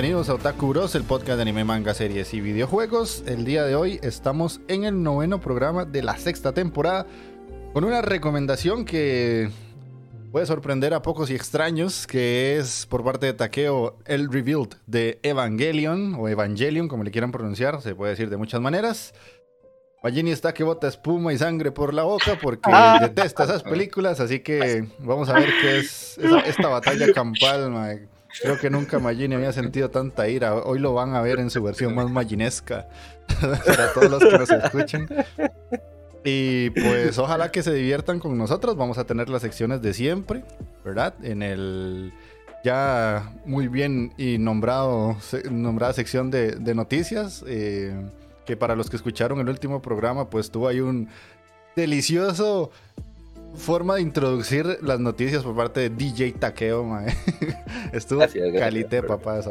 Bienvenidos a Otaku Bros, el podcast de anime, manga, series y videojuegos. El día de hoy estamos en el noveno programa de la sexta temporada con una recomendación que puede sorprender a pocos y extraños, que es por parte de Takeo el Rebuild de Evangelion o Evangelion, como le quieran pronunciar, se puede decir de muchas maneras. Magini está que bota espuma y sangre por la boca porque ah. detesta esas películas, así que vamos a ver qué es esta batalla campal. Creo que nunca Magini había sentido tanta ira. Hoy lo van a ver en su versión más maginesca para todos los que nos escuchen. Y pues ojalá que se diviertan con nosotros. Vamos a tener las secciones de siempre, ¿verdad? En el ya muy bien y nombrado nombrada sección de, noticias. Eh, que para los que escucharon el último programa, pues tuvo ahí un delicioso forma de introducir las noticias por parte de DJ Takeo, mae. Estuvo calite, papá, esa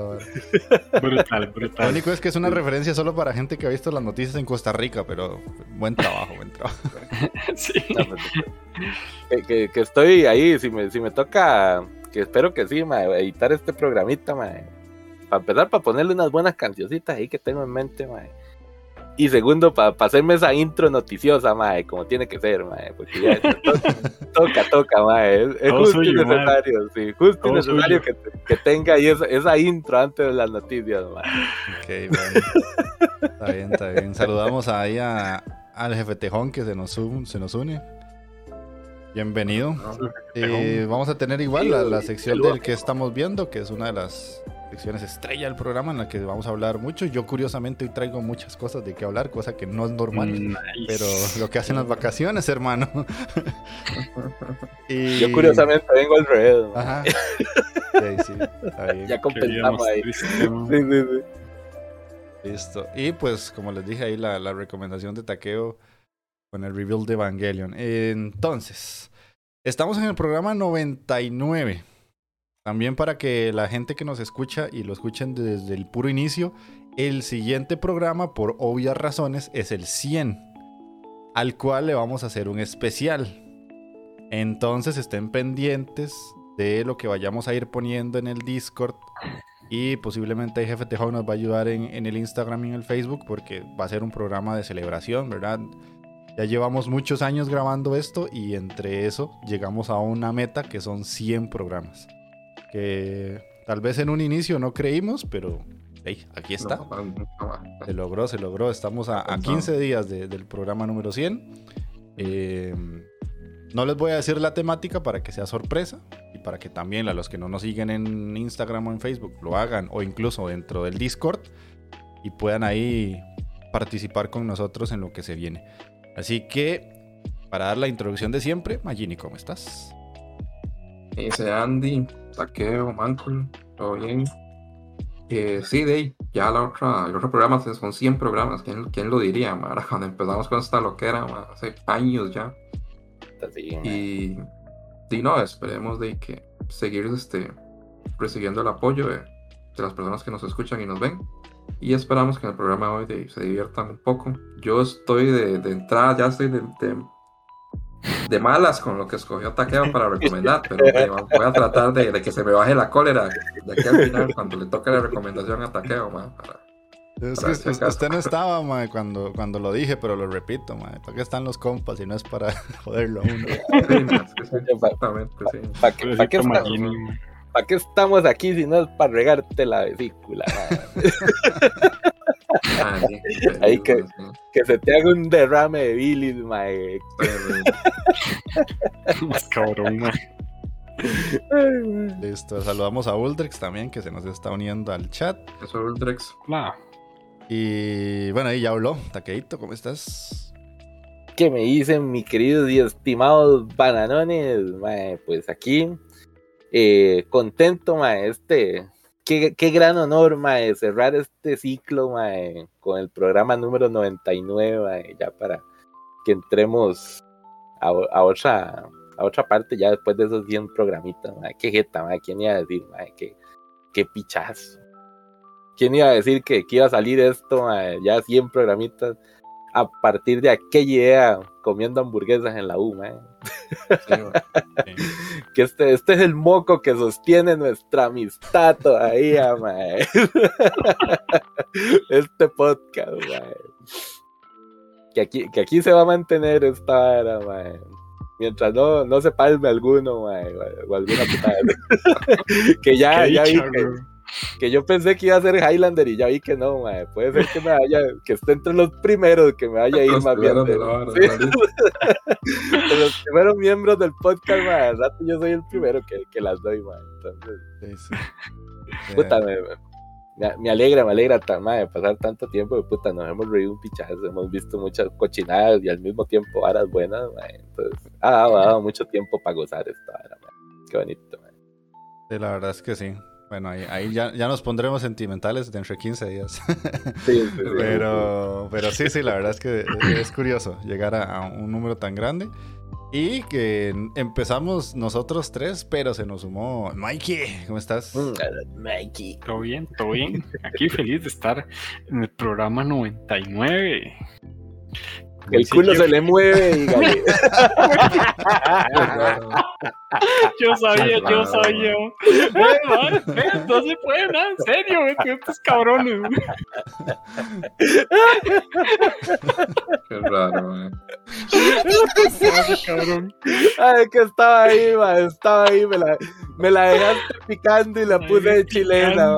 Brutal, brutal. Lo único es que es una referencia solo para gente que ha visto las noticias en Costa Rica, pero buen trabajo, buen trabajo. sí. Que, que, estoy ahí, si me, si me toca, que espero que sí, mae, editar este programita, mae. Para empezar, para ponerle unas buenas cancioncitas ahí que tengo en mente, mae y segundo, para hacerme esa intro noticiosa, mae, como tiene que ser, mae, porque ya toca, toca, mae. Es, justo y necesario, sí, justo y necesario que, que, tenga ahí esa, esa, intro antes de las noticias, mae. Ok, bueno. está bien, está bien. Saludamos ahí a, al jefe Tejón que se nos, se nos une. Bienvenido. Eh, vamos a tener igual la, la sección del que estamos viendo, que es una de las secciones estrella del programa en la que vamos a hablar mucho. Yo curiosamente hoy traigo muchas cosas de qué hablar, cosa que no es normal, pero lo que hacen las vacaciones, hermano. y... Yo curiosamente vengo al revés. Ajá. Sí, sí, Ya compensamos ahí. Listo. Y pues, como les dije ahí, la, la recomendación de Takeo con el reveal de Evangelion. Entonces, estamos en el programa 99. También para que la gente que nos escucha y lo escuchen desde el puro inicio, el siguiente programa, por obvias razones, es el 100, al cual le vamos a hacer un especial. Entonces estén pendientes de lo que vayamos a ir poniendo en el Discord. Y posiblemente jefe Tejado nos va a ayudar en, en, el Instagram y en el Facebook porque va a ser un programa de celebración, ¿verdad? Ya llevamos muchos años grabando esto y entre eso llegamos a una meta que son 100 programas que tal vez en un inicio no creímos, pero aquí está. Se logró, se logró. Estamos a, 15 días del programa número 100. Em, no les voy a decir la temática para que sea sorpresa y para que también a los que no nos siguen en Instagram o en Facebook lo hagan o incluso dentro del Discord y puedan ahí participar con nosotros en lo que se viene. Así que, para dar la introducción de siempre, Magini, ¿cómo estás? Dice Andy, Taqueo, Mancul. Todo bien. Eh, sí, de ya la otra, el otro programa son 100 programas. ¿Quién, quién lo diría, Mara? Cuando empezamos con esta loquera, ma, hace años ya. Así, ma. Y sí, no, esperemos de que seguir este, recibiendo el apoyo de, de las personas que nos escuchan y nos ven. Y esperamos que en el programa de hoy de- se diviertan un poco. Yo estoy de, de entrada, ya estoy de, de, de malas con lo que escogió Taqueo para recomendar, pero eh, voy a tratar de, de que se me baje la cólera de aquí al final cuando le toque la recomendación a Taqueo, ma, para- Es Para que si us- acaso. usted no estaba, cuando, cuando lo dije, pero lo repito, mae. ¿Para qué están los compas si no es para joderlo a uno? Sí, ma, es que sí, exactamente, sí. ¿Para qué, pa' qué esta- Magini, ma. pa' qué estamos aquí si no es para regarte la vesícula? Ah, Ahí que- que se te haga un derrame de bilis, mae. Más cabrón, ma. Listo, saludamos a Uldrex también, que se nos está uniendo al chat. Eso. Nah, Y bueno, ahí ya habló. Taqueito, ¿cómo estás? ¿Qué me dicen, mis queridos y estimados bananones? Mae, pues aquí, eh, contento, mae, este, qué, qué gran honor, mae, cerrar este ciclo, mae, con el programa número 99, mae, ya para que entremos a, otra, a otra parte ya después de esos 100 programitas, mae, qué jeta, mae, ¿quién iba a decir, mae, qué, qué pichazo? ¿Quién iba a decir que, que iba a salir esto, ya 100 programitas? A partir de aquella idea comiendo hamburguesas en la U, mae. Sí, ma. que este, este es el moco que sostiene nuestra amistad todavía, mae. este podcast, mae. Que aquí, que aquí se va a mantener esta vara, mae. Mientras no, no se palme alguno, mae, o alguna putada. que ya, ya vi que. que yo pensé que iba a ser Highlander y ya vi que no, mae. Puede ser que me vaya, que esté entre los primeros, que me vaya a ir Los más bien. de de- la vara, Sí. la lista. de los primeros miembros del podcast. Al rato yo soy el primero que, que las doy, mae. Entonces, Sí, sí. puta, me, alegra, me alegra mae, pasar tanto tiempo, de puta, nos hemos reído un pichazo, hemos visto muchas cochinadas y al mismo tiempo varas buenas, mae. Entonces, ha dado, mucho tiempo para gozar esta vara. Qué bonito, sí, la verdad es que sí. Bueno, ahí, ahí ya, ya nos pondremos sentimentales dentro de 15 días. Sí, sí, sí. pero, pero sí, sí, la verdad es que es curioso llegar a, a un número tan grande. Y que empezamos nosotros tres, pero se nos sumó Mikey. ¿Cómo estás? Mm, Mikey. Todo bien, todo bien. Aquí feliz de estar en el programa 99. El Sí, culo yo- se le mueve y. Yo sabía, yo sabía. Man, No se puede nada, en serio, estos cabrones. Qué raro, ma. Ese cabrón. Ay, que estaba ahí, mae, estaba ahí, me la, me la dejaste picando y la puse de chilena,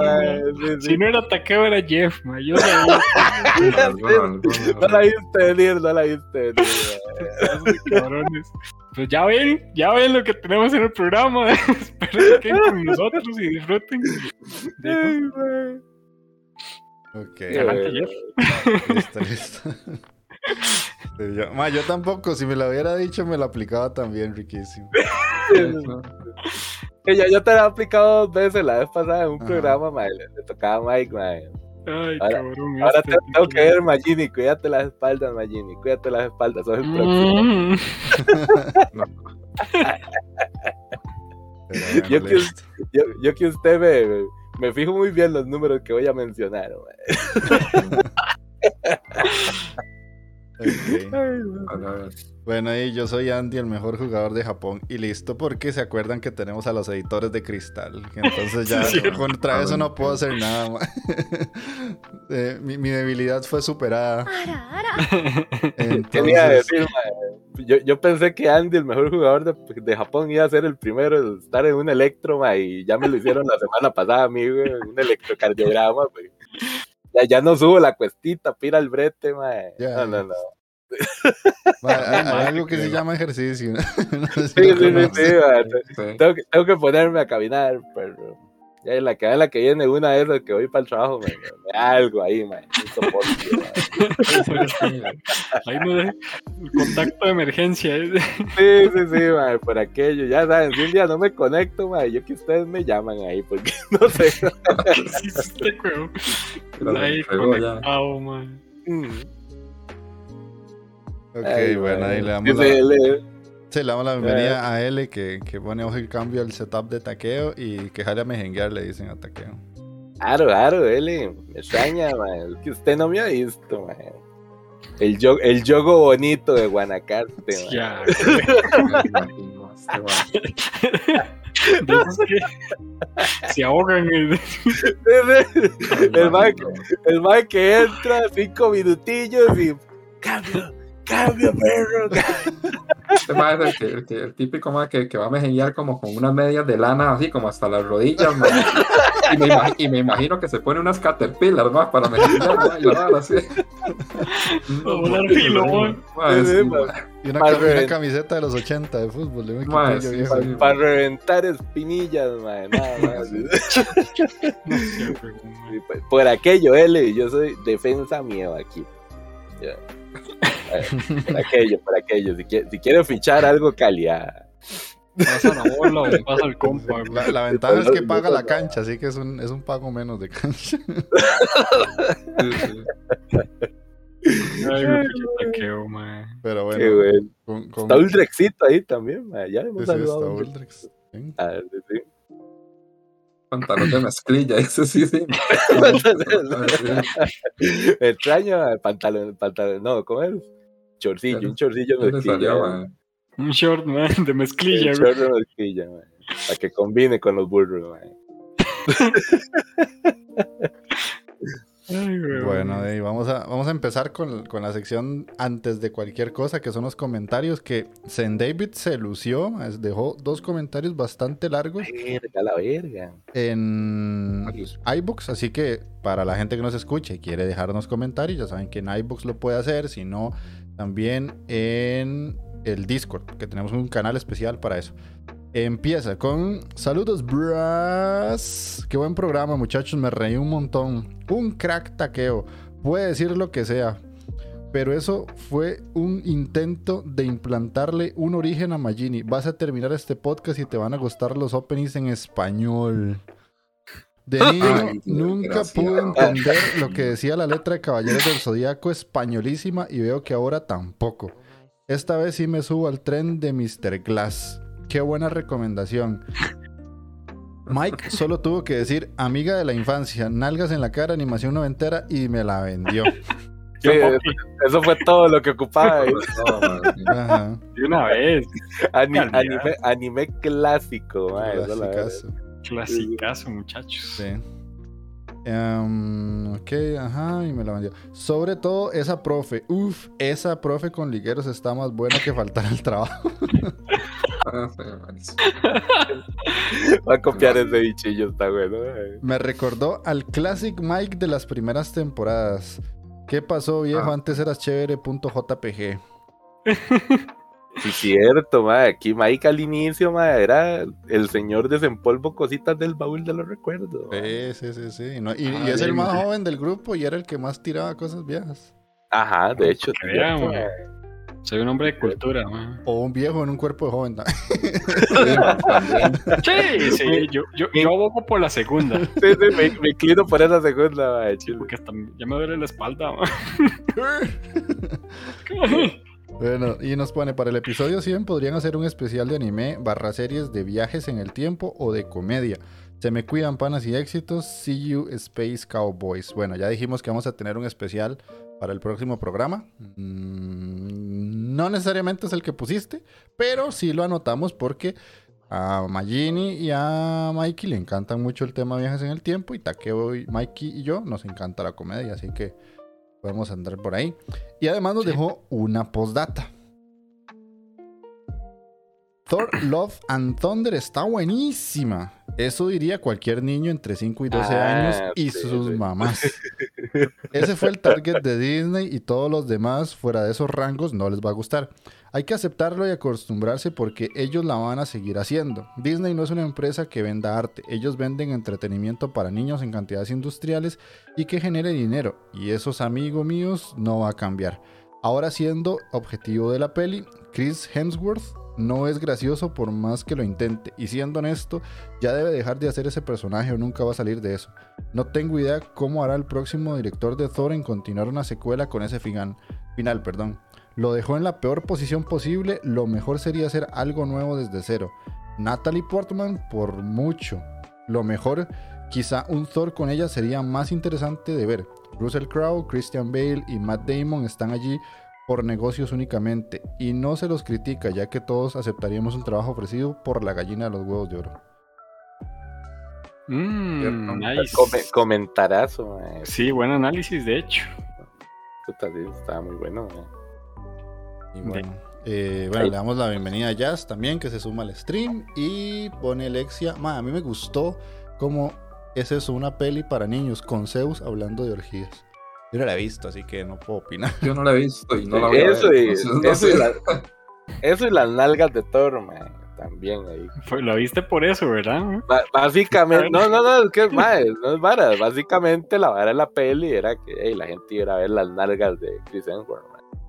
sí. Si no era taqueo, era Jeff, man. Yo sabía. No la viste venir, no la viste venir. cabrones. Pues ya ven, ya ven lo que tenemos en el programa. Espero que queden con nosotros y disfruten. Ay, mae. Ok. Adelante, Jeff. Listo, listo. Sí, yo, ma, yo tampoco, si me lo hubiera dicho, me lo aplicaba también, riquísimo. Que ya yo te la he aplicado dos veces la vez pasada en un Ajá. programa, mae. Le, le tocaba a Mike. Ay, Ahora- cabrón. Ahora este te tengo que ver, Magini. Cuídate las espaldas, Magini. Cuídate las espaldas. Sos el próximo. Mm. Bueno, Yo que-. Yo, yo que usted me, me, me fijo muy bien los números que voy a mencionar, Bueno, y yo soy Andy, el mejor jugador de Japón. Y listo, porque se acuerdan que tenemos a los editores de cristal. Entonces ya Sí, contra eso no puedo hacer nada. Eh, mi, mi debilidad fue superada. Entonces, yo, yo pensé que Andy, el mejor jugador de, de Japón, iba a ser el primero en estar en un electro, mae, y ya me lo hicieron la semana pasada a mí, güey, un electrocardiograma. Ya, ya no subo la cuestita, pira el brete, mae. Ya. No, no, no. algo que se llama ejercicio. ¿no? No sé si Sí, sí, sí, conoces. sí, mae. sí. Tengo que, tengo que ponerme a caminar, pero Ya en la que, en la que viene una de esas que voy para el trabajo, me, me da algo ahí, man. Un soporte, man. Ahí me el contacto de emergencia. ¿eh? Sí, sí, sí, man, por aquello. Ya saben, si un día no me conecto, man, yo que ustedes me llaman ahí, porque no sé. Sí, este juego. Ahí conectado, man. Mm. Ok, Ay, bueno, ahí le damos, la, sí, le damos la bienvenida a L que, que pone ojo el cambio al setup de taqueo y que jale a mejenguear, le dicen a taqueo. Claro, claro, Eli. Me extraña, man. Es que usted no me ha visto, man. El, yo- el yogo bonito de Guanacaste, man. Ya. me imagino, este man. De esos que se ahogan. ¿eh? El man, que- el man que entra cinco minutillos y cambio, cambio, perro. Este es el, que- el el típico man que, que va a mejenguear como con unas medias de lana así como hasta las rodillas, man. Y me, y me imagino que se pone unas caterpillars más para mejenguear, man, y la así. Para Sí, man. Y una, Para una camiseta de los 80 de fútbol, de un yo sí, viejo. sí. Para reventar espinillas, man. Nada más. Sí, por- aquello, L, yo soy defensa miedo aquí. Ya. Por aquello, por aquello. Si, quiere, si quieren fichar algo calidad. Pasa la bola o pasa el compa. La, la ventaja es que paga la cancha, así que es un, es un pago menos de cancha. Sí, sí. Ay, taqueo. Pero Qué bueno, bueno. con, con- Está Uldrexito ahí también, man. Ya hemos Sí, sí, está a Uldrex. Uldrex. Sí. Ah, sí, sí. Pantalón de mezclilla, ese sí, sí. Me extraño el pantalón, pantalón, no, ¿cómo es? Chorcillo, un chorcillo de ¿Dónde salió, mezclilla. Un short, man, de mezclilla, Un chorro de mezclilla, man. Para que combine con los burros, man. Ay, güey. Bueno, vamos a, vamos a empezar con, con la sección antes de cualquier cosa, que son los comentarios que Zen David se lució, dejó dos comentarios bastante largos Verga, la verga. en iBooks, así que para la gente que nos escuche y quiere dejarnos comentarios, ya saben que en iBooks lo puede hacer, si no, también en el Discord, que tenemos un canal especial para eso. Empieza con saludos, bras. Qué buen programa, muchachos. Me reí un montón. Un crack taqueo. Puede decir lo que sea. Pero eso fue un intento de implantarle un origen a Magini. Vas a terminar este podcast y te van a gustar los openings en español. De niño Ay, nunca pude entender lo que decía la letra de Caballeros del Zodíaco españolísima y veo que ahora tampoco. Esta vez sí me subo al tren de Mr. Glass. Qué buena recomendación. Mike solo tuvo que decir amiga de la infancia, nalgas en la cara, animación noventera y me la vendió. Sí, eso, fue todo lo que ocupaba. de una vez. Ani- anime, anime clásico, man. eso la. Clasicazo. Muchachos. Sí. Em, ok, ajá, y me la vendió. Sobre todo esa profe. Uf, esa profe con ligueros está más buena que faltar al trabajo. Va a copiar ese bichillo, está bueno. man. Me recordó al Classic Mike de las primeras temporadas. ¿Qué pasó, viejo? Ah. Antes eras chévere.jpg. Sí, cierto, man. Aquí Mike al inicio, man, era el señor desempolvo cositas del baúl de los recuerdos. Sí, sí, sí, sí. Y no- y, Ah, y es el más joven del grupo y era el que más tiraba cosas viejas. Ajá, de hecho. Cierto. Soy un hombre de cultura, man. O un viejo en un cuerpo de joven. También. Sí, sí, yo, yo, yo abogo por la segunda. Sí, sí, me, me inclino por esa segunda, man, chile. Porque hasta ya me duele la espalda, man. Bueno, y nos pone, para el episodio 100 podrían hacer un especial de anime barra series de viajes en el tiempo o de comedia. Se me cuidan panas y éxitos. See you Space Cowboys. Bueno, ya dijimos que vamos a tener un especial para el próximo programa. Mm, no necesariamente es el que pusiste, pero sí lo anotamos porque a Magini y a Mikey le encantan mucho el tema viajes en el tiempo y Takeo y Mikey y yo nos encanta la comedia, así que podemos andar por ahí. Y además nos dejó una postdata. Thor, Love and Thunder está buenísima. Eso diría cualquier niño entre 5 y 12 Ah, años y sí, sus sí. mamás. Ese fue el target de Disney y todos los demás fuera de esos rangos no les va a gustar. Hay que aceptarlo y acostumbrarse porque ellos la van a seguir haciendo. Disney no es una empresa que venda arte, ellos venden entretenimiento para niños en cantidades industriales y que genere dinero. Y esos amigos míos no va a cambiar. Ahora siendo objetivo de la peli, Chris Hemsworth no es gracioso por más que lo intente. Y siendo honesto, ya debe dejar de hacer ese personaje o nunca va a salir de eso. No tengo idea cómo hará el próximo director de Thor en continuar una secuela con ese final. Final, perdón. Lo dejó en la peor posición posible, lo mejor sería hacer algo nuevo desde cero. Natalie Portman por mucho. Lo mejor, quizá un Thor con ella sería más interesante de ver. Russell Crowe, Christian Bale y Matt Damon están allí por negocios únicamente y no se los critica ya que todos aceptaríamos un trabajo ofrecido por la gallina de los huevos de oro. Mm, nice. Come- comentarazo, mae. Sí, buen análisis, de hecho. Puta, sí, estaba muy bueno, mae. Y bueno, eh, bueno, le damos la bienvenida a Jazz también que se suma al stream y pone Alexia. Ma, a mí me gustó como es eso, una peli para niños con Zeus hablando de orgías. Yo no la he visto, así que no puedo opinar. Yo no la he visto y no la voy a Eso ver. y, entonces no eso, y sé. la- eso y las nalgas de Thor, mae, también ahí. Fue- lo viste por eso, ¿verdad? Básicamente, no, no, no, es que mae, no es vara. Básicamente la vara de la peli era que la gente iba a ver las nalgas de Chris Hemsworth.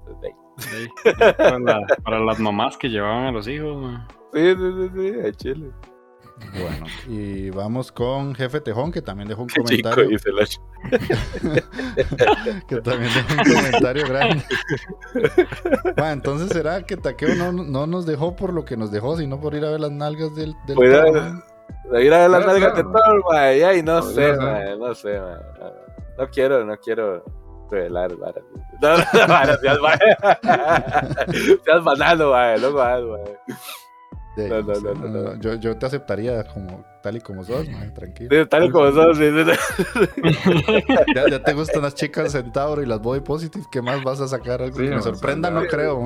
Entonces, ey, Sí, para, la- para las mamás que llevaban a los hijos. man. Sí, sí, sí, sí, a Chile. Bueno, y vamos con Jefe Tejón que también dejó un chico, comentario. dice la que también dejó un comentario grande. Ma, entonces será que Takeo no, no nos dejó por lo que nos dejó, sino por ir a ver las nalgas del, del Pues, Thor, eh, ir a ver las nalgas de ser, Thor, mae, ay, no Puede sé, mae, no sé, mae. No, no quiero, no quiero revelar varas. No, no, no, varas, seas. Seas banano, mae, no. Sí, no, no, no, no, no. Yo, yo te aceptaría como tal y como sos, tranquilo. Sí, tal y como son, sí, sí, sí. Ya, ya te gustan las chicas Centauro y las Body Positive. ¿Qué más vas a sacar? Algo Sí, que me sorprenda, no creo.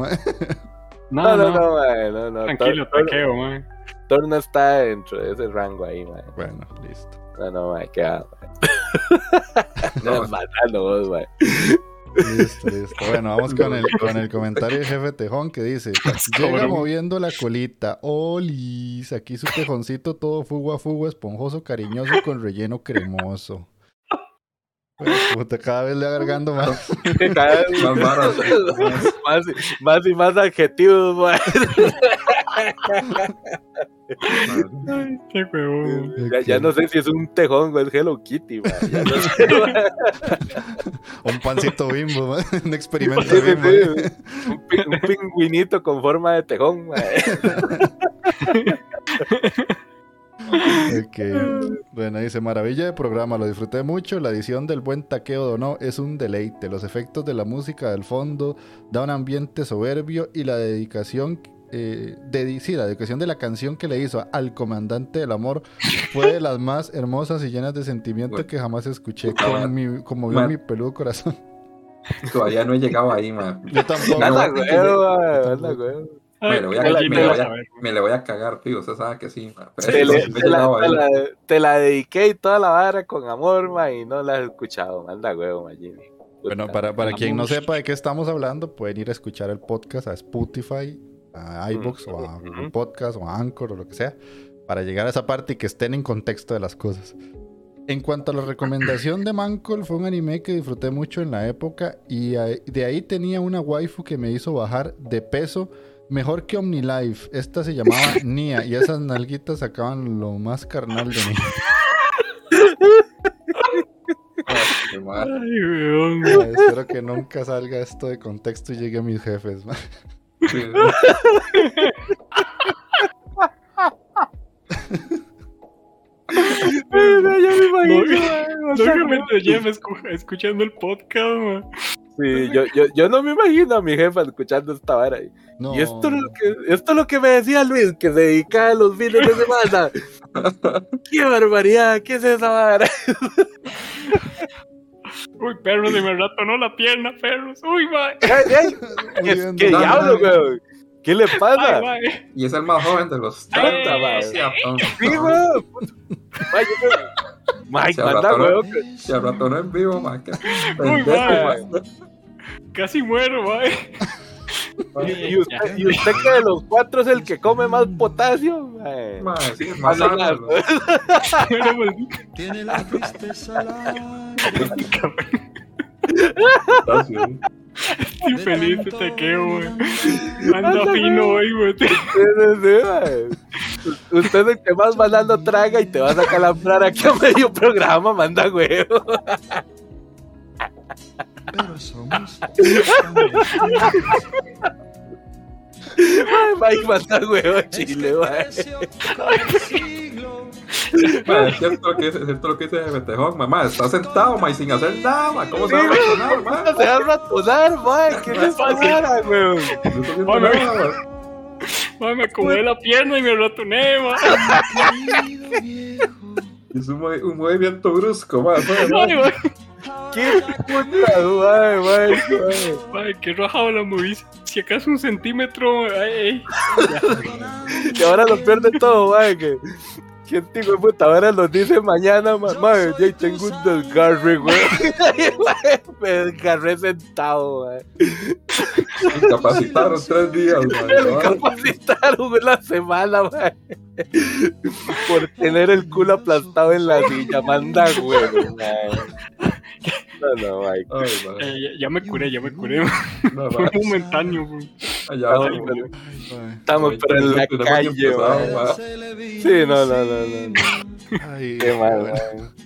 No, No, no, no, no, mae, no, no. tranquilo, taqueo, man. Thor no está dentro de ese rango ahí, mae. Bueno, listo. No, no, mae, qué va. No, banano, vos, mae. Listo, listo. Bueno, vamos con el, con el comentario de jefe Tejón que dice: Llega moviendo la colita. Olis, aquí su tejoncito todo fugo a fugo, esponjoso, cariñoso con relleno cremoso. Pues, puta, cada vez le agregando más. Cada vez Más varas, más, más y más adjetivos, mae. Ay, qué huevón. Ya, ya no sé si es un tejón o es Hello Kitty, mae. Ya no sé, mae. Un pancito bimbo, un experimento Sí, sí, bimbo. sí. Un, pi- un pingüinito con forma de tejón. Ok. Bueno, dice, maravilla de programa, lo disfruté mucho, la edición del buen taqueo Dono es un deleite, los efectos de la música del fondo da un ambiente soberbio y la dedicación, eh, de, sí, la dedicación de la canción que le hizo al comandante del amor fue de las más hermosas y llenas de sentimiento Bueno. que jamás escuché, con mi, como vio mi peludo corazón. Todavía no he llegado ahí, man. Yo tampoco. Güey, güey. Me le voy a, Ay, me le voy a- a ver. me le voy a cagar, tío. Usted sabe que sí, Te, le- la, llegado te ahí. la- te la dediqué y toda la vara con amor, mae, y no la has escuchado. Manda huevo, mae, Jimmy. Bueno, para, para quien no sepa de qué estamos hablando, pueden ir a escuchar el podcast a Spotify, a iBox o a Ujú. Podcast o a Anchor o lo que sea, para llegar a esa parte y que estén en contexto de las cosas. En cuanto a la recomendación de Mancol, fue un anime que disfruté mucho en la época y ahí- de ahí tenía una waifu que me hizo bajar de peso mejor que OmniLife. Esta se llamaba Nia y esas nalguitas sacaban lo más carnal de mí. Qué mal. Ay. Ay, espero que nunca salga esto de contexto y llegue a mis jefes. man. Sí, ya me imagino, No, Lógicamente, Jeff escu- escuchando el podcast, man. Sí, yo, yo, yo no me imagino a mi jefa escuchando esta vara. Y No. y esto es, lo que, esto es lo que me decía Luis, que se dedicaba a los fines de semana. ¡Qué barbaridad! ¿Qué es esa vara? Uy, perros, de me ratonó la pierna, perros. Uy, ay, ¿Qué, qué No, diablo, no, no. weón? ¿Qué le pasa? Ay, man. Y es el más joven de los Puta, tres. madre. Sí, Mike, Si manda rato no- que- Si al rato no en vivo, ma, que Uy, pendejo, mae. ma. Casi muero, mae. Y, y usted, y usted que de los cuatro es el que come más potasio. mae. Ma, sí, es más. ¿no? Tiene la tristeza larga. Está sí. Infeliz de taqueo, wey. Anda fino hoy, güey. Sí, sí, sí. Usted es el que más banano traga y te vas a calambrar aquí a medio programa, manda huevo. Pero somos. Ay, Mike manda huevo a Chile, mae. Ma, es cierto lo que dice, es cierto lo que dice Betejón, mamá, está sentado, ma, y sin hacer nada, ma, ¿cómo se va a razonar, ma? Se va a ratonar, mae. ¿Qué le pasa, weón? No estoy haciendo Ay, ma. ma. Me acomodé la pierna y me ratoné, mae. Es un, un movimiento brusco, ma, ma. Mae. ¿Qué puta, mae, mae? Mae, qué rajado la moví. Si acaso un centímetro, ay, ay. Y ahora lo pierde todo, mae. Que, este hijo de puta ahora nos dice mañana, ma- mae. Ya tengo un desgarre, güey. Me desgarré sentado, mae. Incapacitaron tres días, ¿no? incapacitaron una semana, mae. Por tener el culo aplastado en la silla. Manda, güey. No, no, mae. Ay. Eh, ya, ya me curé, ya me curé. No, Fue momentáneo, güey. Allá, Ay, ma. Estamos pero en la calle, ma. Sí, no, no, no, no. Ay, Qué mal, bueno. mae.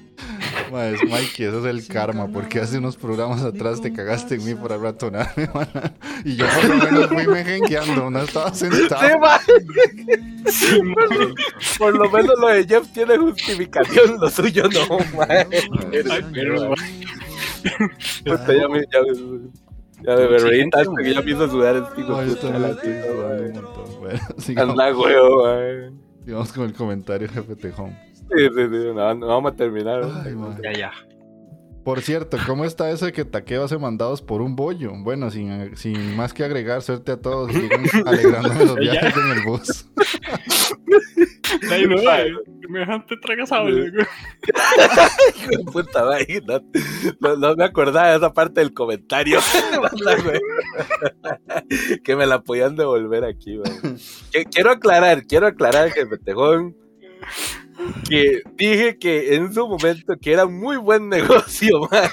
Ma, es Mikey, eso es el karma, porque hace unos programas atrás te cagaste en mí por ratonarme. Y yo por lo menos fui mejengueando, no estaba Sí, sentado. Sí. Por lo menos lo de Jeff tiene justificación, lo suyo no, mae. Ay, pero, mae. Puta, ya me, ya me, ya me reí tanto que ya hizo sudar el pico. Ay, yo también estoy sudando un montón. Sigamos, Anda, huevo, mae. sigamos con el comentario, jefe Tejón. Sí, sí, sí, no, no vamos a terminar. Ay, man. Ya, ya. Por cierto, ¿cómo está eso de que Taqueo hace mandados por un bollo? Bueno, sin, sin más que agregar, suerte a todos. Sigan alegrándome los viajes en el bus. Mae. Semejante tragasable, puta, mae, no, no, no me acordaba de esa parte del comentario. Que me la podían devolver aquí. Que- Quiero aclarar, quiero aclarar que Petejón que dije que en su momento que era muy buen negocio, mae,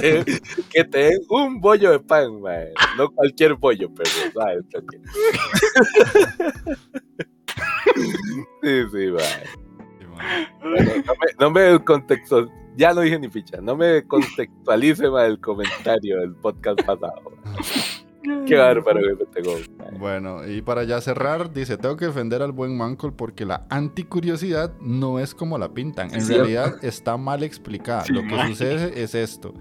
que te, que te den un bollo de pan, mae. no cualquier bollo, pero Ok. Sí, sí. Bueno, no me, no me contexto, ya no dije ni ficha, no me contextualice mae, el comentario del podcast pasado. Qué bárbaro que Petejón. mae. Bueno, y para ya cerrar, dice, tengo que defender al buen Mancol porque la anticuriosidad no es como la pintan. En Sí, realidad está mal explicada. Sí, Lo que man. sucede es esto.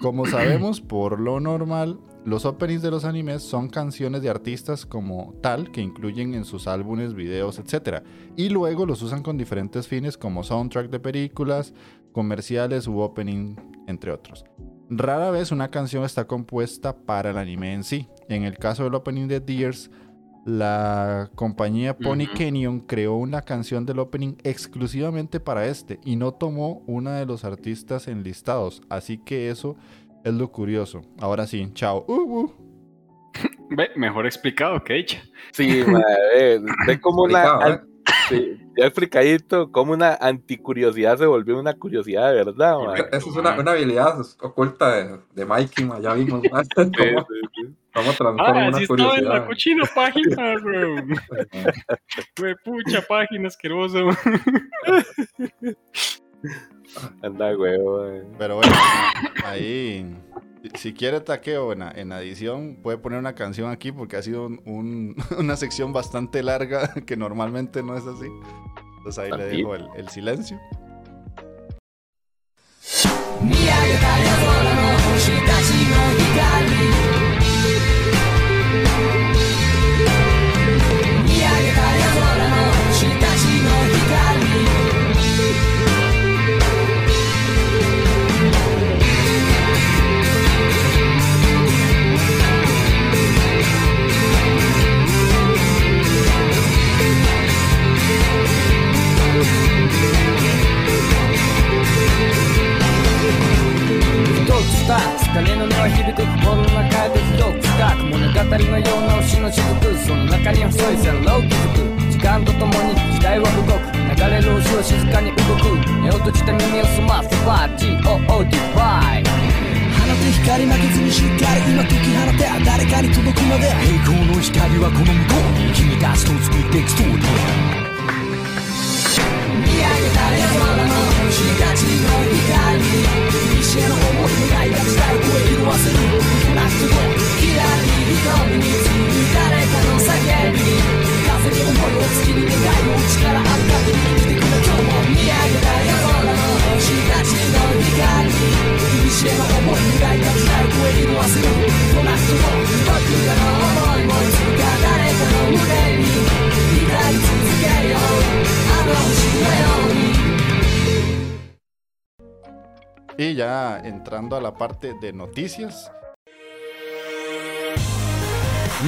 Como sabemos, por lo normal, los openings de los animes son canciones de artistas como tal que incluyen en sus álbumes, videos, etc. Y luego los usan con diferentes fines como soundtrack de películas, comerciales u opening, entre otros. Rara vez una canción está compuesta para el anime en sí. En el caso del opening de Deers, la compañía Pony. Canyon creó una canción del opening exclusivamente para este y no tomó una de los artistas enlistados. Así que eso es lo curioso. Ahora sí, chao. Uh, uh. Ve, mejor explicado que hecha. Sí, mae, ve, como una. ¿eh? sí, ya explicadito, como una anticuriosidad se volvió una curiosidad de verdad, mae. Esa es una, una habilidad oculta de, de Mikey, ma, ya vimos. ma. Sí, Vamos, sí, sí. vamos a transformar Ah, una sí estaba en la cochina página. Güey, pucha página asquerosa. Anda, huevo, mae. Pero bueno, ahí. si- quiere taqueo en, la- en la edición, puede poner una canción aquí porque ha sido un- un- una sección bastante larga que normalmente no es así. Entonces ahí le dejo el, el silencio. た疲の根は響く心の中でと広く深く物語のような牛の雫その中に細い線路を築く。時間とともに時代は動く。流れる星は静かに動く。目を閉じて耳を澄ませバー GOOD バイ放て光負けずにしっかり今解き放て誰かに届くまで栄光の光はこの向こうに君たちと作っていくストーリー。見上げたれ空の星がちの光一瞬の想 Y ya entrando a la parte de noticias,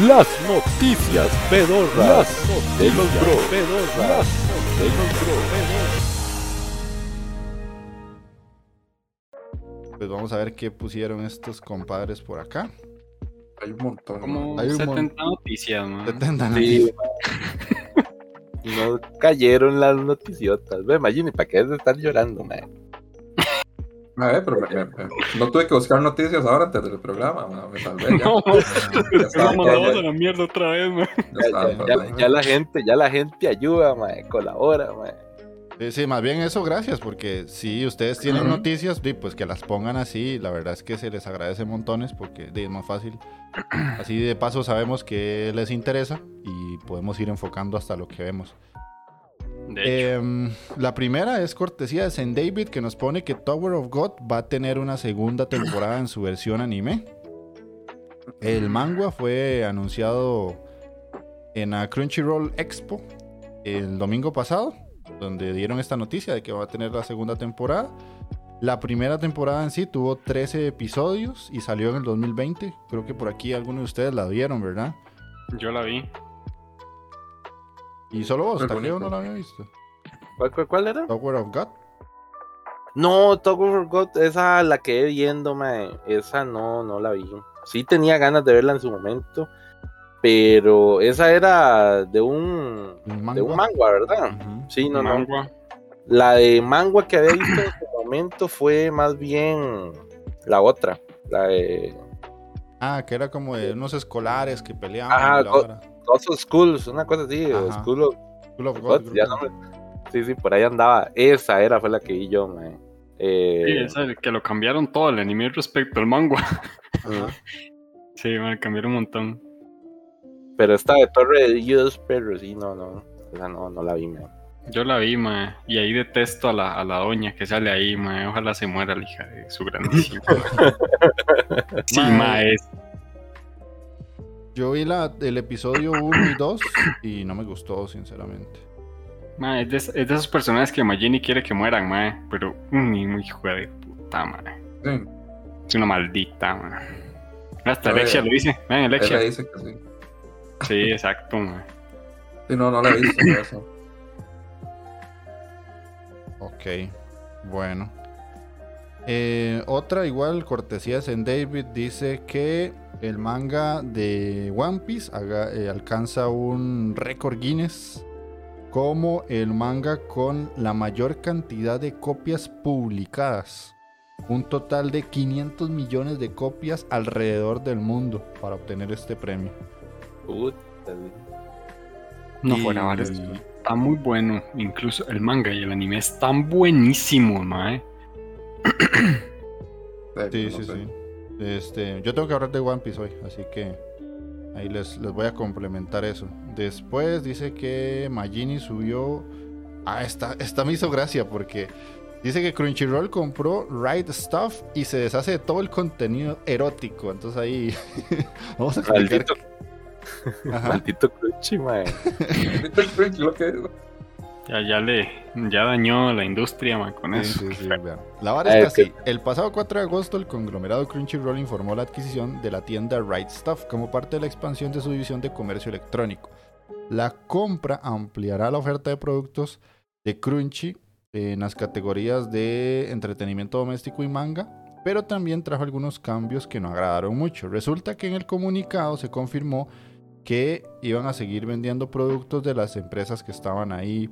las noticias pedorras de los bro. Pedorras de los Pues vamos a ver qué pusieron estos compadres por acá. Hay un montón. Como Hay un 70 noticias, man. 70 Sí, no cayeron las noticiotas. Ve, imagínate, ¿para qué es de estar llorando, man? A ver, pero me- me- me- no tuve que buscar noticias ahora antes del programa. ma, Me salvé ya. No, Ya Nos mandamos a la mierda otra vez, man. ya Ya, todo ya- la gente, ya la gente ayuda, man, colabora, man. Sí, sí, más bien eso, gracias, porque si ustedes tienen Ujú. noticias, di, pues que las pongan así, la verdad es que se les agradece montones porque es más fácil. Así de paso sabemos que les interesa y podemos ir enfocando hasta lo que vemos. Em, la primera es cortesía de St. David que nos pone que Tower of God va a tener una segunda temporada en su versión anime. El manga fue anunciado en la Crunchyroll Expo el domingo pasado, donde dieron esta noticia de que va a tener la segunda temporada. La primera temporada en sí tuvo 13 episodios y salió en el 2020. Creo que por aquí algunos de ustedes la vieron, ¿verdad? yo la vi. Y solo vos, Muy Takeo, no la había visto. ¿Cuál, cuál, cuál era? Tower of God. No, Tower of God, esa la quedé viendo, man. Esa no, no la vi. Sí tenía ganas de verla en su momento, pero esa era de un, Un de un manga. ¿verdad? Sí, no, no. Mangua. La de manga que había visto en su momento fue más bien la otra, la de Ah, que era como de unos escolares que peleaban. Ajá, Ghost of Schools, una cosa así, o. School of School of God, ya no me- Sí, sí, por ahí andaba. Esa era, fue la que vi yo, man. Eh, Sí, esa, que lo cambiaron todo el anime respecto al manga. Ajá. Sí, man, cambiaron un montón. Pero esta de Torre de Dios, pero sí, no, no. Esa no, no la vi, man. Yo la vi, man, y ahí detesto a la, a la doña que sale ahí, man. Ojalá se muera la hija de su grandísima. sí, Mae. ma, es. Yo vi la, el episodio 1 y 2 y no me gustó, sinceramente. ma, es, de, es de esos personajes que Magini quiere que mueran, ma, pero mm, muy hijo de puta, ma. Sí, Es una maldita, ma. Hasta. Alexia lo dice, él Alexia. le dice que sí. Sí, exacto, ma. Sí, no, no la he visto. eso. Ok, bueno. Eh, otra igual, cortesía de St. David, dice que el manga de One Piece haga- eh, alcanza un récord Guinness como el manga con la mayor cantidad de copias publicadas. Un total de 500 millones de copias alrededor del mundo para obtener este premio. No Y- fuera vale, Está muy bueno. Incluso el manga y el anime están buenísimos, ma. Eh, Sí, sí, sí. Este, yo tengo que hablar de One Piece hoy, así que ahí les, les voy a complementar eso. Después dice que Magini subió. Ah, esta, esta me hizo gracia porque dice que Crunchyroll compró Right Stuff y se deshace de todo el contenido erótico. Entonces ahí vamos a explicar. Maldito, maldito Crunchy, man. El French lo que es. Ya, ya le, ya dañó la industria, ma, con Sí, eso. sí, sí, vean. La vara Ah, está así. El pasado 4 de agosto, el conglomerado Crunchyroll informó la adquisición de la tienda Right Stuff como parte de la expansión de su división de comercio electrónico. La compra ampliará la oferta de productos de Crunchy en las categorías de entretenimiento doméstico y manga pero también trajo algunos cambios que no agradaron mucho. Resulta que en el comunicado se confirmó que iban a seguir vendiendo productos de las empresas que estaban ahí,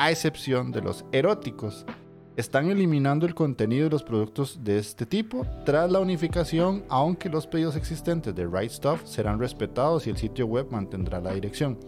a excepción de los eróticos. Están eliminando el contenido de los productos de este tipo tras la unificación, aunque los pedidos existentes de Right Stuff serán respetados y el sitio web mantendrá la dirección.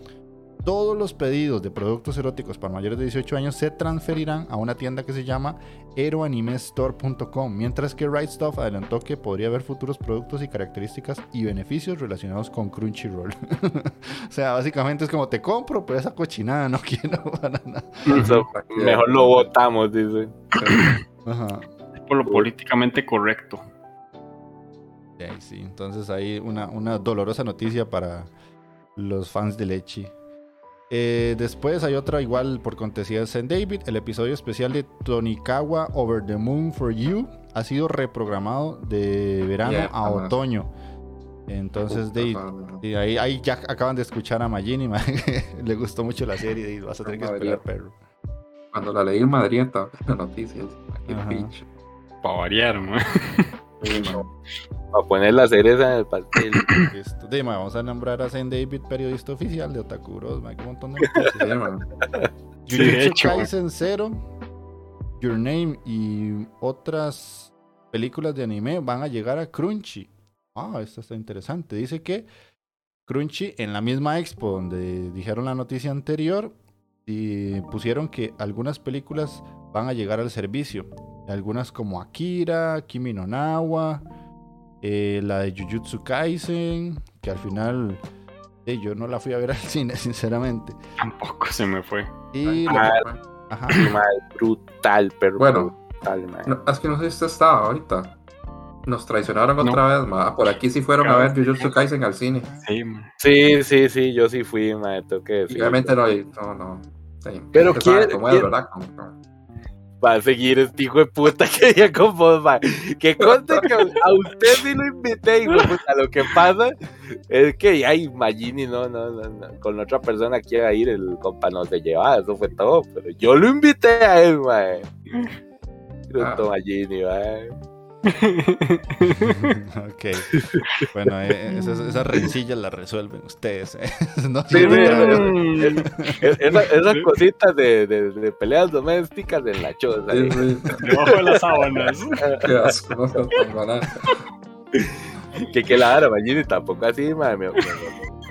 Todos los pedidos de productos eróticos para mayores de 18 años se transferirán a una tienda que se llama eroanimestore.com, mientras que Right Stuff adelantó que podría haber futuros productos y características y beneficios relacionados con Crunchyroll. o sea, básicamente es como te compro, pero esa cochinada no quiero para nada. Eso, mejor lo votamos, dice. Ajá. Por lo políticamente correcto. Sí, sí, entonces ahí una, una dolorosa noticia para los fans de Lechi. Eh, después hay otra igual por cortesía de St. David. El episodio especial de Tonikawa Over the Moon for You ha sido reprogramado de verano Yeah, a otoño. Entonces, de, y ahí, ahí ya acaban de escuchar a Magini, ma, que le gustó mucho la serie y vas a tener que esperar, perro. Cuando la leí en Madrid estaba en noticias. Para variar, man. Man. Para poner la cereza en el pastel. Ma, vamos a nombrar a St. David, periodista oficial de Otakuros, ma, hay un montón de noticias. Sí, Jujutsu hecho, Kaisen Zero, Your Name y otras películas de anime van a llegar a Crunchy. Ah, esto está interesante. Dice que Crunchy en la misma expo donde dijeron la noticia anterior y pusieron que algunas películas van a llegar al servicio. Algunas como Akira, Kimi no Nawa, eh, la de Jujutsu Kaisen, que al final eh, yo no la fui a ver al cine, sinceramente. Tampoco se me fue. Y Ah, la- ajá. Brutal, pero Bueno. brutal. No, es que no sé si usted estaba ahorita. Nos traicionaron No. otra vez, ma. Por aquí sí fueron a ver Jujutsu Kaisen al cine. Sí. Sí, sí, sí, yo sí fui, mae, tengo que decir. obviamente no, no, no. Sí, Pero sabe quién- cómo es, quién- ¿verdad? Como- como- Va a seguir este hijo de puta que ya con vos, mae. Que conste que a usted sí lo invité, hijo de puta. Lo que pasa es que, ay, Magini, no, no, no, no. Con otra persona quiera ir, el compa no se llevaba, eso fue todo. Pero yo lo invité a él, mae. Bruto Magini, mae. ok. Bueno, eh, esas, esas rencillas las resuelven ustedes. eh. No Sí, Esas, cositas de, de, de peleas domésticas en la choza. ¿eh? Debajo de las sábanas. Qué asco, no. Que que la vara, Magini, tampoco así, mae.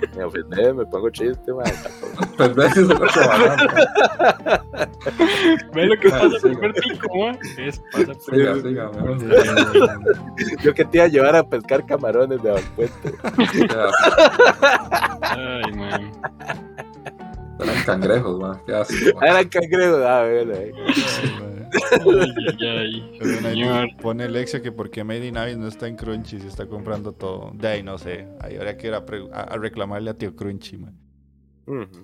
Me, me, me ofende, me pongo mae. Tampoco. Pues ves, eso es lo que banal. ¿Ves lo que Ah, pasa sí, por ver pico, man? Eso pasa por Siga, siga. Yo que te iba a llevar a pescar camarones de Valpuente. Ay, man. Eran cangrejos, ma. Qué asco. Ah, Eran cangrejos, ah, bueno, eh. Ay, ay, ay. Pone Lexia que porque Made in Abyss no está en Crunchy, si está comprando todo. De ahí no sé. Ahí habría que ir a, pre- a- a reclamarle a tío Crunchy, man.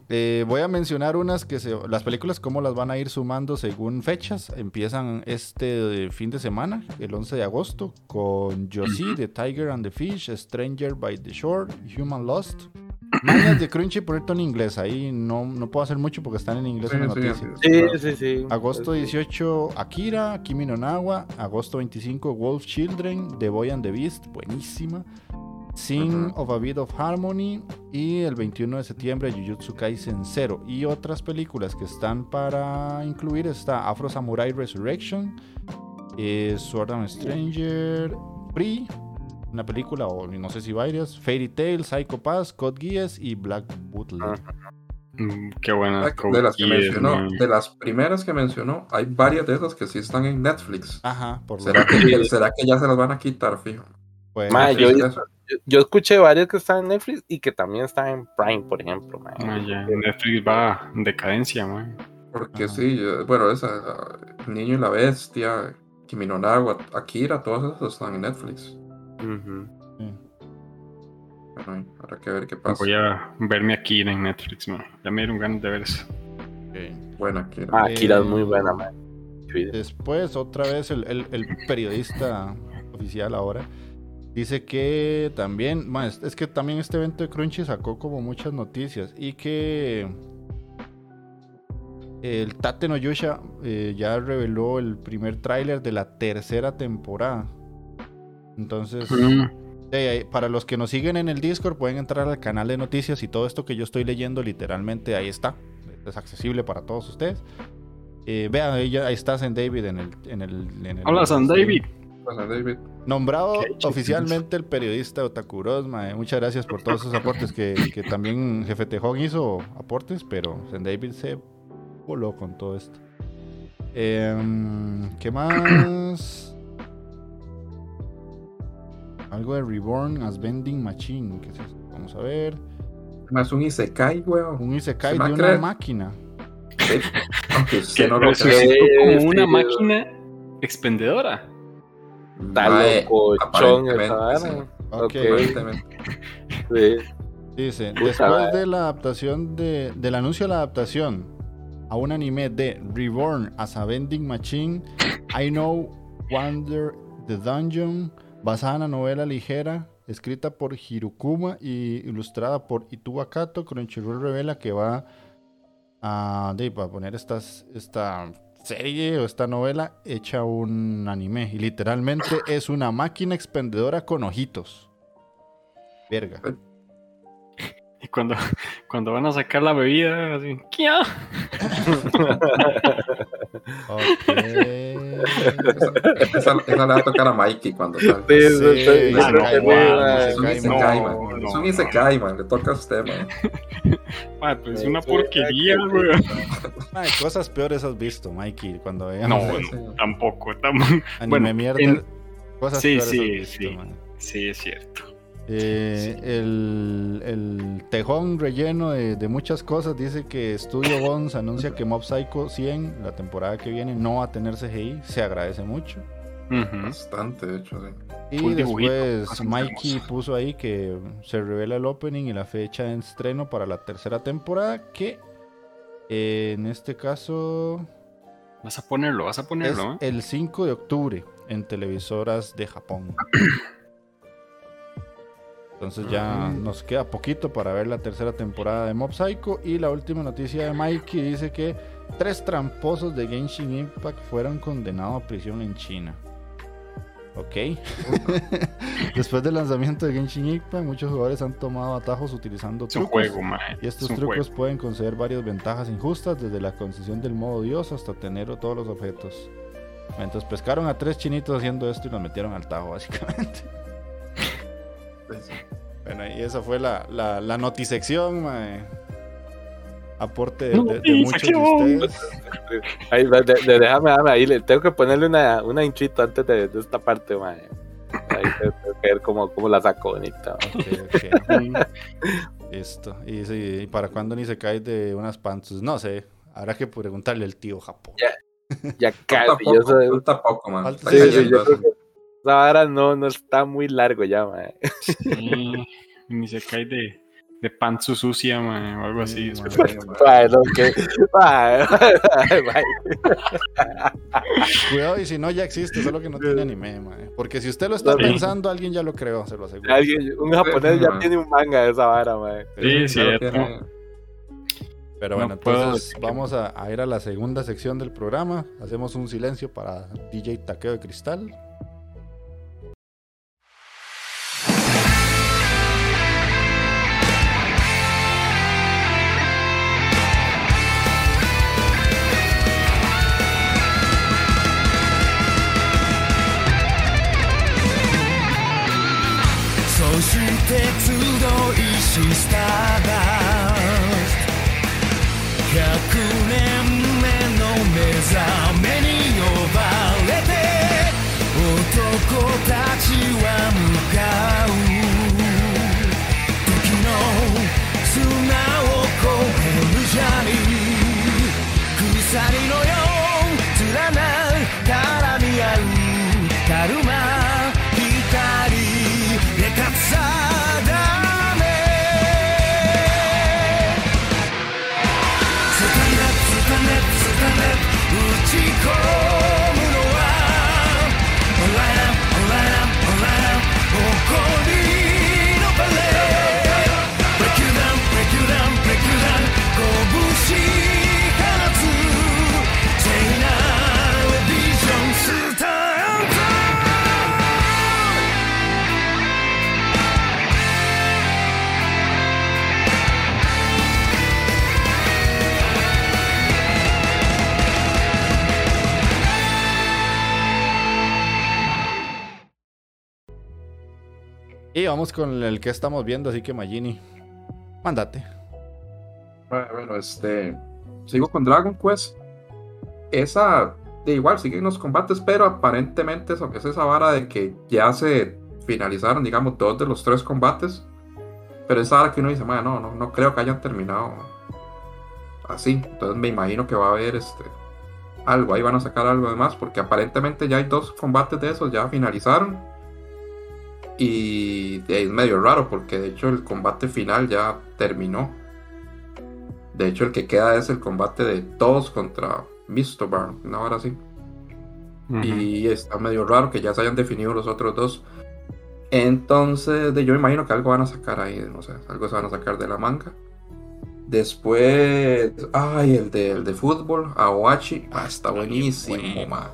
Eh, voy a mencionar unas que se, las películas cómo las van a ir sumando según fechas. Empiezan este fin de semana, el 11 de agosto, con Josie, The Tiger and the Fish, Stranger by the Shore, Human Lost. Mañas de Crunchy por en inglés. Ahí no, no puedo hacer mucho porque están en inglés en la Sí, sí, noticia. sí. Sí. Agosto 18, Akira, Kimi no Nawa. Agosto 25, Wolf Children, The Boy and the Beast, buenísima. Sing of a Bit of Harmony. Y el 21 de septiembre, Jujutsu Kaisen 0. Y otras películas que están para incluir está Afro Samurai Resurrection, eh, Sword and Stranger, Free, una película, o no sé si varias, Fairy Tail, Psycho Pass, Code Geass y Black Bootleg. Ah. Mm, Qué buena. De las que mencionó, man. de las primeras que mencionó, hay varias de esas que sí están en Netflix. Ajá, por ¿Será que, ¿Será que ya se las van a quitar, fijo? pues, Ma, yo- escuché varios que están en Netflix y que también están en Prime, por ejemplo. Man, ya, Netflix va en decadencia, man. Porque Ajá. sí, eh, bueno, esa, eh, Niño y la Bestia, Kimi no Nawa, Akira, todas esas están en Netflix. Habrá que ver qué pasa. Voy a verme aquí en Netflix, man. Ya me dieron ganas de ver eso. Ok. Bueno, Akira. Ah, Akira es Eh, muy buena, man. Después, otra vez, el, el- el periodista oficial ahora dice que también, es que también este evento de Crunchy sacó como muchas noticias y que el Tate no Yusha eh, ya reveló el primer tráiler de la tercera temporada Entonces, de ahí, para los que nos siguen en el Discord, pueden entrar al canal de noticias y todo esto que yo estoy leyendo, literalmente ahí está. Es accesible para todos ustedes. Eh, vean, ahí, ya- ahí está San David en el. En el, en el Hola, San David. Pues, David, Nombrado oficialmente el periodista Otakuros, mae. Muchas gracias por todos esos aportes que, que también Jefe Tejón hizo aportes, pero San David se voló con todo esto. Em, ¿Qué más? Algo de Reborn as Vending Machine. ¿Qué es eso? Vamos a ver. más un Isekai, weón. Un Isekai ¿Se va de una creer? máquina. Sí. Aunque usted Que no lo cree. como una máquina expendedora. Está Mae, locochón esa aparentemente, vara. Ok. sí. Dice, después de la adaptación de, del anuncio de la adaptación a un anime de Reborn as a Vending Machine, I Know Wonder the Dungeon, basada en la novela ligera escrita por Hirokuma y ilustrada por Ituba Kato, Crunchyroll revela que va a, de, va a poner estas, esta serie o esta novela hecha un anime y literalmente es una máquina expendedora con ojitos. Verga. Y cuando, cuando van a sacar la bebida, así, ¿qué? Ok. Esa, esa le va a tocar a Mikey cuando salga. Sí, Sí, no, no, Es un Isekai, no, man. no, Es un Isekai, man. Le toca a usted, man. Ah, pues es una porquería, güey. Ay, cosas peores has visto, Mikey, cuando no, tampoco. tam- anime bueno, mierda. en- Cosas Sí, peores sí, has visto, sí. man. Sí, es cierto. Eh, el, el tejón relleno de, de muchas cosas dice que Studio Bones anuncia que Mob Psycho 100, la temporada que viene, no va a tener CGI. Se agradece mucho. Bastante, de hecho, sí. Y después Mikey puso ahí que se revela el opening y la fecha de estreno para la tercera temporada. Que eh, en este caso Vas a ponerlo, vas a es ponerlo, ¿eh? el 5 de octubre en televisoras de Japón. Entonces ya nos queda poquito para ver la tercera temporada de Mob Psycho. Y la última noticia de Mikey dice que tres tramposos de Genshin Impact fueron condenados a prisión en China. Ok. Después del lanzamiento de Genshin Impact, muchos jugadores han tomado atajos utilizando Es un trucos. juego. Y estos es un trucos juego. pueden conceder varias ventajas injustas, desde la concesión del modo Dios hasta tener todos los objetos. Entonces pescaron a tres chinitos haciendo esto y los metieron al tajo, básicamente. Sí. Bueno, y esa fue la, la, la notisección, mae. Aporte de, de- de muchos de ustedes. Ahí, de- déjame, déjame, ahí le tengo que ponerle una, una antes de, de esta parte, mae. Ahí tengo que ver cómo, cómo la saco bonita. mae. Ok, ok. Mm, Listo. Y, sí, ¿y para cuándo ni se cae de unas panzas? No sé. Habrá que preguntarle al tío Japón. Ya Falta casi, yo poco, soy- falta poco, man. Falta- Está Sí, sí, yo creo eso. que vara no, no está muy largo ya, mae. sí, Ni se cae de, de pantsu sucia, mae, o algo así. Sí, mae. Que- mae, mae. Cuidado, y si no, ya existe, solo que no tiene anime, mae. Porque si usted lo está Sí. pensando, alguien ya lo creó, se lo aseguro. Alguien- un japonés ya tiene un manga de esa vara, mae. Sí, cierto. Pero No bueno, entonces vamos a, a ir a la segunda sección del programa. Hacemos un silencio para DJ Taqueo de Cristal.「して集いしスターダスト」「100年目の目覚めに呼ばれて」「男たちは向かう」「時の砂を越えるジャニー」「鎖の Y vamos con el que estamos viendo, así que Magini, mándate. Bueno, este. Sigo con Dragon Quest. Esa. De igual, siguen los combates, pero aparentemente eso, es esa vara de que ya se finalizaron, digamos, dos de los tres combates. Pero esa vara que uno dice, "Mae, no, no, no creo que hayan terminado así. Entonces me imagino que va a haber este algo, ahí van a sacar algo de más, porque aparentemente ya hay dos combates de esos, ya finalizaron. Y es medio raro, porque de hecho el combate final ya terminó. De hecho, el que queda es el combate de todos contra Mr. Barn, una hora así. Ujú. Y está medio raro que ya se hayan definido los otros dos. Entonces, de, yo me imagino que algo van a sacar ahí, no sé, algo se van a sacar de la manga. Después, ay, el de, el de fútbol, Aoachi, ah, está buenísimo, ma.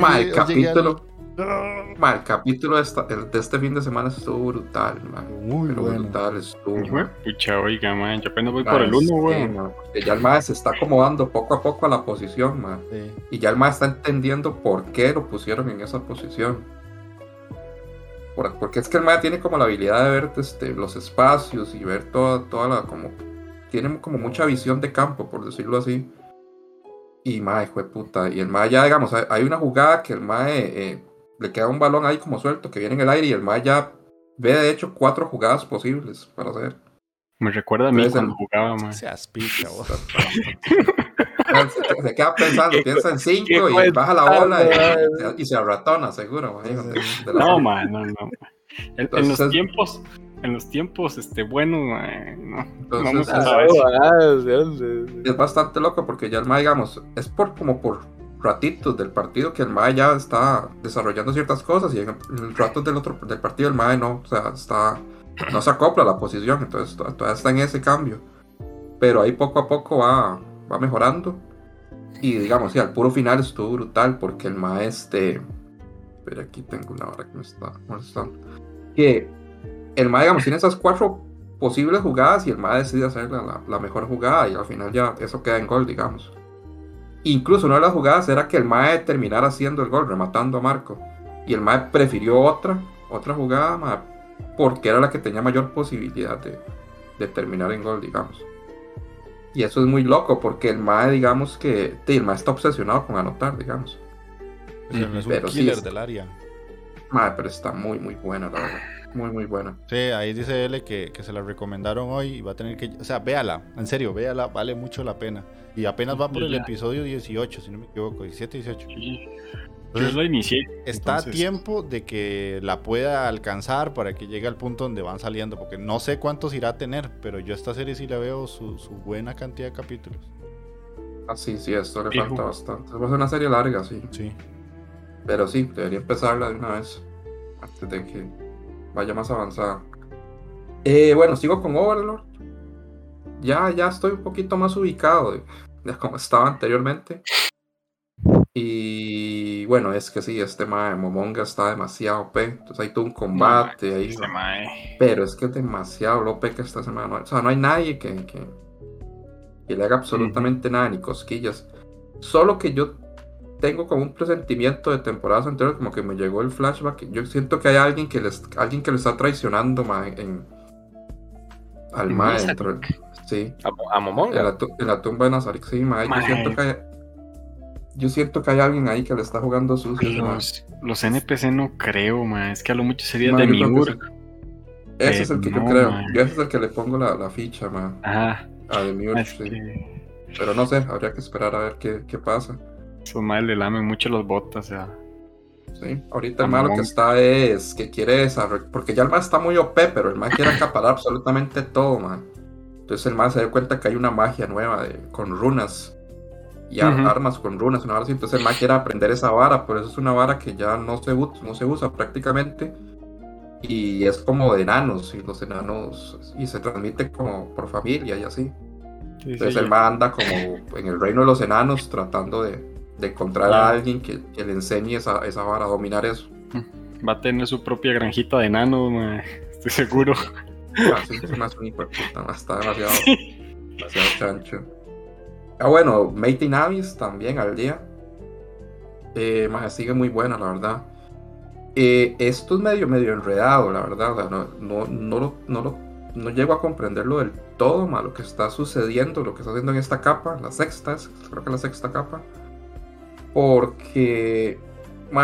Ma, el capítulo, el capítulo de, esta- el de este fin de semana estuvo brutal, ma. Muy Pero bueno. brutal estuvo. Hijo de ma. Pucha, oiga, man, yo apenas voy Ma, por el sí, 1, güey. porque ya el ma se está acomodando poco a poco a la posición, ma. Sí. Y ya el ma está entendiendo por qué lo pusieron en esa posición. Por- porque es que el ma tiene como la habilidad de ver este, los espacios y ver toda, toda la como. Tiene como mucha visión de campo, por decirlo así. Y ma, hijo de puta. Y el ma ya, digamos, hay, hay una jugada que el ma eh, le queda un balón ahí como suelto que viene en el aire y el ma ya ve de hecho cuatro jugadas posibles para hacer. Me recuerda a mí Entonces, cuando el- jugaba, man. Seas picha, vos. Se queda pensando, piensa en cinco y baja la bola y, y se arratona, seguro. imagínate, de la- No, man, no, no. En, en los Entonces- tiempos, en los tiempos, este, buenos, man, no. Entonces, Vamos a es-. Ah, es bastante loco porque ya el MAE, digamos, es por como por ratitos del partido que el MAE ya está desarrollando ciertas cosas y en ratos del otro del partido el MAE no, o sea, está no se acopla a la posición, entonces to- todavía está en ese cambio. Pero ahí poco a poco va, va mejorando. Y digamos, sí, al puro final estuvo brutal porque el MAE este. Pero aquí tengo una hora que me está molestando. Que el MAE, digamos, tiene esas cuatro posibles jugadas y el MAE decide hacer la, la- la mejor jugada y al final ya eso queda en gol, digamos. Incluso una de las jugadas era que el MAE terminara haciendo el gol, rematando a Marco. Y el MAE prefirió otra, otra jugada, mae, porque era la que tenía mayor posibilidad de, de terminar en gol, digamos. Y eso es muy loco, porque el MAE, digamos que el MAE está obsesionado con anotar, digamos. O sea, no es un Pero sí killer es- del área. Mae, pero está muy, muy buena, la verdad. Muy, muy buena. Sí, ahí dice que, que se la recomendaron hoy y va a tener que... O sea, véala, en serio, véala, vale mucho la pena. Y apenas va por el episodio 18, si no me equivoco, 17, 18. Sí. Yo lo inicié. está a tiempo de que la pueda alcanzar para que llegue al punto donde van saliendo, porque no sé cuántos irá a tener, pero yo a esta serie sí le veo su, su buena cantidad de capítulos. Ah, sí, sí, esto le Fijo. falta bastante. Va a ser una serie larga, sí. Sí. Pero sí, debería empezarla de una vez. Antes de que vaya más avanzada. Eh, bueno, sigo con Overlord. Ya, ya estoy un poquito más ubicado como estaba anteriormente. Y bueno, es que sí, este mae Momonga está demasiado OP. Entonces hay todo un combate ahí. Este mae. Pero es que es demasiado lo OP que esta semana. O sea, no hay nadie que, que, que le haga absolutamente nada, ni cosquillas. Solo que yo tengo como un presentimiento de temporadas anteriores, como que me llegó el flashback. Yo siento que hay alguien que les, alguien que le está traicionando ma, en, al ¿En mae dentro Sí, A, a en Momonga. la, en la tumba de Nazarik, sí, ma, Yo Mae. siento que hay, yo siento que hay alguien ahí que le está jugando sucio. mae. Los, los NPC no creo, man. Es que a lo mucho sería Ma, de creo Miur. Ese es el que no, yo creo. mae. Yo ese es el que le pongo la, la ficha, ma, Ajá. a Demure, Es sí. que Pero no sé, habría que esperar a ver qué, qué pasa. esos madres le lamen mucho las botas, o sea. Sí, ahorita el malo que está es que quiere desarrollar, porque ya el más está muy OP, pero el más quiere acaparar absolutamente todo, man. Entonces el más se dio cuenta que hay una magia nueva de, con runas y armas con runas, una vara así. Entonces el más quiere aprender esa vara, pero eso es una vara que ya no se, no se usa prácticamente y es como de enanos y los enanos y se transmite como por familia y así. Sí, Entonces sí, el man anda como en el reino de los enanos tratando de, de encontrar a alguien que, que le enseñe esa, esa vara a dominar eso. Va a tener su propia granjita de enanos, man. Estoy seguro. Ma, está demasiado, demasiado chancho. Ah, bueno, Matey Navis también al día. Eh, sigue muy buena, la verdad. Eh, esto es medio, medio enredado, la verdad. o sea, no, no, no, lo- no, lo- no llego a comprenderlo del todo, ma, lo que está sucediendo, lo que está haciendo en esta capa, la sexta, creo que la sexta capa. Porque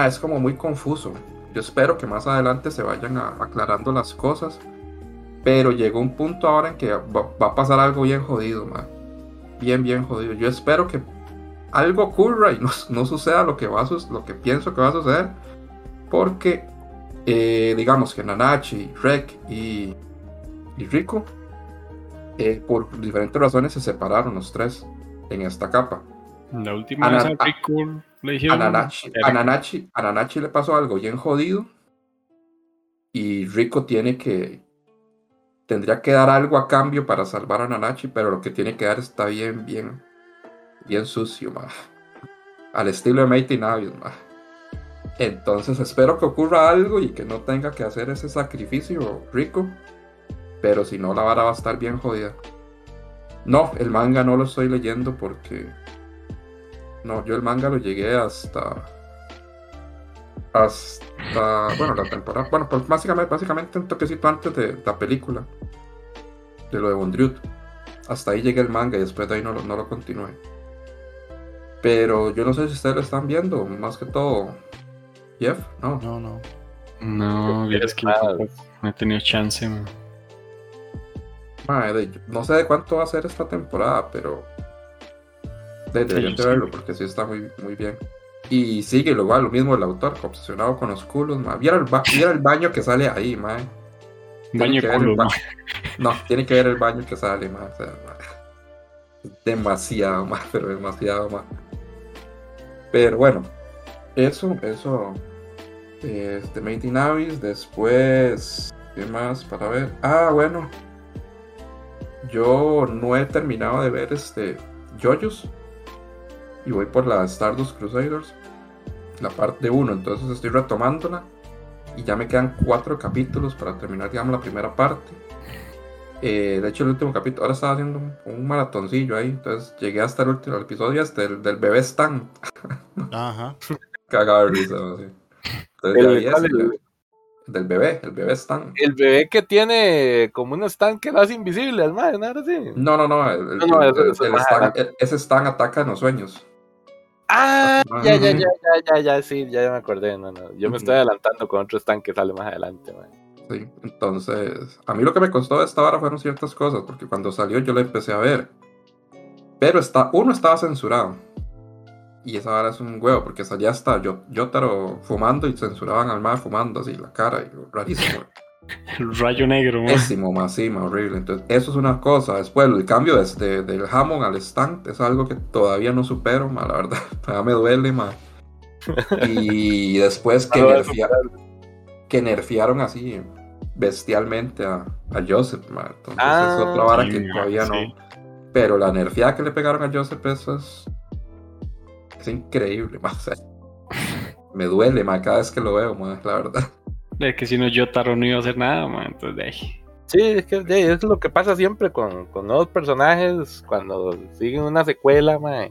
es como muy confuso. Yo espero que más adelante se vayan a- aclarando las cosas. Pero llegó un punto ahora en que va, va a pasar algo bien jodido, ma. Bien, bien jodido. Yo espero que algo ocurra y no, no suceda lo que, va a lo que pienso que va a suceder. Porque, eh, digamos que Nanachi, Rek y, y Rico, eh, por diferentes razones se separaron los tres en esta capa. La última Ana- vez a Rico le dijeron. A Nanachi, era- a Nanachi- a Nanachi le pasó algo bien jodido. Y Rico tiene que. Tendría que dar algo a cambio para salvar a Nanachi, pero lo que tiene que dar está bien, bien. Bien sucio, ma. Al estilo de Mighty Navios. Entonces espero que ocurra algo y que no tenga que hacer ese sacrificio Rico. Pero si no, la vara va a estar bien jodida. No, el manga no lo estoy leyendo porque no, yo el manga lo llegué hasta. Hasta. Bueno, la temporada. Bueno, pues básicamente, básicamente un toquecito antes de la película. De lo de Bondriut. Hasta ahí llegué el manga y después de ahí no, lo- no lo continué. Pero yo no sé si ustedes lo están viendo, más que todo. Jeff, no. No, no. No, vieras que no he tenido chance, man. Mae, de- no sé de cuánto va a ser esta temporada, pero. de- deberían de sí. verlo porque sí está muy, muy bien. Y sigue lo igual, lo mismo el autor, obsesionado con los culos. Viera el, ba- viera el baño que sale ahí. Tiene Baño que culo, ba- ¿no? No, tiene que ver el baño que sale, mae. o sea, mae. Demasiado, mae, pero demasiado, mae. Pero bueno, eso, eso. Este, Mighty Navis, después. ¿Qué más para ver? Ah, bueno. Yo no he terminado de ver este. JoJo's. Y voy por la Stardust Crusaders. La parte 1. Entonces estoy retomándola. Y ya me quedan cuatro capítulos para terminar, digamos, la primera parte. Eh, de hecho, el último capítulo. Ahora estaba haciendo un, maratoncillo ahí. Entonces llegué hasta el último episodio, hasta el del bebé Stan. Ajá. Cagado de risa, ¿no? Sí. Entonces ya El- vi ¿cuál ese, el- ya. Del bebé, el bebé Stan. El bebé que tiene como un stand que lo hace invisible al madre, ¿no? Sí. No, no, no. El, No, no, el- eso- el Stan- ese Stan ataca en los sueños. Ah, Ajá. ya, ya, ya, ya, ya, ya, sí, ya, ya me acordé. No, no. Yo me estoy adelantando con otro stand que sale más adelante, man. Sí, entonces, a mí lo que me costó de esta vara fueron ciertas cosas, porque cuando salió yo la empecé a ver. Pero está, uno estaba censurado. Y esa vara es un huevo, porque hasta yo, Yotaro fumando y censuraban al más fumando así la cara, y rarísimo. El rayo negro, man. Pésimo, más sí, más horrible. Entonces, eso es una cosa. Después, el cambio desde del Hammond al stand es algo que todavía no supero, ma, la verdad. Todavía me duele, ma. Y después que, No lo vas a nerfea- que nerfearon así bestialmente a, a Joseph, ma. Entonces Ah, es otra vara sí, que todavía sí. no. Pero la nerfeada que le pegaron a Joseph, eso es. Es increíble, ma. O sea, me duele, ma, cada vez que lo veo, ma, la verdad. Es que si no, yo Taro no iba a hacer nada, man. Entonces, de ahí. Sí, es que de- es lo que pasa siempre con, con nuevos personajes cuando siguen una secuela, man.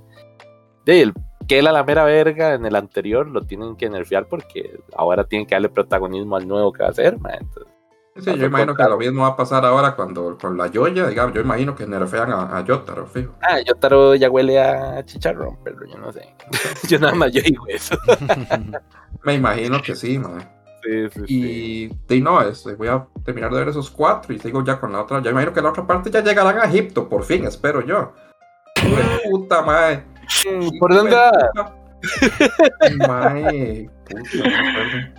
De el que era la mera verga en el anterior lo tienen que nerfear porque ahora tienen que darle protagonismo al nuevo que va a ser, man. Entonces, Sí, yo imagino que lo mismo va a pasar ahora cuando con la Yoya, digamos, yo imagino que nerfean a, a Yotaro, fijo. ah, Yotaro ya huele a chicharrón, pero yo no sé. yo nada más yo digo eso. Me imagino que sí, man. Sí, sí, sí. Y de no, este, voy a terminar de ver esos cuatro y sigo ya con la otra. Ya imagino que la otra parte ya llegarán a Egipto, por fin, espero yo. Qué puta madre. Mm, ¿Por dónde va? Mae.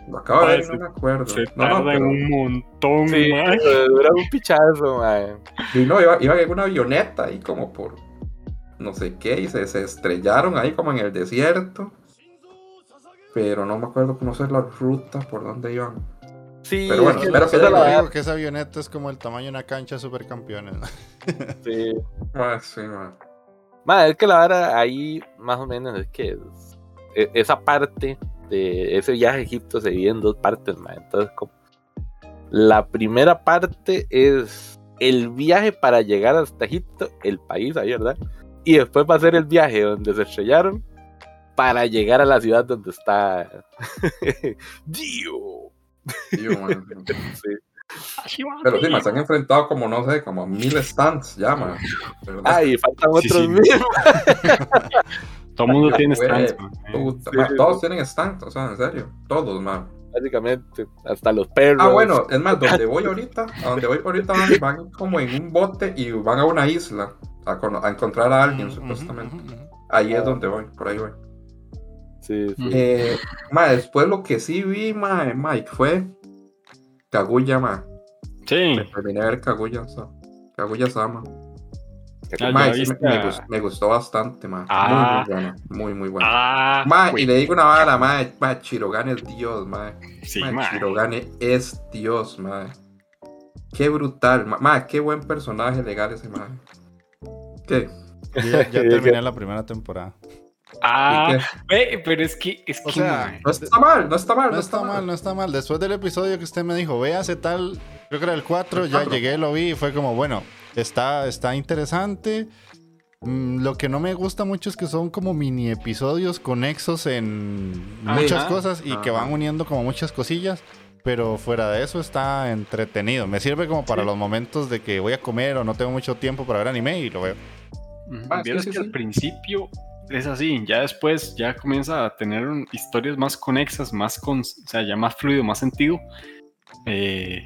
Lo acabo de ver no me acuerdo. Se No, no, pero. un montón, Sí, dura un pichazo, man. Y no, iba, iba en una avioneta ahí como por no sé qué y se, se estrellaron ahí como en el desierto. Pero no me acuerdo cómo es la ruta por donde iban. Sí, Pero bueno, es que lo digo que esa avioneta es como el tamaño de una cancha de supercampeones. ¿no? sí. Ah, sí, man. Ma, es que la vara ahí más o menos es que es- e- esa parte de ese viaje a Egipto se divide en dos partes, ma. Entonces, como la primera parte es el viaje para llegar hasta Egipto, el país ahí, ¿verdad? Y después va a ser el viaje donde se estrellaron para llegar a la ciudad donde está Dio. Man. Sí. Pero sí, me se han enfrentado como, no sé, como a mil stands ya, man. De verdad. Ah, y faltan Sí, otros sí. mil. Todo el mundo tiene stands, man. Puta, Sí, man, sí, todos tienen stands, o sea, en serio. Todos, man. Básicamente, hasta los perros. Ah, bueno, es más, donde voy ahorita, a donde voy ahorita van, van como en un bote y van a una isla a, encontrar a alguien, supuestamente. Ahí es donde voy, por ahí voy. Sí, sí. Eh, ma, después lo que sí vi, ma, Mike, fue Kaguya, ma. Sí. Terminé de ver Kaguya, Kaguya Sama. Ah, Ma, sí, me, me me gustó bastante, ma. Ah. Muy, muy buena, muy, muy buena. Ah, Ma, güey. y le digo una vara, ma, ma, Chirogane es Dios, ma. Sí, Ma, ma. Chirogane es Dios, ma. Qué brutal, ma, ma, qué buen personaje legal ese ma. ¿Qué? Yo ya, ya terminé la primera temporada. Ah, ve, pero es que, es O que, sea, No está mal, no está mal, No está mal, no está mal. Después del episodio que usted me dijo, véase tal, creo que era el 4, El ya llegué, lo vi y fue como, bueno, está, está interesante. Mm, lo que no me gusta mucho es que son como mini episodios conexos en Ajá. muchas cosas y que van uniendo como muchas cosillas. Pero fuera de eso está entretenido. Me sirve como para Sí. los momentos de que voy a comer o no tengo mucho tiempo para ver anime y lo veo. Ah, sí, sí, que sí. al principio es así, ya después ya comienza a tener un- historias más conexas, más con, o sea, ya más fluido, más sentido. Eh,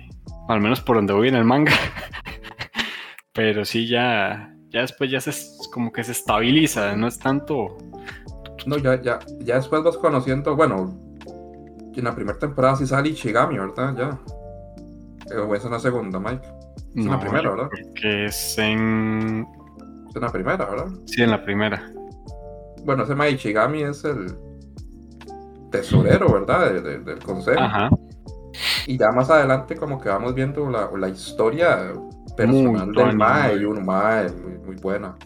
al menos por donde voy en el manga. Pero sí, ya, ya después ya se como que se estabiliza, no es tanto. No, ya, ya, ya después vas conociendo, bueno, en la primera temporada sí sale Ichigami, ¿verdad? Ya. O es en la segunda, Mike. Es en la primera, ¿verdad? Que es en. Es en la primera, ¿verdad? Sí, en la primera. Bueno, ese Mike Ichigami es el tesorero, ¿verdad? De- de- del consejo. Ajá. Y ya más adelante como que vamos viendo la, la historia personal Muy del Mae y un Mae muy, muy buena.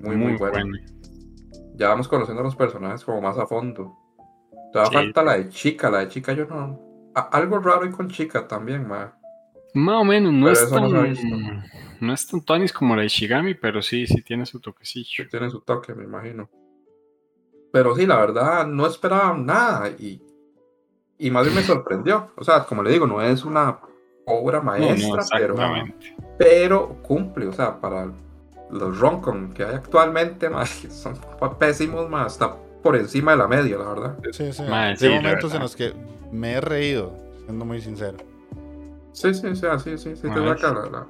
Muy, muy, buena. buena. Ya vamos conociendo a los personajes como más a fondo. Todavía Sí. falta la de chica, la de chica yo no... a- algo raro hay con chica también, Mae. Más o menos, no Pero es no tan. No es tan Tonis como la de Shigami, pero sí, sí tiene su toquecillo. Tiene su toque, me imagino. Pero sí, la verdad, no esperaba nada y, y más bien me sorprendió. O sea, como le digo, no es una obra No, no, maestra, pero, pero cumple. O sea, para los roncon que hay actualmente, ma, son pésimos, ma, está por encima de la media, la verdad. Sí, sí. Mae, Hay sí, momentos en los que me he reído, siendo muy sincero. Sí, sí, sí, así, sí, sí, te saca la, la,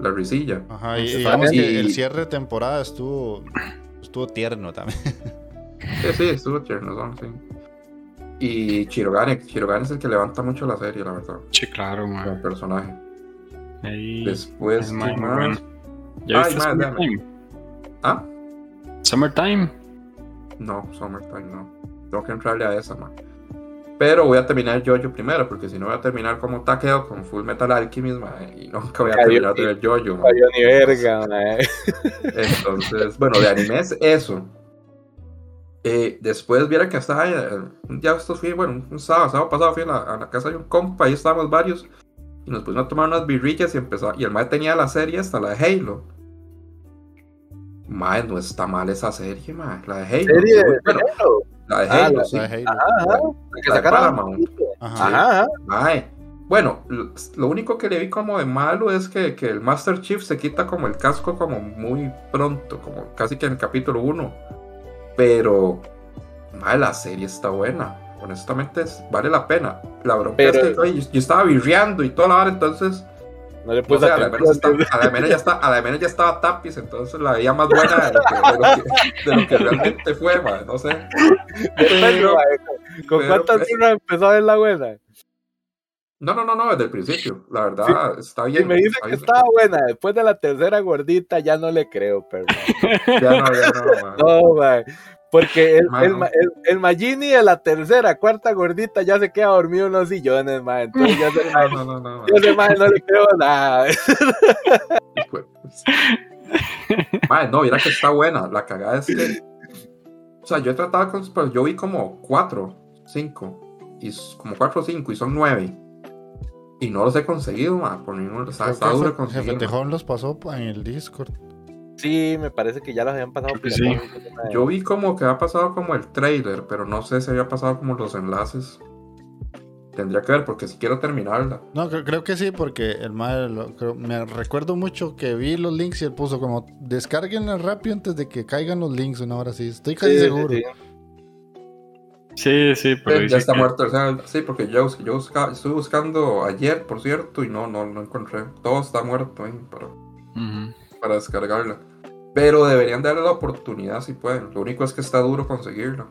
la risilla. Ajá, y, y digamos bien. que el Y- cierre de temporada estuvo, estuvo tierno también. Sí, sí, estuvo ¿no? sí. Y Chirogane, Chirogane es el que levanta mucho la serie, la verdad, Sí, claro, como man. personaje. Ahí. Después, es ¿qué más? bueno. ¿Ya Ay, viste mae, Summertime? ¿Ah? Summertime. No, Summertime no. Tengo que entrarle a esa, man. Pero voy a terminar Jojo primero, porque si no voy a terminar como Takeo con Full Metal Alchemist, man, y nunca voy a terminar de ver Jojo, man. Ni verga, mae. Entonces, bueno, de anime es eso. Eh, después viera que estaba, eh, un día esto fui, bueno, un sábado, sábado pasado fui a la, a la casa de un compa, ahí estábamos varios, y nos pusimos a tomar unas birrillas y empezó, y el mae tenía la serie hasta la de Halo. Mae, no está mal esa serie, mae, la de Halo. ¿Serie de Bueno, Halo? la de Ah, Halo, la- sí. La de Halo. Ajá, ajá. La que La sacaron. Paramount. Ajá. Ajá, ajá. Mae, bueno, lo, lo único que le vi como de malo es que, que el Master Chief se quita como el casco como muy pronto, como casi que en el capítulo 1. Pero, mae, la serie está buena. Honestamente, es- vale la pena. La bronca Pero- es que yo, yo estaba virreando y toda la hora, entonces, No le no puse sé, a la menos, está- a la menos ya está, a la menos ya estaba Tapis, entonces la veía más buena de lo que, de lo que- de lo que realmente fue, mae, no sé. Pero-. ¿Con cuántas pues- horas empezó a ver la buena? No, no, no, no, desde el principio. La verdad, está bien. Si me dice que bien. estaba buena después de la tercera gordita, ya no le creo, pero. Ya no, ya no, mae. No, mae. Porque el, el, no. el, el Magini de la tercera, cuarta gordita ya se queda dormido en los sillones, mae. Entonces ya se, No, no, no, no. yo ese mae no le creo nada. Mae, no, mira que está buena. La cagada es que. O sea, yo he tratado con. Pero yo vi como cuatro, cinco. Y como cuatro o cinco, y son nueve. Y no los he conseguido, ma, por ninguno. O sea, Creo está duro conseguir. Jefe. Tejón los pasó en el Discord. sí, me parece que ya los habían pasado. Sí. Yo vi como que había pasado como el trailer, pero no sé si había pasado como los enlaces. Tendría que ver, porque si quiero terminarla. No, cre- creo que sí, porque el madre, lo- creo- me recuerdo mucho que vi los links y él puso como descarguenla rápido antes de que caigan los links una hora sí. Estoy casi Sí, sí, seguro. sí. Sí, sí, pero ya está que- muerto el Zelda. Sí, porque yo, yo busca- estuve buscando ayer, por cierto, y no, no, no encontré. Todo está muerto ahí para, Ujú. para descargarla. Pero deberían darle la oportunidad si pueden. Lo único es que está duro conseguirla.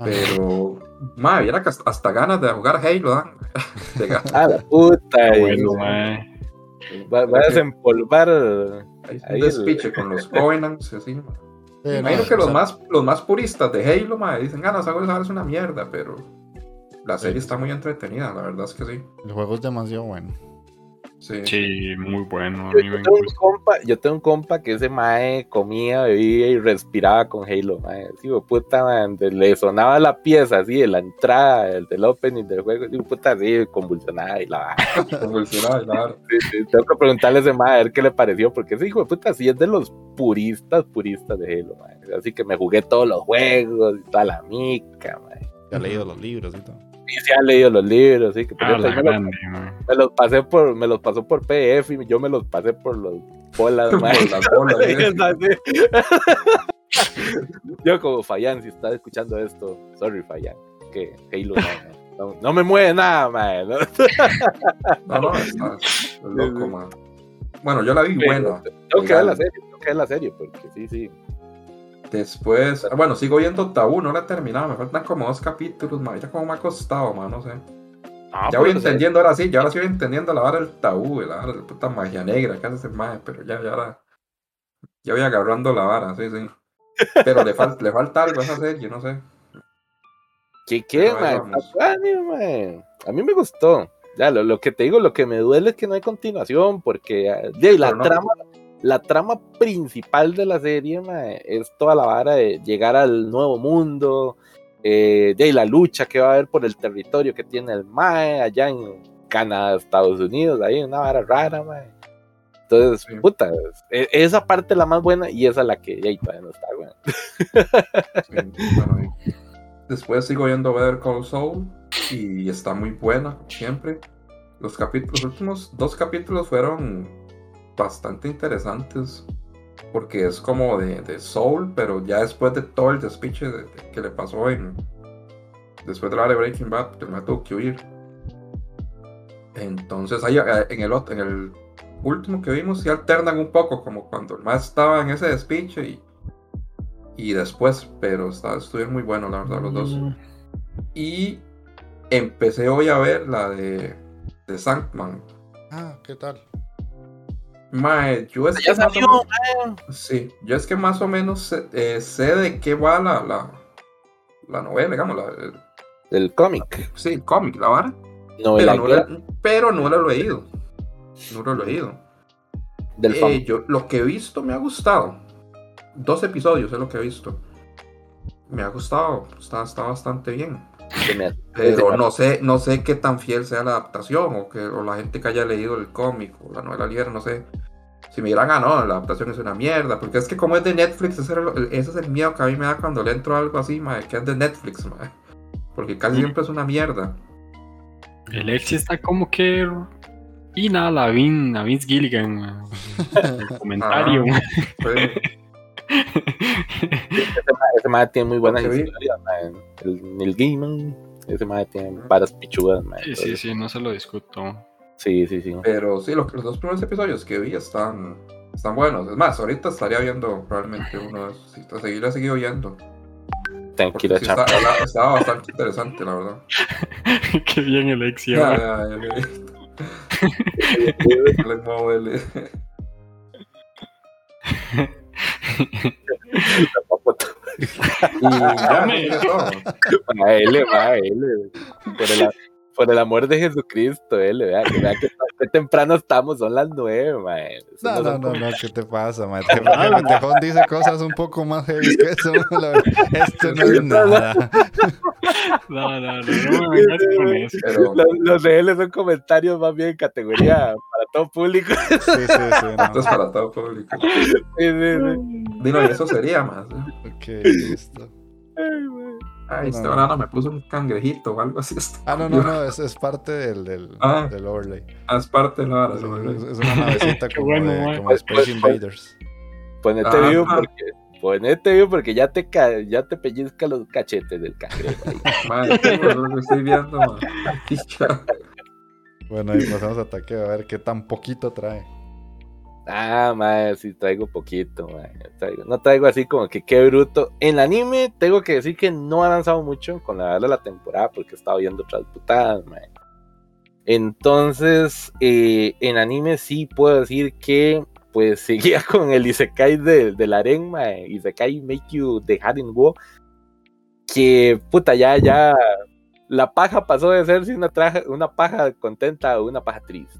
Ah, Pero, madre, viera que hasta, hasta ganas de jugar Halo dan. De ganas. Ah, la puta. Bueno, mae. Va, va a desempolvar. Hay Ahí un el- despiche con los Covenants y así. Sí, Me no, imagino que los más, los más puristas de Halo, madre, dicen, ah, no, esa es una mierda, pero la serie está muy entretenida, la verdad es que sí. El juego es demasiado bueno. Sí. Sí, muy bueno. A Yo, mí yo me tengo un compa, yo tengo un compa que ese mae comía, bebía y respiraba con Halo, mae. Sí, puta, man, le sonaba la pieza así de la entrada del, del opening del juego, sí, puta, así convulsionada y la. Convulsionada, claro. Sí, sí, Tengo que preguntarle a ese mae a ver qué le pareció, porque ese hijo de puta sí es de los puristas, puristas de Halo, mae. Así que me jugué todos los juegos y toda la mica, mae. Ya he leído los libros y todo. Y se han leído los libros, así que por Ah, cierto, me, los, grande, mae. me los pasé por, me los pasó por PDF y yo me los pasé por los bolas. Por las bolas. Yo como Fayan, si estás escuchando esto, sorry Fayan, que Halo no, no, no me mueve nada, mae. ¿no? No, no, loco, man. Bueno, yo la vi buena. Tengo que ver la serie, tengo que ver la serie, porque sí, sí. Después, ah, bueno, sigo viendo Tabú, no la he terminado, me faltan como dos capítulos, man. Ya como me ha costado, man, no sé. Ah, ya voy entendiendo ahora sí, ya ahora sí voy entendiendo la vara del tabú, la vara de puta magia negra que hace ese maje, pero ya, ya ahora. Ya voy agarrando la vara, sí, sí. Pero le, fal- le falta algo a esa serie, no sé. ¿Qué, qué, mae. A mí me gustó. Ya, lo, lo que te digo, lo que me duele es que no hay continuación, porque ah, de la no- trama, la trama principal de la serie, mae, es toda la vara de llegar al nuevo mundo, eh, de ahí, la lucha que va a haber por el territorio que tiene el MAE allá en Canadá, Estados Unidos, ahí una vara rara, mae. Entonces, Sí. puta, e- esa parte es la más buena y esa es la que ya todavía no está buena. Sí, bueno, después sigo viendo Better Call Saul y está muy buena, siempre. Los, capítulos, los últimos dos capítulos fueron bastante interesantes porque es como de, de Soul, pero ya después de todo el despiche de- de- que le pasó en después de la de Breaking Bad, que me tuvo que huir. Entonces ahí eh, en el en el último que vimos sí alternan un poco, como cuando el más estaba en ese despiche y y después, pero está, estuvieron muy buenos, la verdad, los dos. Mm. Y empecé hoy a ver la de, de Sandman. Ah, ¿qué tal? Mae, yo es Ya que más o salió, menos- sí, yo es que más o menos sé, eh, sé de qué va la, la, la novela, digamos, la, el- El cómic. sí, el cómic, la vara. Novela Pero no, la, pero no la he leído. No lo he leído. del Eh, yo, lo que he visto me ha gustado. Dos episodios es lo que he visto. Me ha gustado, está, está bastante bien. Pero no sé, no sé qué tan fiel sea la adaptación o que o la gente que haya leído el cómic o la novela ligera, no sé. Si me dirán, ah, no, la adaptación es una mierda, porque es que como es de Netflix, ese, era lo- ese es el miedo que a mí me da cuando le entro a algo así, mae, que es de Netflix, mae. porque casi Mm. siempre es una mierda. El ex está como que. Y nada, la Vin, a Vince Gilligan. El comentario. Ah. Fue- Ese ma- ese madre tiene muy buenas historias. El Neil Gaiman, ese madre tiene varas pichudas, man. Sí, sí, sí, no se lo discuto. Sí, sí, sí. pero sí, lo- los dos primeros episodios que vi están, están buenos. Es más, ahorita estaría viendo probablemente uno de esos. Sí, te seguiría seguido viendo. Sí estaba bastante interesante, la verdad. Qué bien el ex. Ya, ya, ya, ya, ya. Le muevo el- Y ya, va, a él. Por el, por el amor de Jesucristo, él, vea, que, vea que, temprano estamos, son las nueve, mae. No, no, no, no, ¿qué te pasa, man? Jefe, jefe Tejón dice cosas un poco más heavy que eso. Esto no es nada. No, no, no, no me vengas con eso. Pero Los, los de él son comentarios más bien categoría para todo público. Sí, sí, sí. esto es para todo público. Sí, sí, sí. Dino, y eso sería más. ¿eh? Ok, listo. Ay, Ay, este No. verano me puso un cangrejito o algo así. Ah, no, no, no, es, es parte del, del, Ah. del overlay. Ah, es parte de la vara. Es, una navecita como, bueno, de, como de Space Invaders. Ponete Ah, vivo ah. porque. Ponete vivo porque ya te, ya te pellizca los cachetes del cangrejo. Madre, lo que estoy viendo, man. Bueno, ahí pasamos a taqueo, a ver qué tan poquito trae. Ah, madre, sí traigo poquito. Traigo- no traigo así como que qué bruto. En anime tengo que decir que no ha avanzado mucho con la de la temporada porque he estado viendo otras putadas, mae. Entonces, eh, en anime sí puedo decir que pues seguía con el Isekai de, del harem, mae. Isekai Make You the in Wo. Que puta, ya, ya. La paja pasó de ser una, traja- una paja contenta a una paja triste.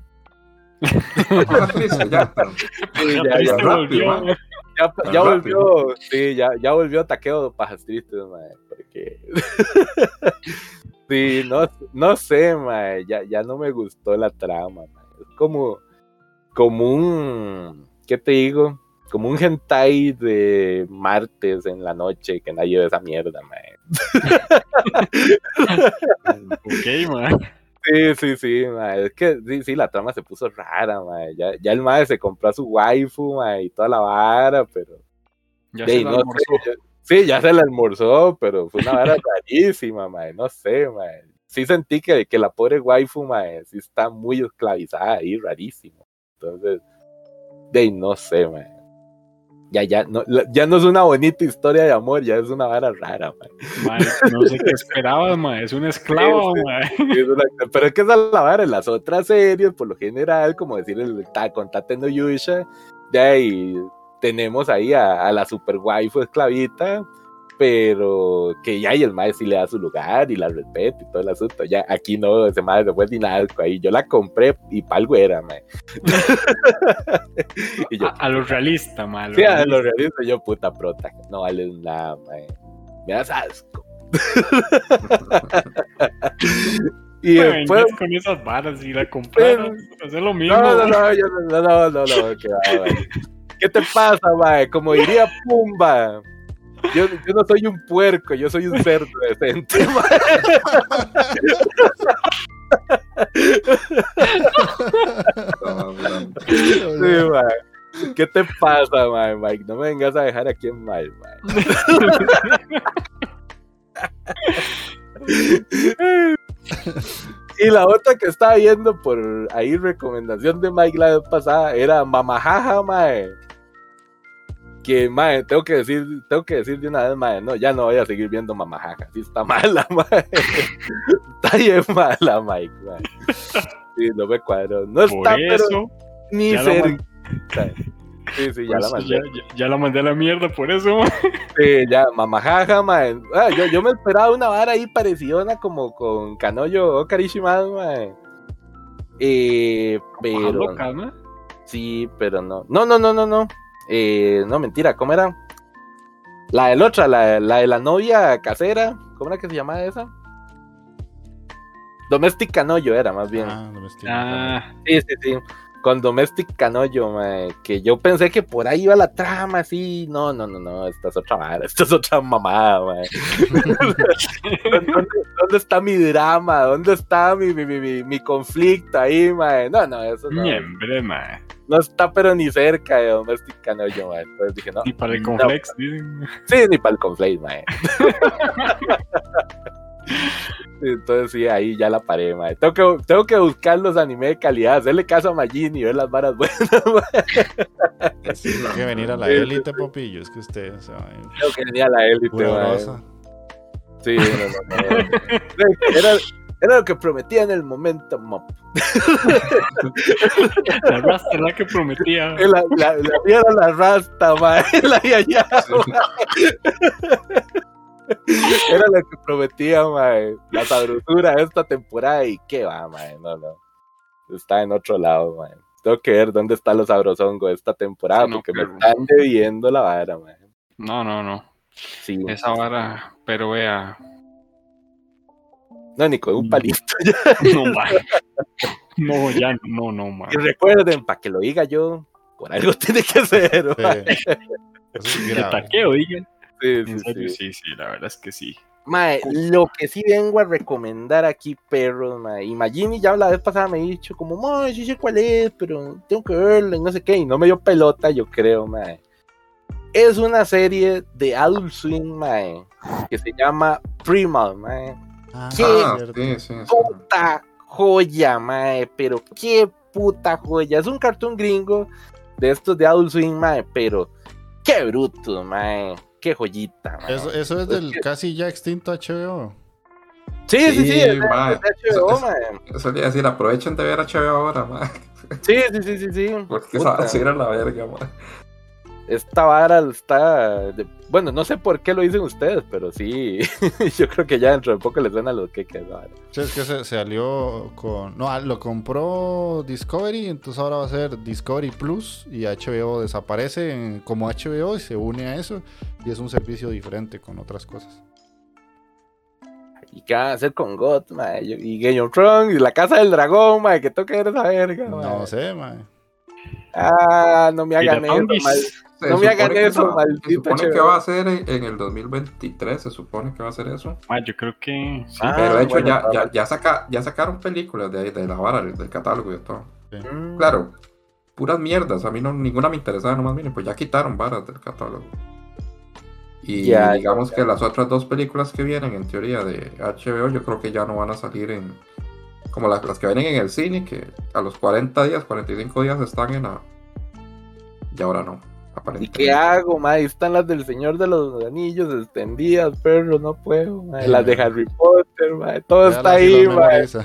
Ya, pero Sí, ya, rápido, volvió, ya, ya volvió, sí, ya, ya volvió taqueo de pajas tristes, mae, porque sí, no, no sé, mae, ya, ya no me gustó la trama, mae. Es como, como un, ¿qué te digo? Como un hentai de martes en la noche que nadie ve esa mierda, mae. Ok, man. Sí, sí, sí, mae. Es que sí, sí, la trama se puso rara, mae. Ya, ya el mae se compró a su waifu, mae, y toda la vara, pero Ya Ey, se la no sé, almorzó. sí, ya se la almorzó, pero fue una vara rarísima, mae. No sé, mae. Sí sentí que, que la pobre waifu, mae, sí está muy esclavizada ahí, rarísimo. Entonces, de no sé, mae. Ya, ya, no, ya no es una bonita historia de amor, ya es una vara rara. Man, no sé qué esperabas, man. Es un esclavo, Sí, sí. man. Sí, es una- Pero es que esa es la vara en las otras series, por lo general, como decir el con Tate no Yusha, de ahí tenemos ahí a, a la super waifu esclavita, pero que ya y el mae sí le da su lugar y la respeta y todo el asunto. Ya aquí no, ese mae se fue dinalco ahí. Yo la compré y palgo era, mae. y yo, A, a lo realista, man. a lo sí, a realista. lo realista, yo puta prota, no vale nada, mae. Me das asco. y después vengas con esas varas y la compraron. Hacer lo mismo. No, no, no, yo no, no, no, no, mae. ¿Qué te pasa, mae? Como diría Pumba, yo, yo no soy un puerco, yo soy un cerdo decente. Sí. ¿Qué te pasa, mae, Mike? No me vengas a dejar aquí en mal, mae. Y la otra que estaba viendo por ahí, recomendación de Mike la vez pasada, era Mamajaja, mae. Que, mae, tengo que decir, tengo que decir de una vez, mae, no, ya no voy a seguir viendo Mamajaja. Sí está mala, mae. Está bien mala, Mike, mae. Sí, no me cuadro. No Por está, pero eso. ni ya la cerca. Sí, sí, ya la mandé. ya, ya- ya la mandé a la mierda, por eso, man. Sí, ya, mamajaja, mae. Ah, yo, yo me esperaba una vara ahí parecida como con Kanoyo o Karishimasu, mae. Eh, Pajas pero sí, pero no. No, no, no, no, no. Eh, no, mentira, ¿cómo era? La del otra, la, la de la novia casera. ¿Cómo era que se llamaba esa? Domestic Canoyo era más bien. Ah, no me estoy Ah, Sí, sí, sí. Con Domestic Canoyo, mae, que yo pensé que por ahí iba la trama, así. No, no, no, no, esta es otra vara, esta es otra mamada, mae. ¿Dónde, dónde está mi drama? ¿Dónde está mi, mi, mi, mi- conflicto ahí, mae? No, no, eso no, Miembre, man. No está pero ni cerca de Domestic Canoyo, mae. Entonces dije, no, Ni para el no, complex, dicen. sí, ni para el conflict, mae. Entonces sí, ahí ya la paré, mae. Tengo que, tengo que buscar los anime de calidad, hacerle caso a Majin y ver las varas buenas, mae. Sí, Tiene que venir a la Sí, sí, élite, Popillo. Es que usted, o sea, Tengo que venir a la élite, mae. Sí, no, no, no. Era, era lo que prometía en el momento, mop. La rasta la que prometía. La, la, la era la rasta, mae. La yaya, Era lo que prometía, mae. La sabrosura de esta temporada y qué va, mae. No, no. está en otro lado, mae. Tengo que ver dónde está los sabrosongos esta temporada, no, porque pero- me están debiendo la vara, mae. No, no, no. Sí, Esa vara, pero vea. No, ni con un palito. No, man. No, ya, no, no, man. Y recuerden, para que lo diga yo, por algo tiene que ser. Sí. Es taqueo, digan. Sí, sí, serio, sí. sí, sí, la verdad es que sí. Mae, lo que sí vengo a recomendar aquí, perros, mae. Y Magini ya la vez pasada me ha dicho como, mae, sí sé cuál es, pero tengo que verla y no sé qué. Y no me dio pelota, yo creo, mae. Es una serie de Adult Swim, mae, que se llama Primal, mae. Ah, ¿Qué? Sí, sí. Puta joya, mae, pero qué puta joya. Es un cartoon gringo de estos de Adult Swim, mae, pero qué bruto, mae. Qué joyita, mae. Eso, eso es del casi ya extinto HBO. Sí, sí, sí, Sí, es de- mae. es de HBO, Eso- mae. Eso le iba a decir, aprovechen de ver HBO ahora, man. Sí, sí, sí, sí, sí. Porque esa va a ser a la verga, man. Esta vara está. de- Bueno, no sé por qué lo dicen ustedes, pero sí. Yo creo que ya dentro de poco les suena lo que que vara. Sí, es que se, se alió con. No, ah, lo compró Discovery, entonces ahora va a ser Discovery Plus y HBO desaparece en- como HBO y se une a eso y es un servicio diferente con otras cosas. ¿Y qué van a hacer con God, mae? Yo- Y Game of Thrones y la Casa del Dragón, mae. Que toque ver esa verga, mae. No sé, mae. Ah, no me hagan eso, No me hagan eso, va- maldito Se supone que va a ser en, en el 2023, se supone que va a ser eso. Ah, yo creo que sí. Ah, Pero de hecho bueno, ya, ya, saca, ya sacaron películas de, ahí, de la vara, del catálogo y de todo. Claro, puras mierdas, a mí no, ninguna me interesaba, nomás miren, pues ya quitaron varas del catálogo. Y Ya, digamos que las otras dos películas que vienen, en teoría, de HBO, yo creo que ya no van a salir en... Como las, las que vienen en el cine, que a los 40 días, 45 días están en la... Y ahora no, ¿Y qué hago? Ahí están las del Señor de los Anillos extendidas, perro, no puedo, Las de. Harry Potter, mae. Todo está ahí, memoriza.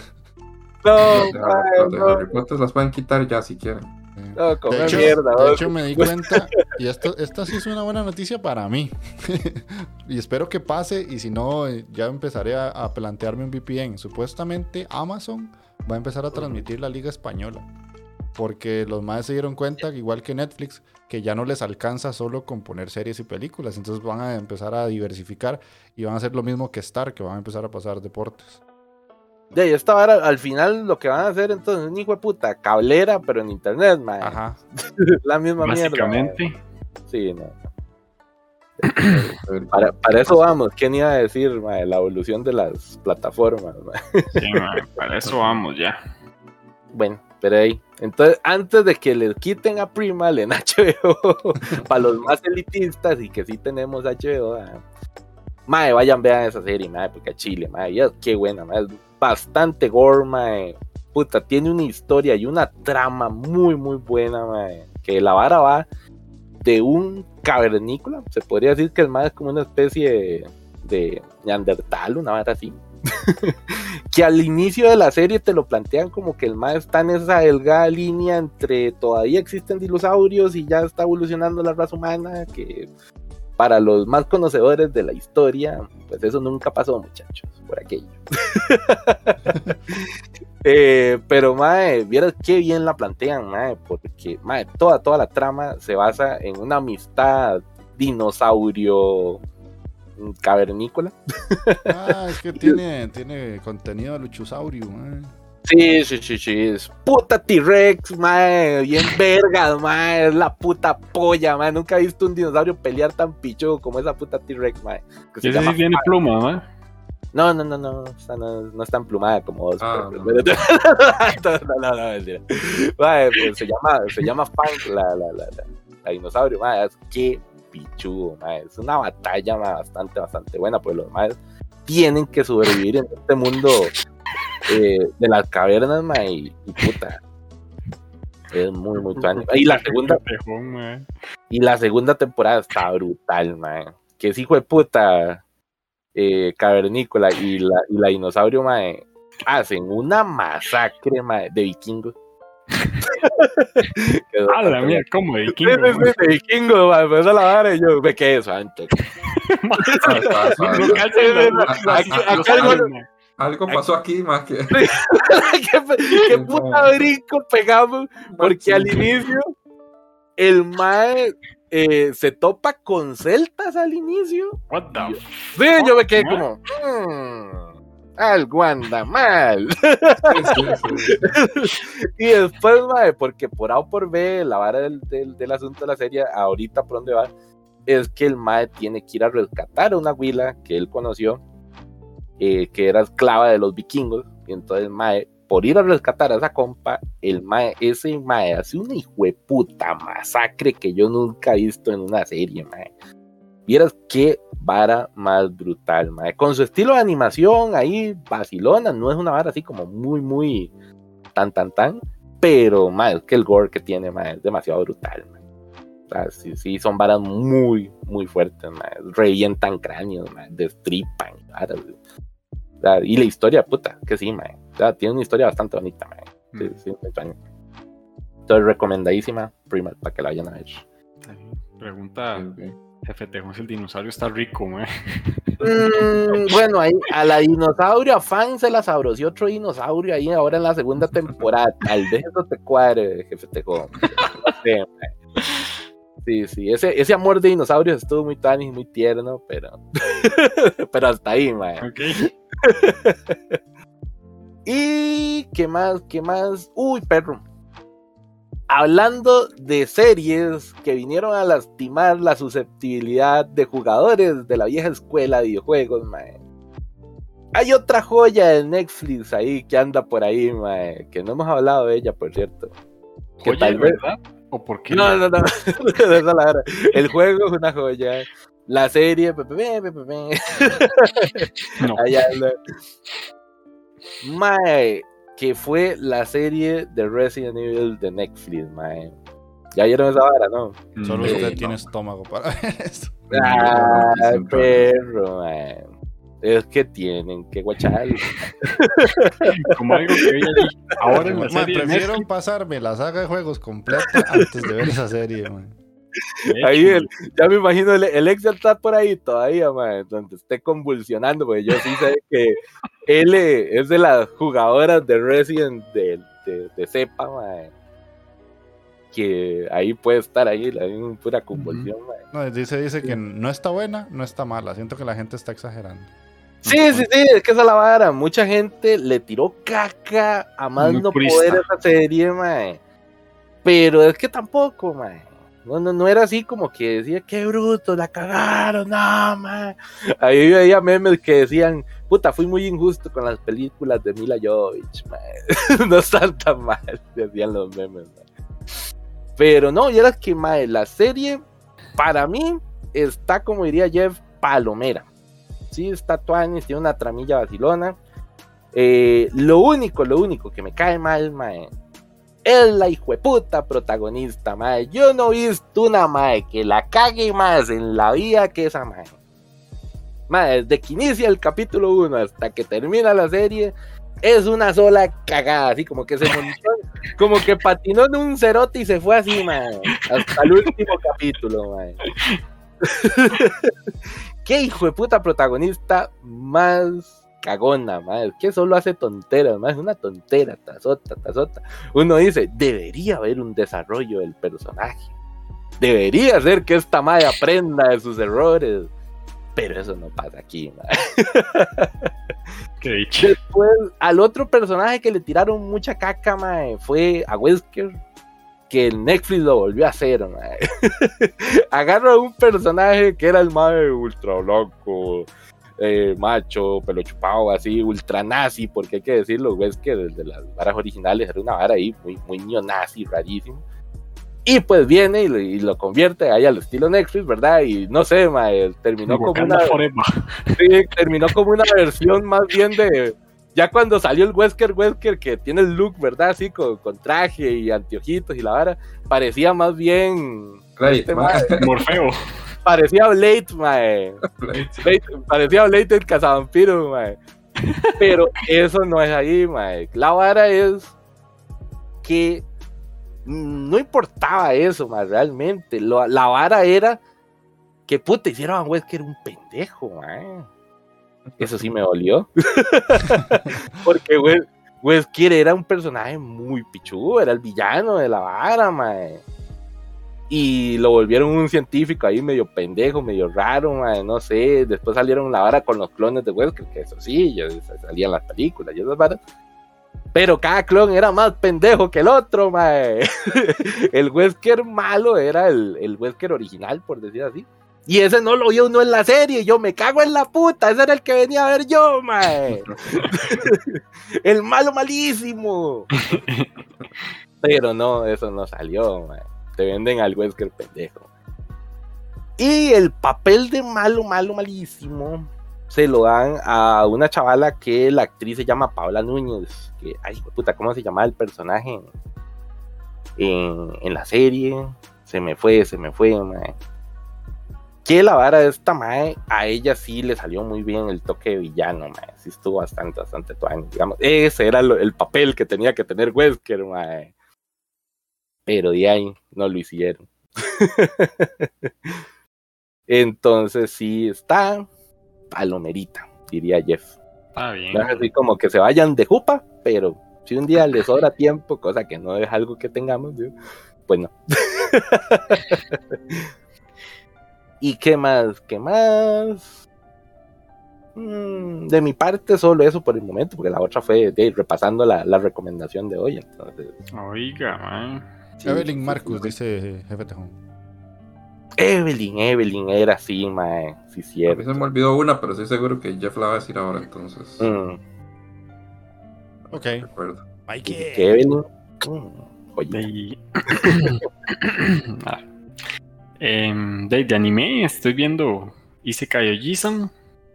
No, Las de, mae, las de no. Harry Potter las pueden quitar ya si quieren. No, come De hecho, mierda, de hecho, me di cuenta, y esto, esta sí es una buena noticia para mí. y espero que pase, y si no, eh, ya empezaré a, a plantearme un VPN. Supuestamente Amazon va a empezar a transmitir la Liga Española. Porque los más se dieron cuenta, igual que Netflix, que ya no les alcanza solo con poner series y películas. Entonces van a empezar a diversificar y van a hacer lo mismo que Star, que van a empezar a pasar deportes. Ya, y esta vara, al final lo que van a hacer entonces es un hijo de puta cablera, pero en internet, mae. Ajá. La misma mierda. Básicamente. Sí, no. Para, para eso vamos, ¿quién iba a decir, mae? La evolución de las plataformas, mae. Sí, mae, para eso vamos ya. Bueno, pero ahí. Entonces, antes de que les quiten a Primal en HBO, para los más elitistas y que sí tenemos HBO, ah, mae, vayan, vean esa serie, mae, porque a Chile, mae, ya, qué buena, mae, es bastante gore, mae. Puta, tiene una historia y una trama muy, muy buena, mae. Que la vara va de un cavernícola, se podría decir que es como una especie de, de neandertal, una vara así que al inicio de la serie te lo plantean como que el mae está en esa delgada línea entre todavía existen dinosaurios y ya está evolucionando la raza humana, que para los más conocedores de la historia, pues eso nunca pasó, muchachos, por aquello. Eh, pero mae, vieras qué bien la plantean, mae, porque mae, toda, toda la trama se basa en una amistad dinosaurio cavernícola. Ah, es que tiene, tiene contenido de luchosaurio. eh. Sí, sí, sí, sí. Es puta T-Rex, mae. Bien vergas, mae. Es la puta polla, mae. Nunca he visto un dinosaurio pelear tan pichudo como esa puta T-Rex. Que Y ese sí tiene pluma, ¿no? No, no, no, no. Esta no, no es tan plumada como vos. Ah, pero- no. no, no, no, no, mentira. Mae, pues se llama, se llama Funk, la, la, la, la, la dinosaurio, mae. Es que pichudo, mae. Es una batalla, mae, bastante, bastante buena, pues los maes tienen que sobrevivir en este mundo eh, de las cavernas, mae, y, y puta. Es muy, muy tuanis. Y la segunda, mae. y la segunda temporada está brutal, man. Que es hijo de puta eh, cavernícola y la, y la dinosaurio, mae, hacen una masacre, mae, de vikingos. Ah, la mía, como de Sí, vikingo, sí, sí, de vikingos, mae, pues esa la vara y yo ah, acá ah, algo- pasó aquí, más que. ¿Qué, qué puta brinco pegamos? Porque al inicio el Mae eh, se topa con celtas al inicio. What the Sí, yo me quedé como. "Mm, algo anda mal. Y después, mae, porque por A o por B, la vara del, del, asunto de la serie, ahorita por dónde va, es que el Mae tiene que ir a rescatar a una huila que él conoció, eh, que era esclava de los vikingos. Y entonces, Mae, por ir a rescatar a esa compa, el Mae, ese Mae hace una hijueputa masacre que yo nunca he visto en una serie, Mae. Vieras qué vara más brutal, mae. Con su estilo de animación ahí, vacilona, no es una vara así como muy, muy tan, tan, tan. Pero, mae, es que el gore que tiene, mae, es demasiado brutal, mae. O sea, sí, sí, son varas muy, muy fuertes, mae. Revientan cráneos, mae, destripan, varas. O sea, y la historia, puta, que sí, mae. O sea, tiene una historia bastante bonita, mae. Sí, sí, extraño. Entonces, recomendadísima, Primal, para que la vayan a ver. Pregunta, Sí, jefe Tejón, si el dinosaurio está rico, mae. Mm, bueno, ahí a la dinosaurio a fan se la sabroció otro dinosaurio ahí ahora en la segunda temporada. Tal vez eso te cuadre, jefe Tejón. Sí, sí, ese, ese amor de dinosaurios estuvo muy tan y muy tierno, pero, pero hasta ahí, mae. Ok. Y qué más, qué más. Uy, perro. Hablando de series que vinieron a lastimar la susceptibilidad de jugadores de la vieja escuela de videojuegos, mae. Hay otra joya de Netflix ahí que anda por ahí, mae, que no hemos hablado de ella, por cierto. Que tal vez- ¿verdad? ¿O por qué? No, no, no. Vara. El juego es una joya. La serie, pe, pe, pe, pe, pe, pe. No. Allá anda. Mae, que fue la serie de Resident Evil de Netflix, mae. Ya vieron esa vara, ¿no? Solo Sí, usted no. tiene estómago para ver esto. Ah, perro, mae. Es que tienen que guachar. Como algo que vi allí. Ahora en la serie prefiero pasarme la saga de juegos completa antes de ver esa serie, man. Ahí el, ya me imagino el, el Excel está por ahí todavía, mae, donde esté convulsionando, porque yo sí sé que él es de las jugadoras de Resident de, de, de cepa, mae, que ahí puede estar ahí, la en pura convulsión, mae. No, dice, dice que no está buena, no está mala. Siento que la gente está exagerando. Sí, sí, sí, es que esa es la vara. Mucha gente le tiró caca a más no poder a esa serie, mae. Pero es que tampoco, mae. No, no, no era así como que decía, qué bruto, la cagaron, no, mae. Ahí veía memes que decían, puta, fui muy injusto con las películas de Mila Jovovich, mae. no están tan mal, decían los memes, mae. Pero no, ya era que, mae, la serie, para mí, está, como diría Jeff, palomera. Sí, está Tuanis, tiene una tramilla vacilona. Eh, lo único, lo único que me cae mal, mae, es la hijueputa protagonista, mae. Yo no he visto una mae que la cague más en la vida que esa mae. Mae, desde que inicia el capítulo 1 hasta que termina la serie, es una sola cagada, así como que se montó, como que patinó en un cerote y se fue así, mae, hasta el último capítulo, mae. Qué hijo de puta protagonista más cagona, más que solo hace tonteras, más una tontera, tazota, tazota. Uno dice, debería haber un desarrollo del personaje. Debería ser que esta madre aprenda de sus errores. Pero eso no pasa aquí, madre. qué. Después, al otro personaje que le tiraron mucha caca, mae, fue a Wesker, que el Netflix lo volvió a hacer, mae. Agarra un personaje que era el mae ultra blanco, eh, macho, pelo chupado, así, ultra nazi, porque hay que decirlo, Wesker, desde las varas originales, era una vara ahí muy, muy neonazi, rarísimo. Y pues viene y lo, y lo convierte ahí al estilo Netflix, ¿verdad? Y no sé, mae, terminó como Wakanda una... Sí, terminó como una versión más bien de. Ya cuando salió el Wesker Wesker, que tiene el look, ¿verdad? Así con, con traje y anteojitos y la vara, parecía más bien. Great, Este mae. Morfeo. Parecía Blade, mae. Blade- parecía Blade el cazavampiro, mae. Pero eso no es ahí, mae. La vara es que no importaba eso, mae, realmente. Lo- la vara era que puta hicieron a Wesker un pendejo, mae. Eso sí me dolió. Porque Wes- Wesker era un personaje muy pichudo, era el villano de la vara, mae. Y lo volvieron un científico ahí medio pendejo, medio raro, no sé. Después salieron la vara con los clones de Wesker, que eso sí, ya salían las películas y esas varas. Pero cada clon era más pendejo que el otro, mae. El Wesker malo era el, el Wesker original, por decir así. Y ese no lo vio uno en la serie. Yo me cago en la puta. Ese era el que venía a ver yo, mae. el malo malísimo. Pero no, eso no salió, mae. Te venden al Wesker pendejo. Y el papel de malo, malo, malísimo se lo dan a una chavala que la actriz se llama Paula Núñez. Que, ay, puta, ¿cómo se llamaba el personaje en, en la serie? Se me fue, se me fue, mae. Que la vara de esta mae, a ella sí le salió muy bien el toque de villano, mae. Sí estuvo bastante, bastante tuani, digamos. Ese era lo- el papel que tenía que tener Wesker, mae. Pero de ahí no lo hicieron. Entonces sí está palomerita, diría Jeff. Está bien. No es así como que se vayan de jupa, pero si un día les sobra tiempo, cosa que no es algo que tengamos, digo, pues no. ¿Y qué más? ¿Qué más? Mm, de mi parte, solo eso por el momento, porque la otra fue de, repasando la, la recomendación de hoy. Entonces, Oiga, man. Sí, Evelyn Marcus, dice Jefe Tejón. Evelyn, Evelyn era así, mae. Sí, A mí cierto. se me olvidó una, pero estoy seguro que Jeff la va a decir ahora, entonces. Mm, Ok. Recuerdo. que Evelyn. mm. De... Ah. Em, de, de anime estoy viendo Isekai Ojisan.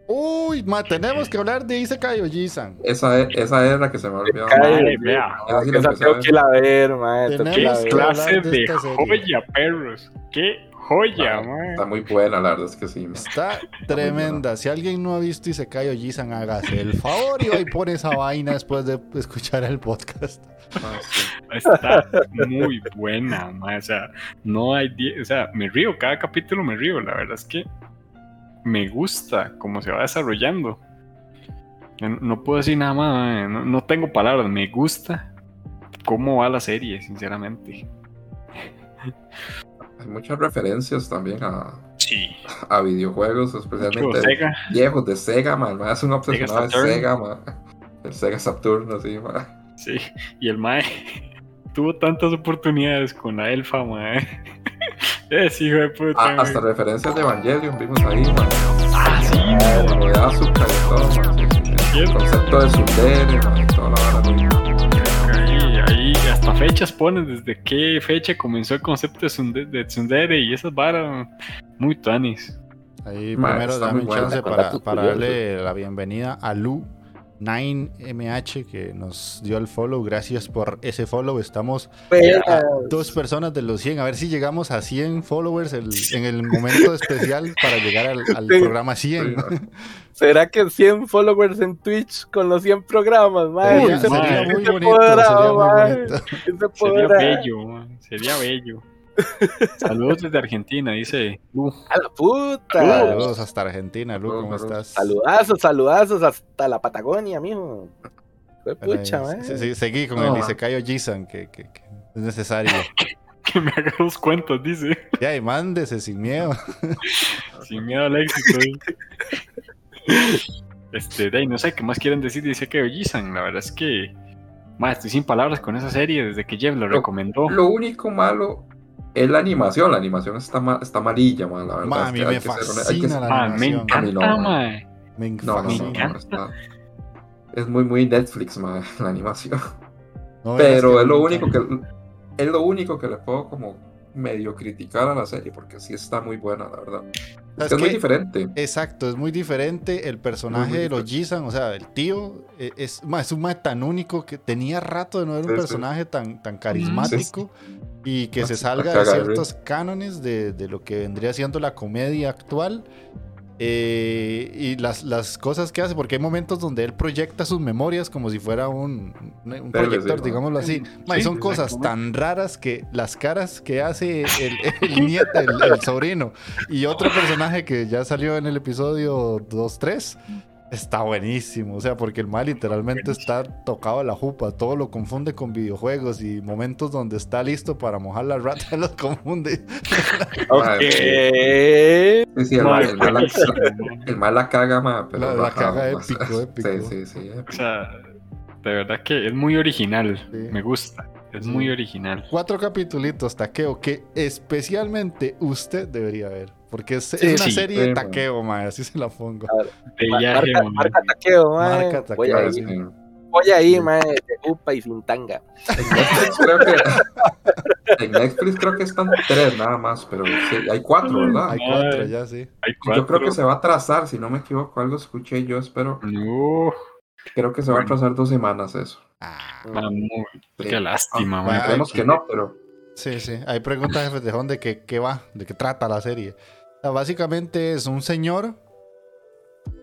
Uy, ma, tenemos que hablar de Isekai Ojisan. Esa, es- esa era la que se me olvidó. Ay, vea. Sí la Esa tengo que ir a ver, mae. tengo que Tenemos ir a Qué clase de de esta serie. joya, perros. Qué joya, Ah, man. Está muy buena, la verdad es que sí. man. Está tremenda. Si alguien no ha visto Isekai Ojisan, hágase el favor y va y pone esa vaina después de escuchar el podcast. Ah, sí. Está muy buena, man. O sea, no hay. die- O sea, me río, cada capítulo me río. La verdad es que me gusta cómo se va desarrollando. No, no puedo decir nada más, man. no, no tengo palabras. Me gusta cómo va la serie, sinceramente. Hay muchas referencias también a, Sí, a videojuegos, especialmente Sega. viejos de Sega, man. Es un obsesionado de. Sega, man. El Sega Saturn, sí, man. Sí, y el Mae tuvo tantas oportunidades con la elfa, Mae. Es hijo de puta. Ah, hasta referencias de Evangelion vimos ahí, man. Ah, sí, mae. Lo de azúcar y todo, man. El concepto de Sundere, man. y Toda la vara, man. Ahí, ahí hasta fechas ponen desde qué fecha comenzó el concepto de, Tsunde- de Tsundere y esas varas muy tanis. Ahí primero dame un chance para, darle la bienvenida a Lu9MH que nos dio el follow. Gracias por ese follow. Estamos a dos personas de los 100. A ver si llegamos a 100 followers el- en el momento especial para llegar al, al Sí. programa 100. Sí, ¿Será que 100 followers en Twitch con los 100 programas, ¿Se- mae. sería se muy bonito. podrá, sería muy bonito. ¿Se Sería bello, mae, sería bello. Saludos desde Argentina, dice Lu. ¡A la puta! Saludos hasta Argentina, Lu. ¿Cómo estás? Saludazos, saludazos hasta la Patagonia, mijo. Fue pucha, mae. sí, sí, seguí con No. el Isekai Ojisan, que, que- que es necesario. Que me haga los cuentos, dice. Ya, y mándese sin miedo. Sin miedo al éxito. Este, de ahí, no sé qué más quieren decir, dice que Ojisan. La verdad es que. Más, estoy sin palabras con esa serie desde que Jeff lo recomendó. Lo único malo es la animación. La animación está, ma- está malilla, man. La verdad. Ma, es a mí que me ser que ser- la me animación. encanta, no, man. mae. Me No, no, no, fascina. no, encanta. está- Es muy, muy Netflix, man, la animación. No, Pero que es lo único que es lo único que le puedo como medio criticar a la serie porque sí está muy buena, la verdad. Es que es muy diferente. Exacto, es muy diferente el personaje Muy de los. Jisan, o sea, el tío eh, es, es un mae tan único que tenía rato de no ver un Sí, sí. personaje tan, tan carismático y que No, se sí, salga de ciertos cánones de, de lo que vendría siendo la comedia actual eh, y las, las cosas que hace, porque hay momentos donde él proyecta sus memorias como si fuera un, proyector, sí, digámoslo así. Ma, y Sí, son cosas tan raras que las caras que hace el, el nieto, el, el sobrino. Y otro personaje que ya salió en el episodio 2-3, Está buenísimo, o sea, porque el mal literalmente está tocado a la jupa, todo lo confunde con videojuegos y momentos donde está listo para mojar la rata los confunde. Ok. Sí, sí, el, Ma, mal, el, mal la, buenísimo, el mal la caga, ma, pero La- caga épico, épico. Sí, sí, sí. O sea, de verdad que es muy original. Sí. Me gusta. Es muy original. Cuatro capitulitos, taqueo, que especialmente usted debería ver, porque es, es Sí, una sí. serie de taqueo, mae, así se la pongo. De Ma- viaje, marca, marca taqueo, mae. Marca taqueo, Voy Ah, ahí, sí. voy ahí, mae, de upa y sin tanga. En Netflix creo que en Netflix creo que están tres nada más, pero sí, hay cuatro, ¿verdad? Hay Ay. cuatro ya, sí. Hay Y Yo creo cuatro. que se va a atrasar, si no me equivoco, algo escuché yo, espero. No, Creo que se va a atrasar dos semanas eso. Ah, man, Sí. Qué lástima, Ah, man. Esperemos que no, pero sí, sí. Hay preguntas, jefe Tejón, de qué, qué va, de qué trata la serie. Sea, básicamente es un señor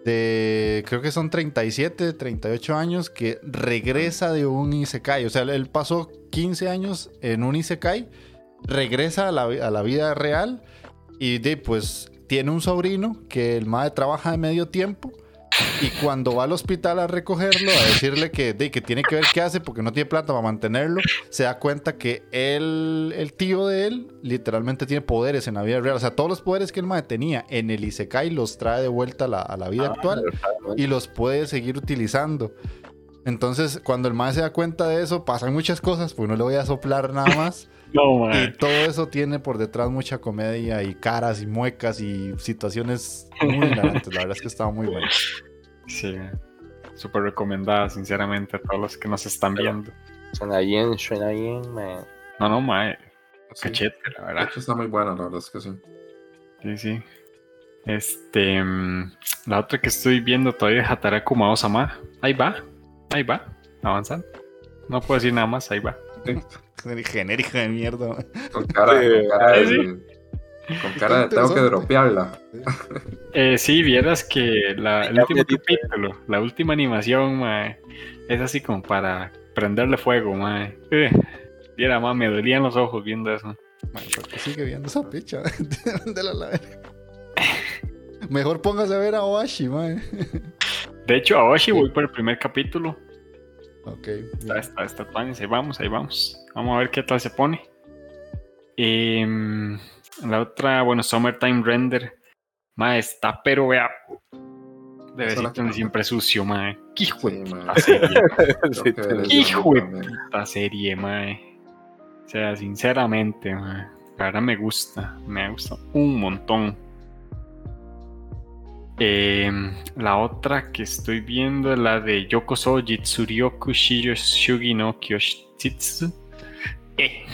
de, creo que son 37, 38 años, que regresa de un Isekai. O sea, él pasó 15 años en un Isekai, regresa a la, a la vida real y de, pues tiene un sobrino que el madre trabaja de medio tiempo. Y cuando va al hospital a recogerlo, a decirle que, de, que tiene que ver qué hace porque no tiene plata para mantenerlo, se da cuenta que él, el tío de él literalmente tiene poderes en la vida real. O sea, todos los poderes que el mae tenía en el Isekai los trae de vuelta a la, a la vida actual y los puede seguir utilizando. Entonces, cuando el mae se da cuenta de eso, pasan muchas cosas, pues no le voy a soplar nada más. No, Y todo eso tiene por detrás mucha comedia y caras y muecas y situaciones muy hilarantes. La verdad es que estaba muy bueno. Sí. Súper recomendada, sinceramente, a todos los que nos están viendo. Suena bien, suena bien. No, no, mae. sí. Cachete, la verdad. hecho está muy buena, la verdad es que sí. Sí, sí. Este. mm, La otra que estoy viendo todavía es Hataraku Mao-sama. Ahí va. Ahí va. Avanzando. No puedo decir nada más, ahí va. Genérica de mierda. Con cara, Sí, con cara de, sí. Con cara de tengo que dropearla. Eh, sí, vieras que la, el último capítulo, la última animación, mae, es así como para prenderle fuego, mae. Eh, viera, mae, me dolían los ojos viendo eso. Man, ¿por qué sigue viendo esa picha? A la verga. Mejor póngase a ver a Oashi, man. De hecho, a Oshi voy por el primer capítulo. Ok. Está, está, está ahí vamos, ahí vamos. Vamos a ver qué tal se pone. Em, la otra, bueno, Summertime Render. Mae, está, pero vea. Debe ser que- siempre sucio, mae. Qué hijo de puta mae. serie. Eso Hijo de también. puta serie, mae. O sea, sinceramente, mae. La verdad me gusta. Me gusta un montón. Em, la otra que estoy viendo es la de Yoko Soji Tsuryoku Shiro Shugi no Kyoshitsu. Eh,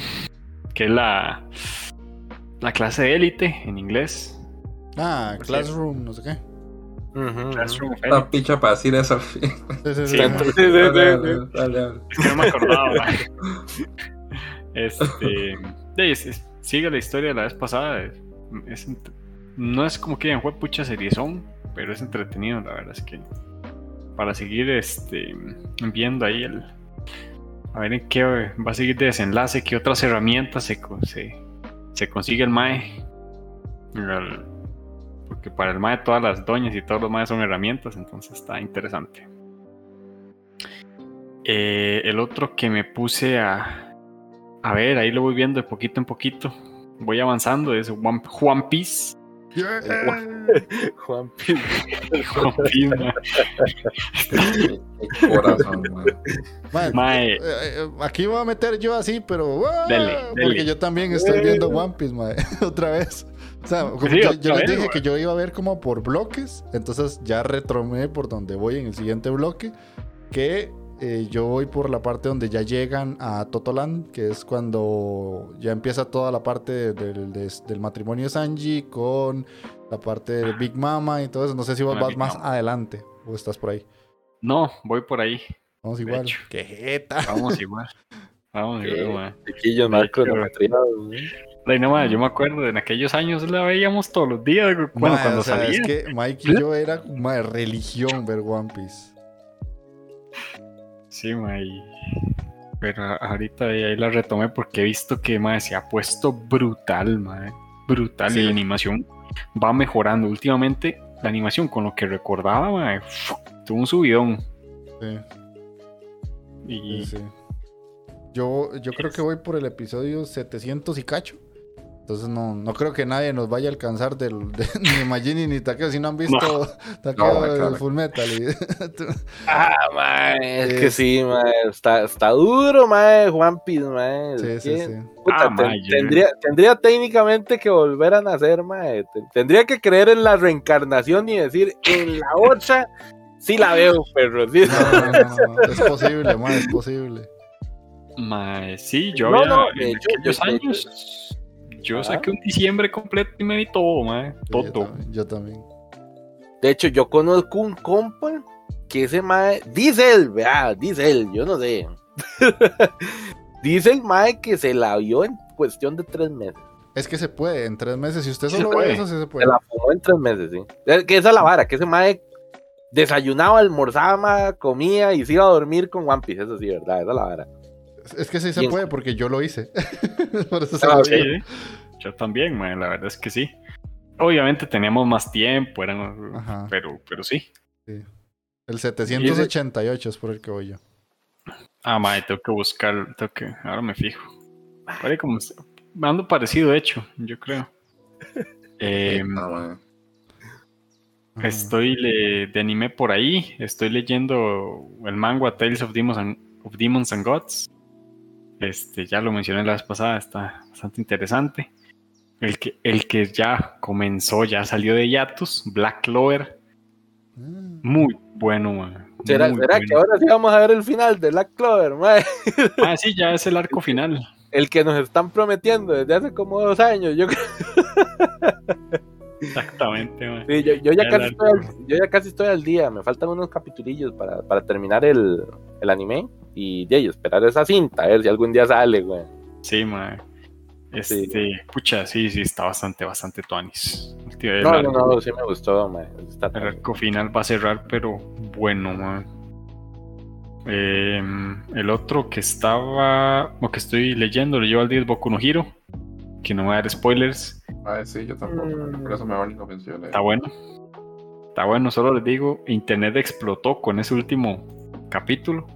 que es la, la clase de élite en inglés. Ah, Por Classroom, no sé qué. Classroom Elite. picha para decir eso al fin. Sí, sí, sí. Sí, sí. Sí, sí, sí, Dale, sí. dale, dale, dale. Es que no me acordaba. este. sigue la historia de la vez pasada. es- no es como que fue pucha son pero es entretenido, la verdad es que. Para seguir este viendo ahí el. A ver en qué va a seguir de desenlace, qué otras herramientas se, se, se consigue el MAE. Porque para el MAE todas las doñas y todos los MAE son herramientas, entonces está interesante. Eh, el otro que me puse a, a ver, ahí lo voy viendo de poquito en poquito. Voy avanzando, es One, One Piece. Juan Pi- One Piece, ma. Qué corazón, man. Man, Mae. eh, eh, aquí voy a meter yo así, pero. ¡ah! Dele, Porque dele. yo también estoy viendo One Piece, mae, otra vez. O sea, como Sí, yo, yo les dije mae. que yo iba a ver como por bloques, entonces ya retomé por donde voy en el siguiente bloque, que eh, yo voy por la parte donde ya llegan a Totoland, que es cuando ya empieza toda la parte de- del- de- del matrimonio de Sanji con la parte de Big Mama y todo eso. No sé si vos vas Big más Mama. adelante o estás por ahí. No, voy por ahí. Vamos igual. ¡Qué jeta! Vamos igual. Vamos igual, ma. Chiquillos mal hecho, cronometrados, ¿no? Ay, no, yo me acuerdo, en aquellos años la veíamos todos los días, güey, bueno, cuando o sea, salía. Es que Mike y yo era una religión ver One Piece. Sí, ma, y- Pero ahorita ahí la retomé porque he visto que se ha puesto brutal, ma, brutal. Sí. Y la animación va mejorando. Últimamente la animación con lo que recordaba, mae, tuvo un subidón. Sí, Y sí, sí. Yo, yo creo que voy por el episodio 700 y cacho. Entonces no, no creo que nadie nos vaya a alcanzar del, de, ni Magini ni Takeo si no han visto Takeo No, de claro. Full Metal. y- Ah, mae, es que sí, mae, está, está duro, mae, One Piece, sí, sí, sí. puta, Ah, ten- tendría, tendría técnicamente que volver a nacer, mae. Ten- Tendría que creer en la reencarnación y decir, en la otra, sí la veo, perro. sí. No, no, no, no, Es posible, man, es posible. mae, sí, yo No, había- no, en aquellos años, yo Ah. saqué un diciembre completo y me vi todo, mae, Sí, yo, todo. también, yo también. De hecho, yo conozco un compa que ese mae, dice él, vea, dice él, yo no sé. dice el mae que se la vio en cuestión de tres meses. Es que se puede, en tres meses. Si usted solo se ve puede. eso, sí se Se puede. la fumó en tres meses, sí. Es que esa es la vara, que ese mae desayunaba, almorzaba, comía y se iba a dormir con One Piece, eso sí, verdad, esa es la vara. Es que sí se puede porque yo lo hice. Por eso se Ah, lo. Sí, sí. yo también, mae, la verdad es que sí. Obviamente teníamos más tiempo, eran, Ajá. pero, pero sí. El 788 es por el que voy yo. Ah, mae, tengo que buscar, tengo que, ahora me fijo. Parece como, ando parecido, de hecho, yo creo. Eh, No. Estoy le- de anime por ahí. Estoy leyendo el manga Tales of Demons and, of Demons and Gods. Este, ya lo mencioné la vez pasada, está bastante interesante. El que, el que ya comenzó, ya salió de Yatus, Black Clover. Ah, Muy bueno, man. ¿Será, muy será bueno. que ahora sí vamos a ver el final de Black Clover, mae? Ah, sí, ya es el arco final. El que nos están prometiendo desde hace como dos años. Yo, creo- Exactamente, man. sí, yo, yo ya Ya casi estoy al, yo ya casi estoy al día. Me faltan unos capitulillos para, para terminar el, el anime. Y de ahí, esperar esa cinta, a ver si algún día sale, güey. Sí, man. Este, pucha, sí, sí, está bastante, bastante tuanis. El No, no, no, sí me gustó. Está El arco final va a cerrar, pero bueno, man. Eh, el otro que estaba, o que estoy leyendo, lo llevo al 10 Boku no Hiro, que no me va a dar spoilers. Ay, sí, yo tampoco. Mm. Por eso me van y mencioné. Está bueno. Está bueno, solo les digo, internet explotó con ese último capítulo.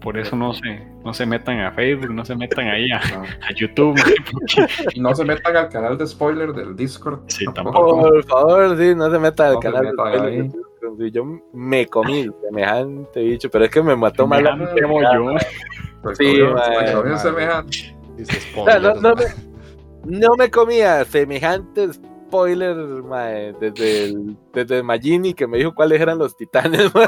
Por eso no se, no se metan a Facebook, no se metan ahí a, No. a YouTube. man, porque- Y no se metan al canal de spoiler del Discord. Sí, Por favor, sí, no se meta al No canal. de metan ahí. Sí, Yo me comí semejante bicho, pero es que me mató mal como yo. Pues Sí, semejante. no, no me, no me comía semejante spoiler, mae, desde, el, desde Magini que me dijo cuáles eran los titanes, mae.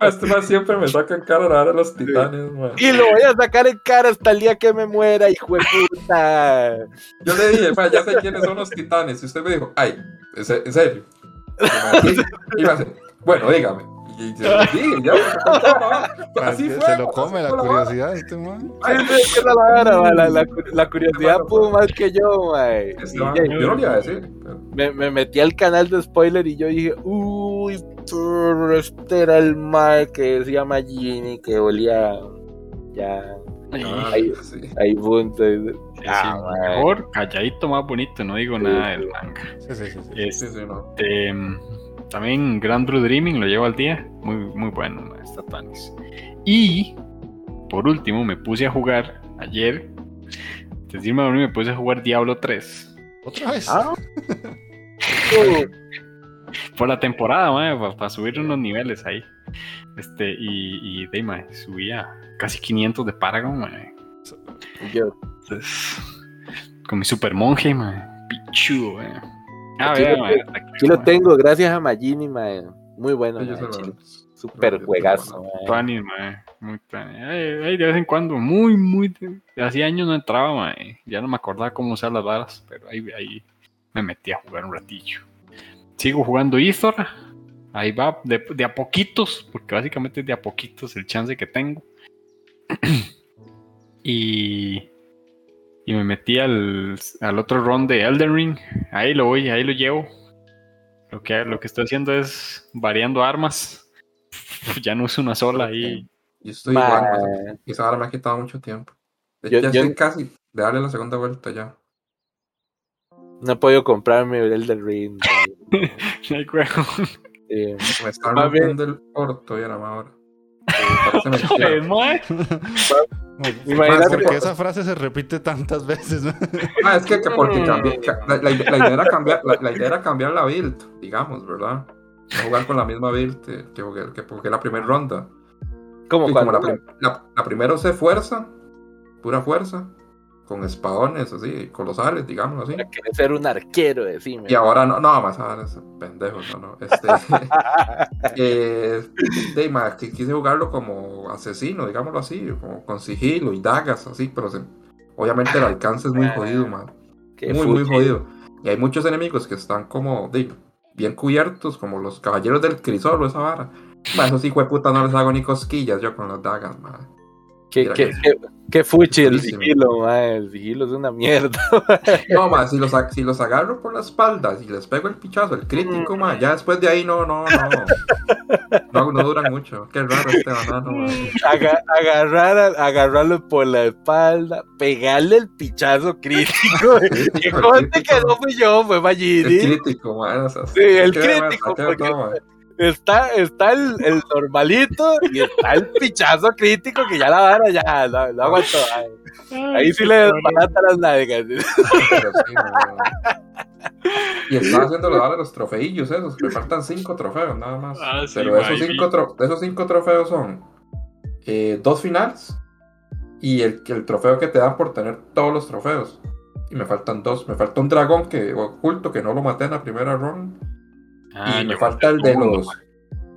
Este más siempre me sacan cara ahora a los titanes, man. Y lo voy a sacar en cara hasta el día que me muera, hijo de puta. Yo le dije, "Ma, ya sé quiénes son los titanes. Y usted me dijo, ay, ¿en se- en serio? Y sí. Y bueno, dígame. Y se lo dije, ya me contaba. Así que fue. se lo así come la curiosidad este man. Ay, no, es que era la, vara, mae, la, la, la curiosidad pudo más que yo, mae. Yo no le iba a decir. me, me metí al canal de spoiler y yo dije, uy, este era el mae que decía Magini, que olía ya, Ah, Ahí- sí. ahí punto. Sí, Ah, sí, mejor calladito más bonito, no digo Sí. nada del manga. Sí, sí, sí. sí. Este, Sí, sí, no. También Grand Blue Dreaming lo llevo al día. Muy, muy bueno, está tanis. Y por último me puse a jugar ayer. Antes de irme a dormir me puse a jugar Diablo 3. Otra vez. Ah, Por la temporada, para subir unos niveles ahí. Este, y, y de, subía casi 500 de Paragon, ma. yo, Entonces, con mi super monje, ma. Pichudo, ma. Ah, Aquí lo tengo. aquí, aquí lo ma. tengo, gracias a Magini, mae. Muy bueno, Sí, mae, Super juegazo, mae. Tuanis, mae, muy tuanis. Ay, ay, de vez en cuando, muy, muy. Hacía años no entraba, mae. Ya no me acordaba cómo usar las varas, pero ahí, ahí me metí a jugar un ratillo. Sigo jugando Ithor. Ahí va, de, de a poquitos, porque básicamente es de a poquitos el chance que tengo. y. Y me metí al, al otro run de Elden Ring. Ahí lo voy, ahí lo llevo. Lo que, lo que estoy haciendo es variando armas. Ya no uso una sola ahí. Y estoy Mae. igual. Y esa ahora me ha quitado mucho tiempo. De Yo- ya yo- estoy casi de darle la segunda vuelta ya. No he podido comprarme el del Ring. No hay juego. Eh, Me está Más bien- rompiendo el orto y ahora. Parece mentira. Imagínate- ¿Por qué esa frase se repite tantas veces? ¿no? Ah, es que, que porque cambié- ca- la, la ide- la idea era cambiar, la, la idea era cambiar la build, digamos, ¿verdad? No jugar con la misma build que jugué, que jugué la primera ronda. como Y como la, prim- la, la primera usé fuerza, pura fuerza, con espadones así, colosales, digamos así. querés ser un arquero, decime. Y ahora no, no, más ahora es pendejo, no, no. Este, eh, de, ma, que quise jugarlo como asesino, digámoslo así, como con sigilo y dagas, así, pero se- obviamente el alcance es muy jodido, man. Qué Muy, muy fuchi. jodido. Y hay muchos enemigos que están como, digo, bien cubiertos, como los caballeros del crisol o esa vara. Ma, esos hijos de puta no les hago ni cosquillas yo con las dagas, man. Qué, qué, que- qué, qué fuchi el sigilo, mae. El sigilo es una mierda. No, ma, si los, si los agarro por la espalda y les pego el pichazo, el crítico, ya después de ahí no, no, no. No, no duran mucho. Qué raro este banano. Aga- agarrar agarrarlo por la espalda, pegarle el pichazo crítico. que el que crítico. no fui yo, fue El Magini. crítico, ma. o sea, Sí, el crítico, porque- todo. Está, está el, el normalito y está el pichazo crítico que ya la vara ya no, no aguantó. ay. Ahí sí le desbarata las nalgas. Y estaba haciendo la vara de los trofeillos esos, que me faltan cinco trofeos nada más. Ah, sí, Pero esos cinco, tro- esos cinco trofeos son eh, dos finales y el, el trofeo que te dan por tener todos los trofeos. Y me faltan dos. Me falta un dragón que oculto que no lo maté en la primera run. Ah, y me falta el de uno, los.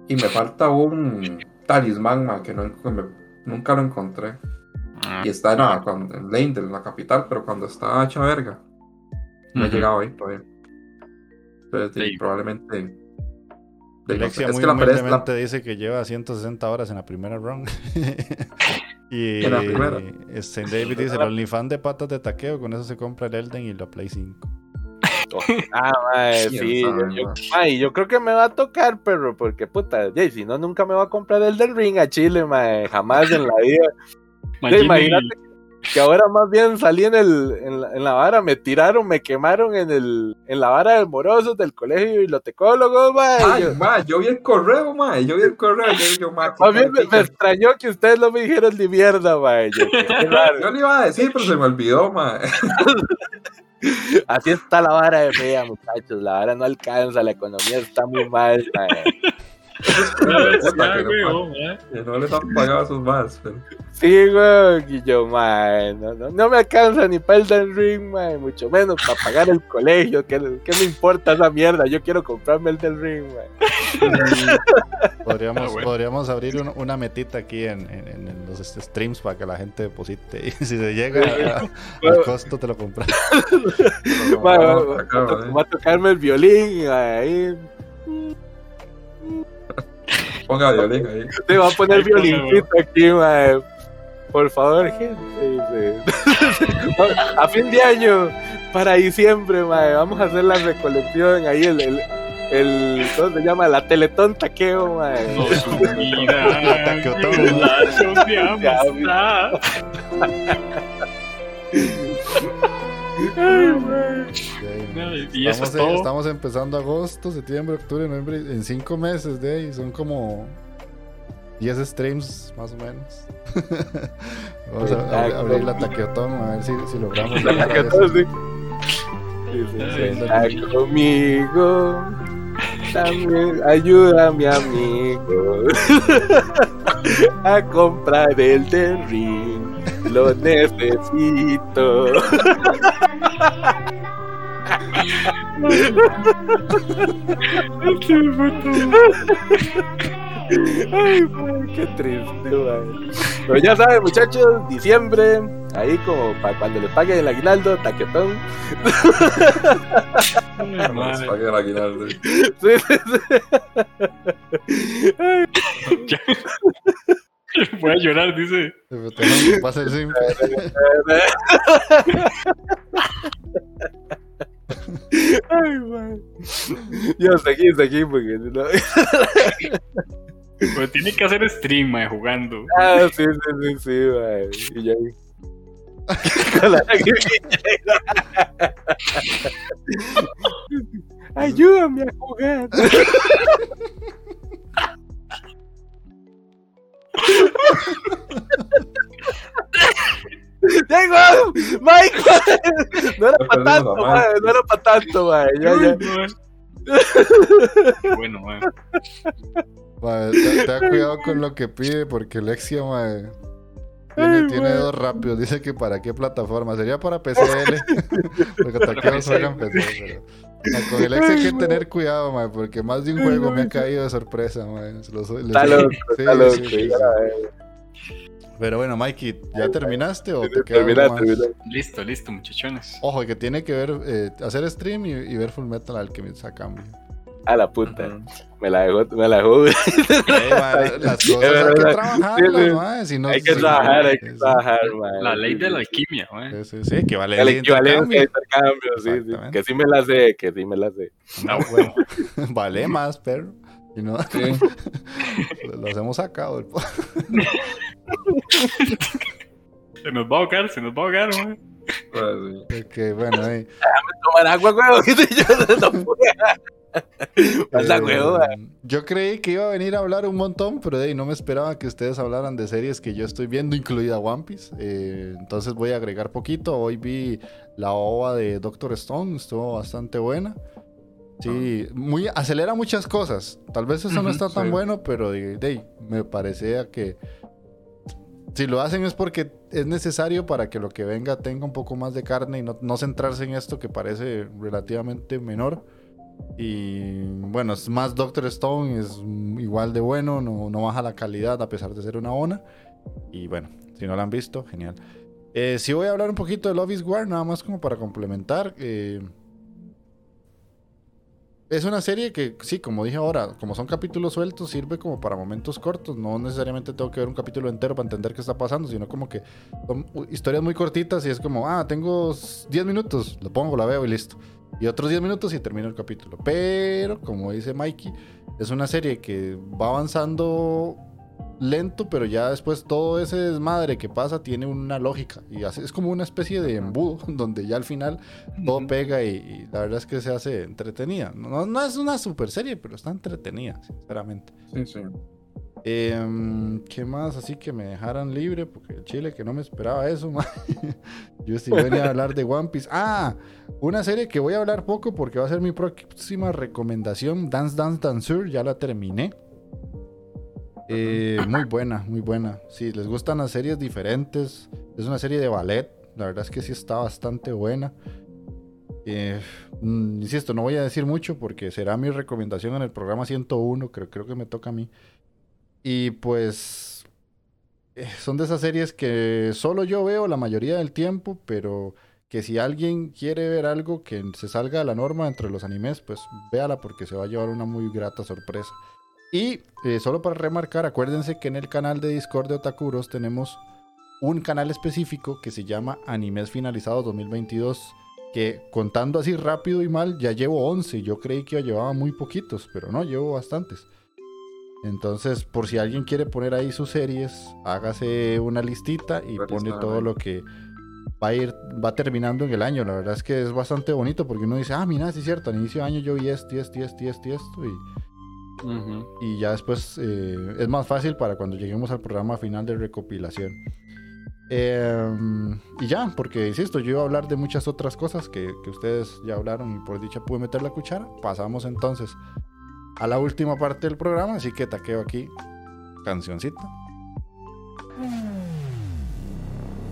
Y me falta un talismán, ma, que no, que me- nunca lo encontré. Ah, Y está en, la- cuando- en Leindel, en la capital, pero cuando está hecha verga. No he Ujú. llegado ahí todavía. Pero, sí, Sí. probablemente. de- no sé, Alexia es muy que la pelea dice que lleva 160 horas en la primera run. y En la primera. Saint David dice, el OnlyFans de patas de taqueo, con eso se compra el Elden y la Play 5. Ah, mae, sí. yo, ma. mae, yo creo que me va a tocar, perro, porque puta, ya, y si no, nunca me va a comprar el del ring a Chile, mae, jamás en la vida. Imagínate Que ahora más bien salí en, el, en, la, en la vara, me tiraron, me quemaron en, el, en la vara de morosos del colegio de bibliotecólogos, mae. Ay, yo- ma, yo vi el correo, ma, yo vi el correo. Yo, yo, ma, a mí me, extrañó que ustedes no me dijeron ni mierda, mae. Yo. Yo le iba a decir, pero se me olvidó, ma. Así está la vara de fea, muchachos. La vara no alcanza, la economía está muy mal, mae. Ah, no, oh, les han pagado a sus más. Pero... Sí, güey, y yo, mae, no, no, no me alcanza ni para el del ring, mae, mucho menos para pagar el colegio. ¿Qué, qué me importa esa mierda? Yo quiero comprarme el del ring, mae. Podríamos, Ah, bueno. podríamos abrir un- una metita aquí en, en- en- en los este, streams para que la gente deposite. Y si se llega a- al costo, te lo compras. Mae, No, va- va- acá, va- ma, va a tocarme el violín, ahí. Ponga violín ahí. Te va a poner violincito aquí, mae. Por favor, gente. dice. A fin de año, para diciembre, mae, vamos a hacer la recolección ahí, el, el, el ¿cómo se llama? La Teletón Taqueo, mae. Nos unirán Taqueotón. y eso estamos, es todo. estamos empezando agosto, septiembre, octubre, noviembre. En cinco meses de ahí son como 10 streams más o menos. Vamos a, a- a abrir la taqueotón a ver si, si logramos. La. Taqueotón, sí. Sí, sí, sí. Está conmigo. También ayúdame, amigo. a comprar el de ring. Lo necesito. Ay, man, qué triste, man. Pero ya saben, muchachos, diciembre, ahí como para cuando le paguen el aguinaldo, taquetón. Ay, Les pagué el aguinaldo. Sí, sí, sí. Voy a llorar, dice. Pasar el simple. Ay, man. Yo seguí, seguí, porque si no. Pero tiene que hacer stream, mae, jugando. Ah, sí, sí, sí, sí, man. Y ya. Ayúdame a jugar. ¡Tengo! ¡Michael! No era para tanto, mae, no era para tanto, mae. Ya, ya. Bueno, mae. Mae, te- ten cuidado con lo que pide porque Lexia, mae, tiene, tiene dos rápidos. Dice que para qué plataforma. Sería para PCL. porque Takeo juega en PC. Pero... con el Lexia hay que tener cuidado, mae, porque más de un juego me ha caído de sorpresa, mae. Se los- les- Está loco, Sí, está loco. sí, sí. Pero bueno, Mikey, ¿ya terminaste o te termina. Listo, listo, muchachones. Ojo, que tiene que ver, eh, hacer stream y, y ver Full Metal Alchemist a cambio. A la puta. Me la dejó, me la dejó. Las cosas hay que si no- hay que trabajar, hay que sí, trabajar. La ley de la alquimia, mae. Sí, sí, sí, que vale El equivalente de intercambio. sí, sí. Que sí me la sé, que sí me la sé. No, bueno, vale más, pero si no, Sí. lo hemos sacado. el Se nos va a ahogar, se nos va a ahogar. Pues, sí. Ok, bueno, ahí. Tomar agua, huevo. Yo no puedo. Pasa, Eh, yo creí que iba a venir a hablar un montón, pero ahí no me esperaba que ustedes hablaran de series que yo estoy viendo, incluida One Piece. Eh, entonces voy a agregar poquito. Hoy vi la ova de Doctor Stone, estuvo bastante buena. Sí, muy, acelera muchas cosas. Tal vez eso no está tan sí. bueno, pero de, me parecía que si lo hacen es porque es necesario para que lo que venga tenga un poco más de carne y no, no centrarse en esto que parece relativamente menor. Y bueno, es más Doctor Stone, es igual de bueno, no, no baja la calidad a pesar de ser una ONA. Y bueno, si no la han visto, genial. Eh, sí voy a hablar un poquito de Love is War, nada más como para complementar. eh, es una serie que, sí, como dije ahora, como son capítulos sueltos, sirve como para momentos cortos. No necesariamente tengo que ver un capítulo entero para entender qué está pasando, sino como que son historias muy cortitas y es como, ah, tengo s- 10 minutos, lo pongo, la veo y listo. Y otros 10 minutos y termino el capítulo. Pero, como dice Mikey, es una serie que va avanzando lento, pero ya después todo ese desmadre que pasa tiene una lógica. Y es como una especie de embudo, donde ya al final todo pega y, y la verdad es que se hace entretenida. No, no es una super serie, pero está entretenida, sinceramente. Sí, sí. Em, ¿Qué más? Así que me dejaran libre, porque el chile que no me esperaba eso. ma. Yo sí venía a hablar de One Piece. Ah, una serie que voy a hablar poco porque va a ser mi próxima recomendación. Dance Dance Dancer, ya la terminé. Eh, muy buena, muy buena. Si les gustan las series diferentes, es una serie de ballet. La verdad es que sí está bastante buena. Eh, mm, insisto, no voy a decir mucho porque será mi recomendación en el programa 101. Creo, creo que me toca a mí. Y pues eh, son de esas series que solo yo veo la mayoría del tiempo, pero que si alguien quiere ver algo que se salga de la norma entre los animes, pues véala porque se va a llevar una muy grata sorpresa. Y eh, solo para remarcar, acuérdense que en el canal de Discord de Otakuros tenemos un canal específico que se llama Animes Finalizados 2022, que contando así rápido y mal ya llevo 11. Yo creí que llevaba muy poquitos, pero no, llevo bastantes. Entonces, por si alguien quiere poner ahí sus series, hágase una listita y pone todo lo que va a ir, va terminando en el año. La verdad es que es bastante bonito porque uno dice, ah, mira, sí es cierto, al inicio de año yo vi esto, y esto, y esto, y esto, y y, ya después eh, es más fácil para cuando lleguemos al programa final de recopilación. Em, y ya, porque insisto, yo iba a hablar de muchas otras cosas que, que ustedes ya hablaron y por dicha pude meter la cuchara. Pasamos entonces a la última parte del programa, así que taqueo aquí cancioncita.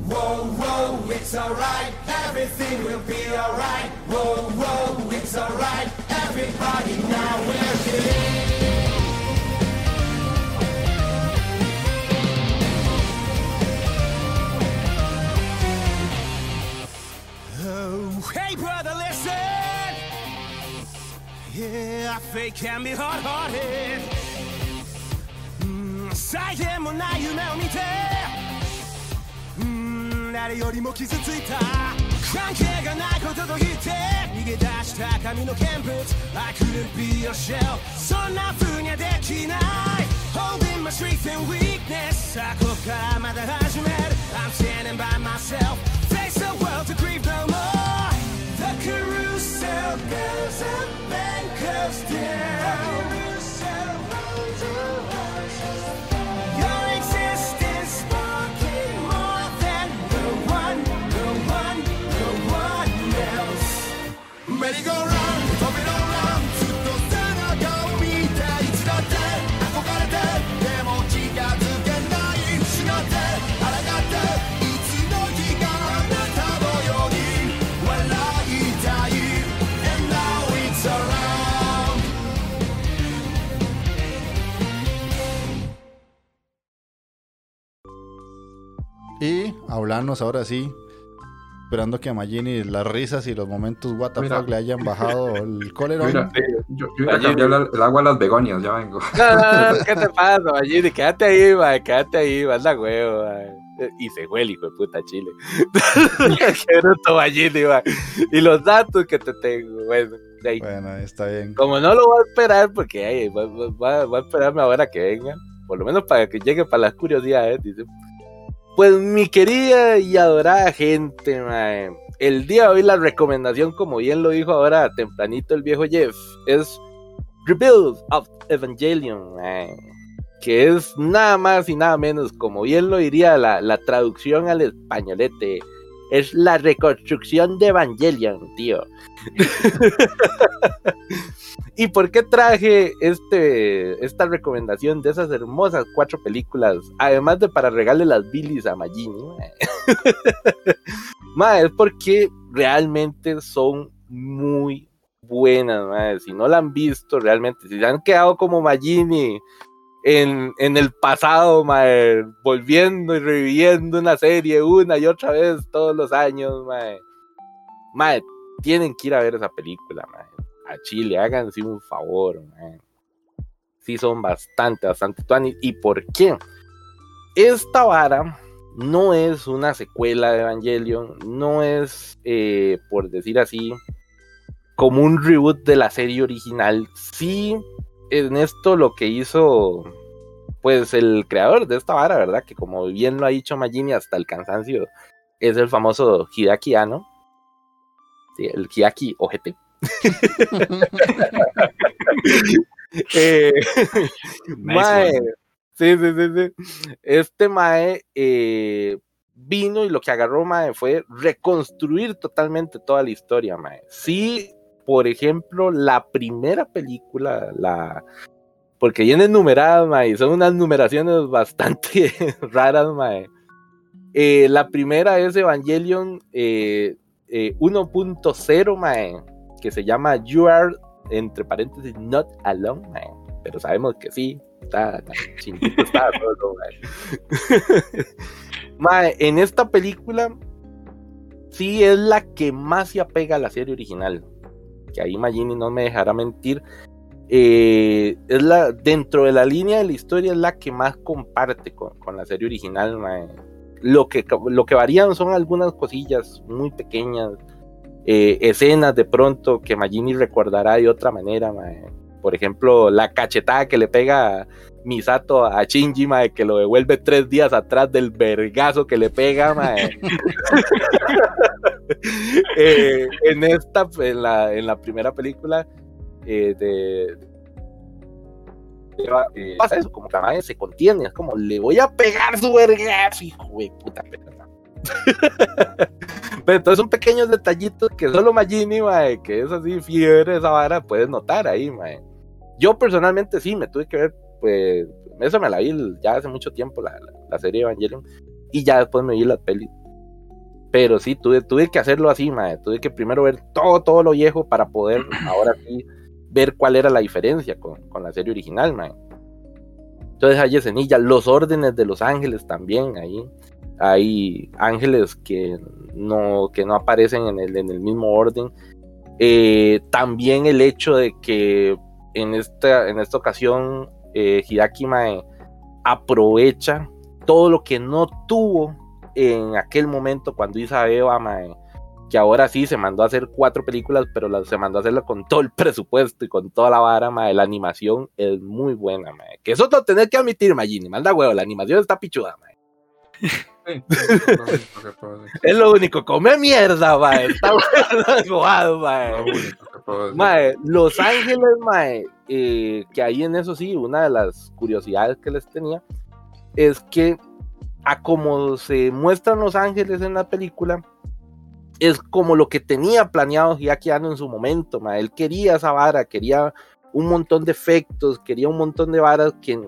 Whoa, whoa, it's alright, everything will be alright. Whoa, whoa, it's alright, everybody now we're here. Oh, hey brother, listen. Yeah, fate can be hard-hearted. Mm, 際限もない夢を見てうん 誰よりも傷ついた。関係がないことと言って逃げ出した神の見物 I couldn't be your shell そんな風にはできない。Holding my strength and weakness さあここからまだ始める。I'm standing by myself. Face the world to grieve no more. The carousel goes up and goes down. The carousel rolls Y hablarnos ahora sí esperando que a Magini las risas y los momentos what the Mira. fuck le hayan bajado el colerón. Mira, yo, yo iba a cambiar la- el agua a las begonias, ya vengo. No, no, no, ¿qué te pasa, Magini? Quédate ahí, ma, quédate ahí, manda huevo, ma. Y se fue el hijo de puta Chile. Qué bruto, Magini, ma. Y los datos que te tengo, bueno, ahí. Bueno, está bien. Como no lo voy a esperar, porque ay, va, va- va- va a esperarme ahora que venga, por lo menos para que llegue para las curiosidades, dice. Pues mi querida y adorada gente, el día de hoy la recomendación, como bien lo dijo ahora tempranito el viejo Jeff, es Rebuild of Evangelion, mae, que es nada más y nada menos, como bien lo diría la, la traducción al españolete, es la reconstrucción de Evangelion, tío. ¿Y por qué traje este, esta recomendación de esas hermosas cuatro películas? Además de para regalarle las bilis a Magini. Mae, es porque realmente son muy buenas. mae. Si no la han visto realmente, si se han quedado como Magini en, en el pasado, mae, volviendo y reviviendo una serie una y otra vez todos los años, mae. Mae, tienen que ir a ver esa película, mae a Chile, háganse un favor, man. Sí son bastante, bastante tuanis. ¿Y por qué? Esta vara no es una secuela de Evangelion, no es, eh, por decir así, como un reboot de la serie original. Sí, en esto lo que hizo, pues, el creador de esta vara, ¿verdad? Que como bien lo ha dicho Magini hasta el cansancio, es el famoso Hideaki Anno. Sí, el Hideaki OGT. Eh, mae, sí, sí, sí, sí. Este Mae eh, vino y lo que agarró Mae fue reconstruir totalmente toda la historia, Mae. Sí, por ejemplo, la primera película, la porque viene numerada, Mae, son unas numeraciones bastante raras, Mae. Eh, la primera es Evangelion eh, eh, 1.0, Mae que se llama You Are, entre paréntesis, Not Alone, man. Pero sabemos que sí, está, está chingito. Mae, en esta película, sí es la que más se apega a la serie original. Que ahí Magini no me dejará mentir. Eh, es la, dentro de la línea de la historia, es la que más comparte con, con la serie original. Lo que, lo que varían son algunas cosillas muy pequeñas eh, escenas de pronto que Magini recordará de otra manera, mae. por ejemplo, la cachetada que le pega Misato a Shinji, mae, que lo devuelve tres días atrás del vergazo que le pega, mae. Eh, en esta, en la, en la primera película eh, de, eh, pasa eso, como que la madre se contiene, es como le voy a pegar su vergazo, hijo de puta. Pero entonces son pequeños detallitos que solo Magini, mae, que es así fiebre esa vara, puedes notar ahí, mae. Yo personalmente sí, me tuve que ver, pues, eso me la vi ya hace mucho tiempo, la, la, la serie Evangelion, y ya después me vi las pelis. Pero sí, tuve, tuve que hacerlo así, mae. Tuve que primero ver todo, todo lo viejo para poder ahora sí ver cuál era la diferencia con, con la serie original, mae. Entonces hay escenillas, los órdenes de los ángeles también ahí hay ángeles que no, que no aparecen en el, en el mismo orden. Eh, también el hecho de que en esta, en esta ocasión eh, Hidaki Mae aprovecha todo lo que no tuvo en aquel momento cuando hizo Eva Mae, que ahora sí se mandó a hacer cuatro películas, pero la, se mandó a hacerlo con todo el presupuesto y con toda la vara, mae. La animación es muy buena, mae. Que eso lo tenés que admitir, Magini. Manda huevo, la animación está pichuda, mae. Sí, es lo único come mierda, mae. Está mae. Lo. Mae, Los Ángeles, mae, eh, que ahí en eso sí, una de las curiosidades que les tenía es que a como se muestran Los Ángeles en la película, es como lo que tenía planeado Hideaki Anno en su momento, mae. Él quería esa vara, quería un montón de efectos, quería un montón de varas que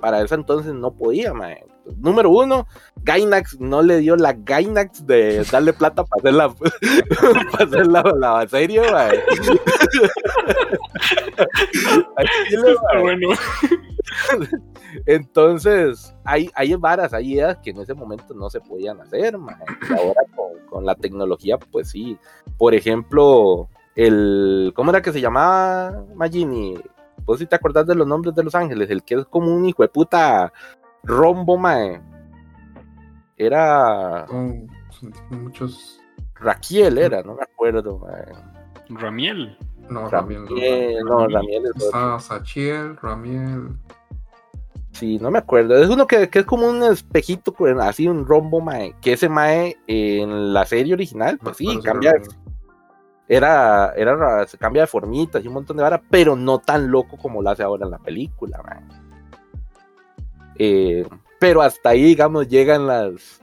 para ese entonces no podía, Número uno, Gainax no le dio la Gainax de darle plata para hacer la, para hacer la, la serie, bueno. Entonces, hay, hay varas, hay ideas que en ese momento no se podían hacer, mae. Y ahora con, con la tecnología, pues sí. Por ejemplo, el. ¿Cómo era que se llamaba Magini? Vos si te acordás de los nombres de los ángeles, el que es como un hijo de puta rombo, mae. Era. Con, con muchos. Raquiel, era, no me acuerdo, mae. Ramiel. No, Ramiel. Ramiel, no, Ramiel es otro. Está Sachiel, Ramiel. Sí, no me acuerdo. Es uno que, que es como un espejito, con- así un rombo, mae. Que ese mae en la serie original, pues sí, cambia. Era, era, ra- se cambia de formitas y un montón de varas, pero no tan loco como lo hace ahora en la película, mae. Eh, pero hasta ahí, digamos, llegan las,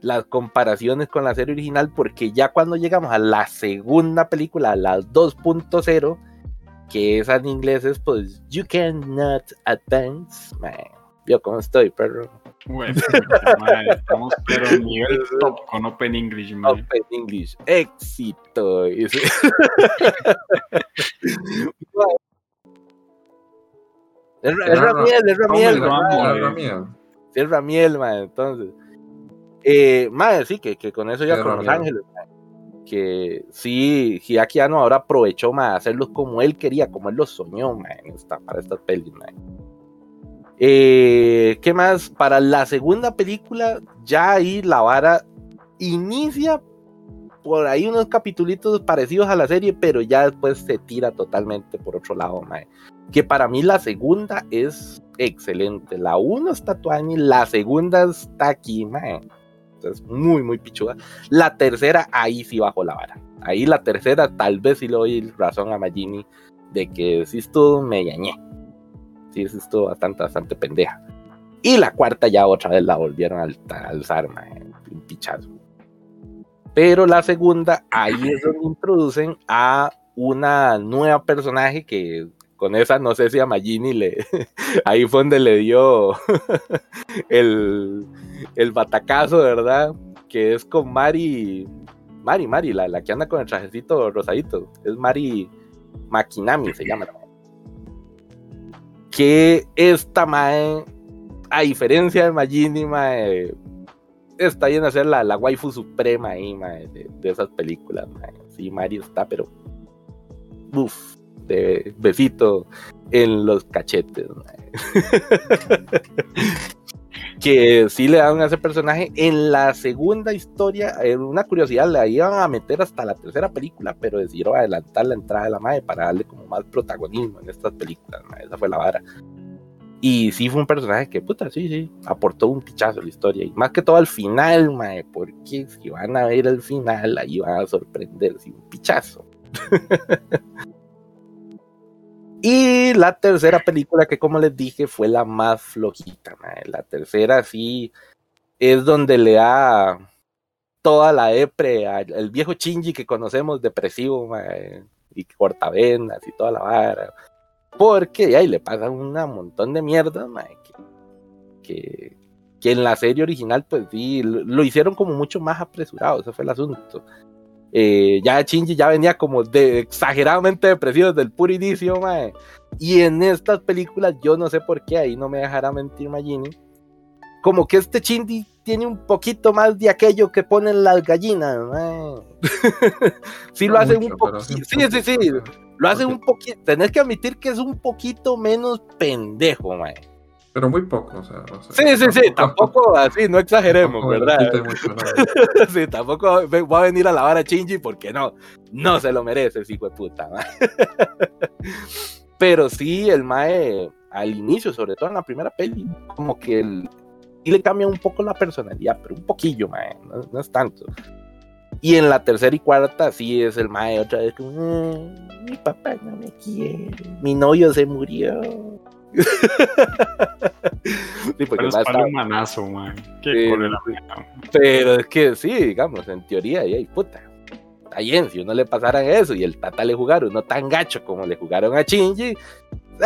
las comparaciones con la serie original, porque ya cuando llegamos a la segunda película, a la 2.0, que esa en inglés es pues You cannot advance, man. Yo cómo estoy, perro. Madre, estamos pero nivel top con Open English, man. Open English, éxito. Es, es Ramiel, es Ramiel, ¿verdad? Ramiel. Sí, es Ramiel, man, entonces. Eh, madre, sí, que, que con eso ya con Los. Ángeles, man, que sí, Hideaki Anno ahora aprovechó, más hacerlos como él quería, como él los soñó, man, esta- para estas pelis, man. Eh, ¿Qué más? Para la segunda película, ya ahí la vara inicia por ahí unos capitulitos parecidos a la serie, pero ya después se tira totalmente por otro lado, mae. Que para mí la segunda es excelente. La uno está tuani, la segunda está aquí, mae. Es muy, muy pichuda. La tercera, ahí sí bajo la vara. Ahí la tercera, tal vez sí le doy razón a Magini de que sí estuvo me ñañé. Sí, sí estuvo bastante, bastante pendeja. Y la cuarta ya otra vez la volvieron a alzar, mae. Un pichazo. Pero la segunda, ahí es donde introducen a una nueva personaje que con esa no sé si a Magini le. Ahí fue donde le dio el, el batacazo, ¿verdad? Que es con Mari. Mari, Mari, la, la que anda con el trajecito rosadito. Es Mari Makinami, se llama. Que esta Mae, a diferencia de Magini, Mae, está bien hacer la, la waifu suprema ahí, mae, de, de esas películas. mae. Sí, Mari está, pero. Uf, de besito en los cachetes. que sí le dan a ese personaje. En la segunda historia, eh, una curiosidad, la iban a meter hasta la tercera película, pero decidieron adelantar la entrada de la madre para darle como más protagonismo en estas películas. mae. Esa fue la vara. Y sí fue un personaje que, puta, sí, sí, aportó un pichazo a la historia. Y más que todo al final, mae, porque si van a ver el final, ahí van a sorprenderse un pichazo. y la tercera película, que como les dije, fue la más flojita, mae. La tercera sí es donde le da toda la depre al viejo Shinji que conocemos, depresivo, y cortavenas y toda la vara. Porque ahí le pasa un montón de mierda, mae, que, que, que en la serie original, pues sí, lo, lo hicieron como mucho más apresurado, ese fue el asunto. Eh, ya Shinji ya venía como de exageradamente depresivo desde el puro inicio, mae. Y en estas películas, yo no sé por qué, ahí no me dejará mentir Magini, como que este Shinji tiene un poquito más de aquello que ponen las gallinas, mae. sí lo No hace mucho, un poquito, sí, sí, sí, lo hace Ok. un poquito, tenés que admitir que es un poquito menos pendejo, mae. Pero muy poco, o sea. o sea, Sí, sí, sí, tampoco así, no exageremos, tampoco ¿verdad? mucho, ¿no? Sí, tampoco voy a venir a lavar a Shinji porque no, no se lo merece hijo de puta. Pero sí, el Mae, al inicio, sobre todo en la primera peli, como que el, sí le cambia un poco la personalidad, pero un poquillo, Mae, no, no es tanto. Y en la tercera y cuarta, sí es el Mae otra vez como, "Mm, mi papá no me quiere, mi novio se murió. sí, porque Pero es Mae para estaba- un manazo, man. Qué Sí, cólera, sí. man. pero es que sí, digamos, en teoría, y puta. Está bien, si uno le pasaran eso y el Tata le jugara uno tan gacho como le jugaron a Shinji, eh,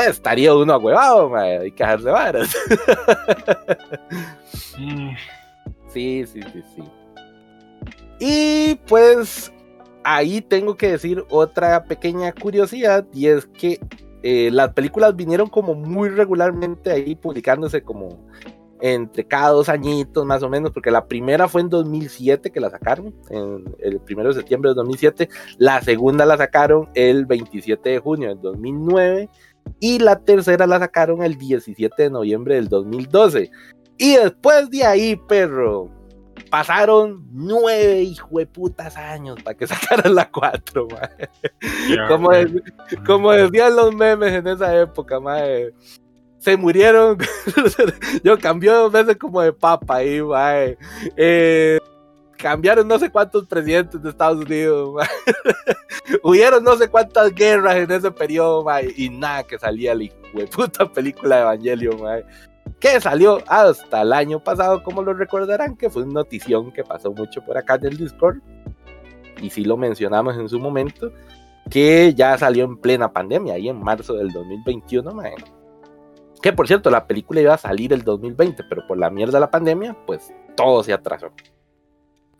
estaría uno ahuevado, mae, hay que dejarse varas. Sí, sí, sí, sí. Y pues ahí tengo que decir otra pequeña curiosidad y es que eh, las películas vinieron como muy regularmente ahí publicándose como entre cada dos añitos más o menos, porque la primera fue en 2007 que la sacaron, en el primero de septiembre de 2007, la segunda la sacaron el 27 de junio del 2009 y la tercera la sacaron el 17 de noviembre del 2012. Y después de ahí, perro, pasaron nueve hijo de putas años para que sacaran la 4, como, de- como decían los memes en esa época, mae. Se murieron. Yo cambié dos veces como de papa ahí, mae. Eh, cambiaron no sé cuántos presidentes de Estados Unidos, mae. Hubieron no sé cuántas guerras en ese periodo, mae. Y nada que salía la puta película de Evangelion, mae que salió hasta el año pasado, como lo recordarán, que fue una notición que pasó mucho por acá en el Discord, y sí lo mencionamos en su momento, que ya salió en plena pandemia, ahí en marzo del 2021, mae. que por cierto, la película iba a salir el 2020, pero por la mierda de la pandemia, pues todo se atrasó.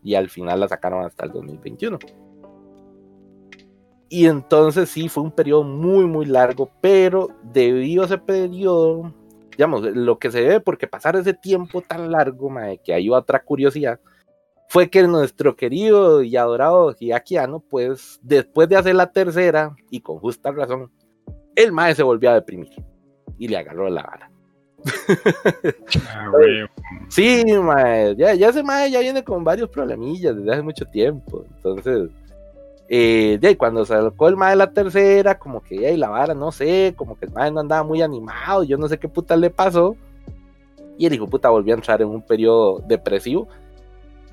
Y al final la sacaron hasta el 2021. Y entonces sí, fue un periodo muy, muy largo, pero debido a ese periodo, digamos, lo que se ve porque pasar ese tiempo tan largo, mae, que hay otra curiosidad, fue que nuestro querido y adorado Hideaki Anno, pues después de hacer la tercera, y con justa razón, el mae se volvió a deprimir y le agarró la vara. Ah. Sí, mae, ya, ya ese mae ya viene con varios problemillas desde hace mucho tiempo, entonces... Eh, de ahí, cuando sacó el mae la tercera, como que ahí la vara, no sé, como que el mae no andaba muy animado, yo no sé qué puta le pasó. Y el hijo puta volvió a entrar en un periodo depresivo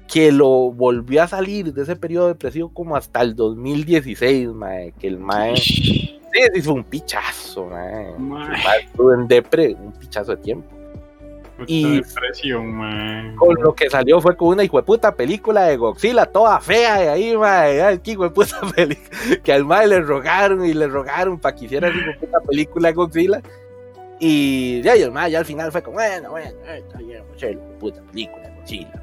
que lo volvió a salir de ese periodo depresivo como hasta el 2016, mae, que el mae sí, fue un pichazo, mae. Mae estuvo en depre un pichazo de tiempo. Y-. Con lo que salió fue con una hijo de puta película de Godzilla, toda fea, y ahí, mae, ay, qué de película. Que al mae le rogaron y le rogaron para que hiciera esa hijo de puta película de Godzilla. Y ya, y el mae ya al final fue como, bueno, bueno, eh, está bien, puta película de Godzilla.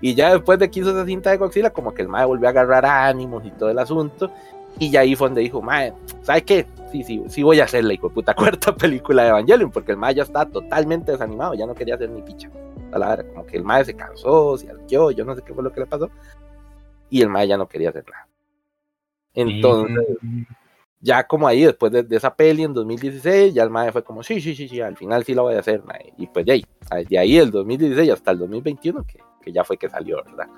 Y ya después de que hizo esa cinta de Godzilla, como que el mae volvió a agarrar ánimos y todo el asunto. Y ya ahí fue donde dijo, mae, ¿sabes qué? Sí, sí, sí voy a hacer la hijo puta cuarta película de Evangelion, porque el mae ya estaba totalmente desanimado, ya no quería hacer ni picha a la hora, como que el mae se cansó, se arqueó, yo no sé qué fue lo que le pasó, y el mae ya no quería hacer nada. Entonces, ya como ahí, después de, de esa peli en 2016, ya el mae fue como, sí, sí, sí, sí, al final sí lo voy a hacer, mae. y pues de ahí, de ahí el 2016 hasta el 2021, que, que ya fue que salió, ¿verdad?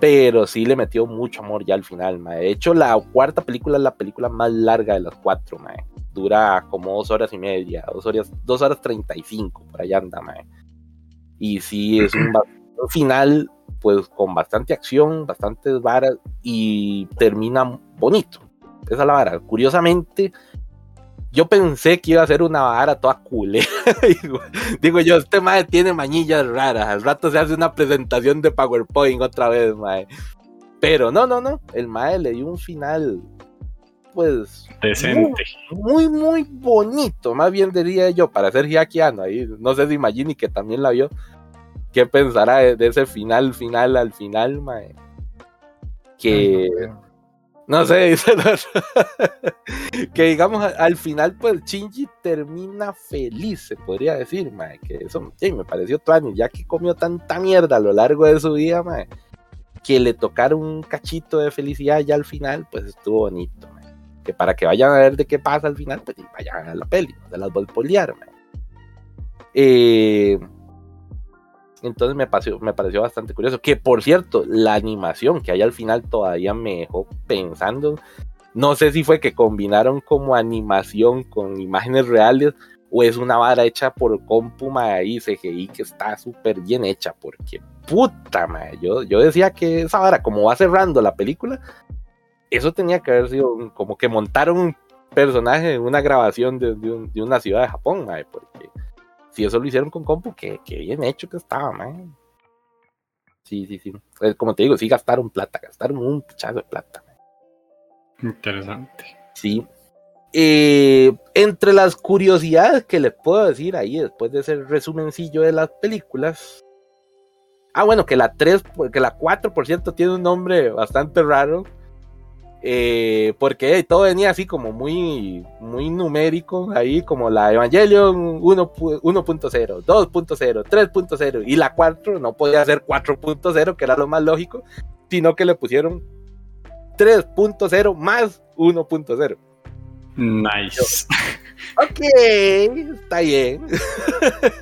Pero sí le metió mucho amor ya al final, mae. De hecho, la cuarta película es la película más larga de las cuatro, mae. Dura como dos horas y media, dos horas, dos horas treinta y cinco, por allá anda, mae. Y sí, es un, un final, pues, con bastante acción, bastantes varas, y termina bonito. Esa es la vara. Curiosamente, yo pensé que iba a ser una vara toda culera. digo, digo yo, este mae tiene mañillas raras. Al rato se hace una presentación de PowerPoint otra vez, mae. Pero no, no, no. El mae le dio un final, pues, Decente. muy, muy bonito. Más bien diría yo, para ser hiakiano. Ahí, no sé si Magini que también la vio. ¿Qué pensará de, de ese final, final, al final, mae? Que. No el otro. que digamos al final, pues Shinji termina feliz, se podría decir, mae. Que eso me pareció tuani, ya que comió tanta mierda a lo largo de su vida, mae. Que le tocaron un cachito de felicidad ya al final, pues estuvo bonito, mae. Que para que vayan a ver de qué pasa al final, pues vayan a la peli, no se las voy a. Eh, entonces me pareció, me pareció bastante curioso. Que por cierto, la animación que hay al final todavía me dejó pensando. No sé si fue que combinaron como animación con imágenes reales o es una vara hecha por compu mae, y CGI que está súper bien hecha. Porque puta, mae, yo, yo decía que esa vara, como va cerrando la película, eso tenía que haber sido como que montaron un personaje en una grabación de, de un- de una ciudad de Japón, mae, porque si eso lo hicieron con compu, que, que bien hecho que estaba, man. Sí, sí, sí. Como te digo, sí gastaron plata, gastaron un pichazo de plata. Interesante. Sí. Eh, entre las curiosidades que les puedo decir ahí, después de ese resumencillo de las películas. Ah, bueno, que la 3, que la 4, por cierto, tiene un nombre bastante raro. Eh, porque todo venía así como muy, muy numérico, ahí como la Evangelion 1 pu- 1.0, 2.0, 3.0 y la 4 no podía ser 4.0, que era lo más lógico, sino que le pusieron 3.0 más 1.0. Nice. Ok, está bien.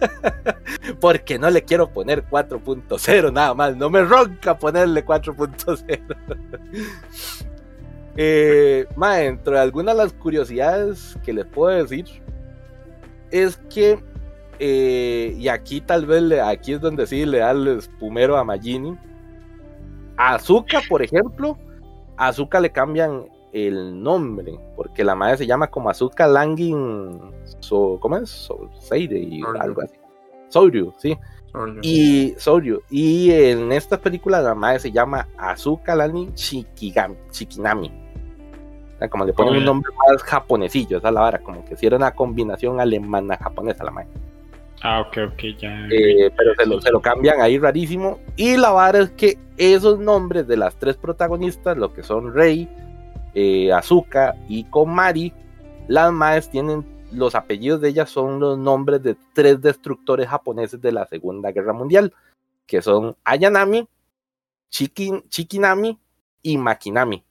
Porque no le quiero poner 4.0 nada más. No me ronca ponerle 4.0. eh, ma, dentro de algunas de las curiosidades que les puedo decir es que, eh, y aquí tal vez, le- aquí es donde sí le da el espumero a Magini. A Azuka, por ejemplo, a Azuka le cambian el nombre, porque la madre se llama como Azuka Langin, so, ¿cómo es? So, Seire y Soryu. algo así. Souryu, sí. Sorry. Y Souryu. Y en esta película la madre se llama Azuka Langin Shikigami, Shikinami. O sea, como le ponen un nombre más japonesillo, esa es la vara, como que si era una combinación alemana-japonesa la madre. Ah, ok, ok, ya. Eh, pero se lo, se lo cambian ahí rarísimo. Y la vara es que esos nombres de las tres protagonistas, lo que son Rei, eh, Azuka y Komari, las maes tienen los apellidos de ellas son los nombres de tres destructores japoneses de la Segunda Guerra Mundial, que son Ayanami, Chikin, Chikinami y Makinami.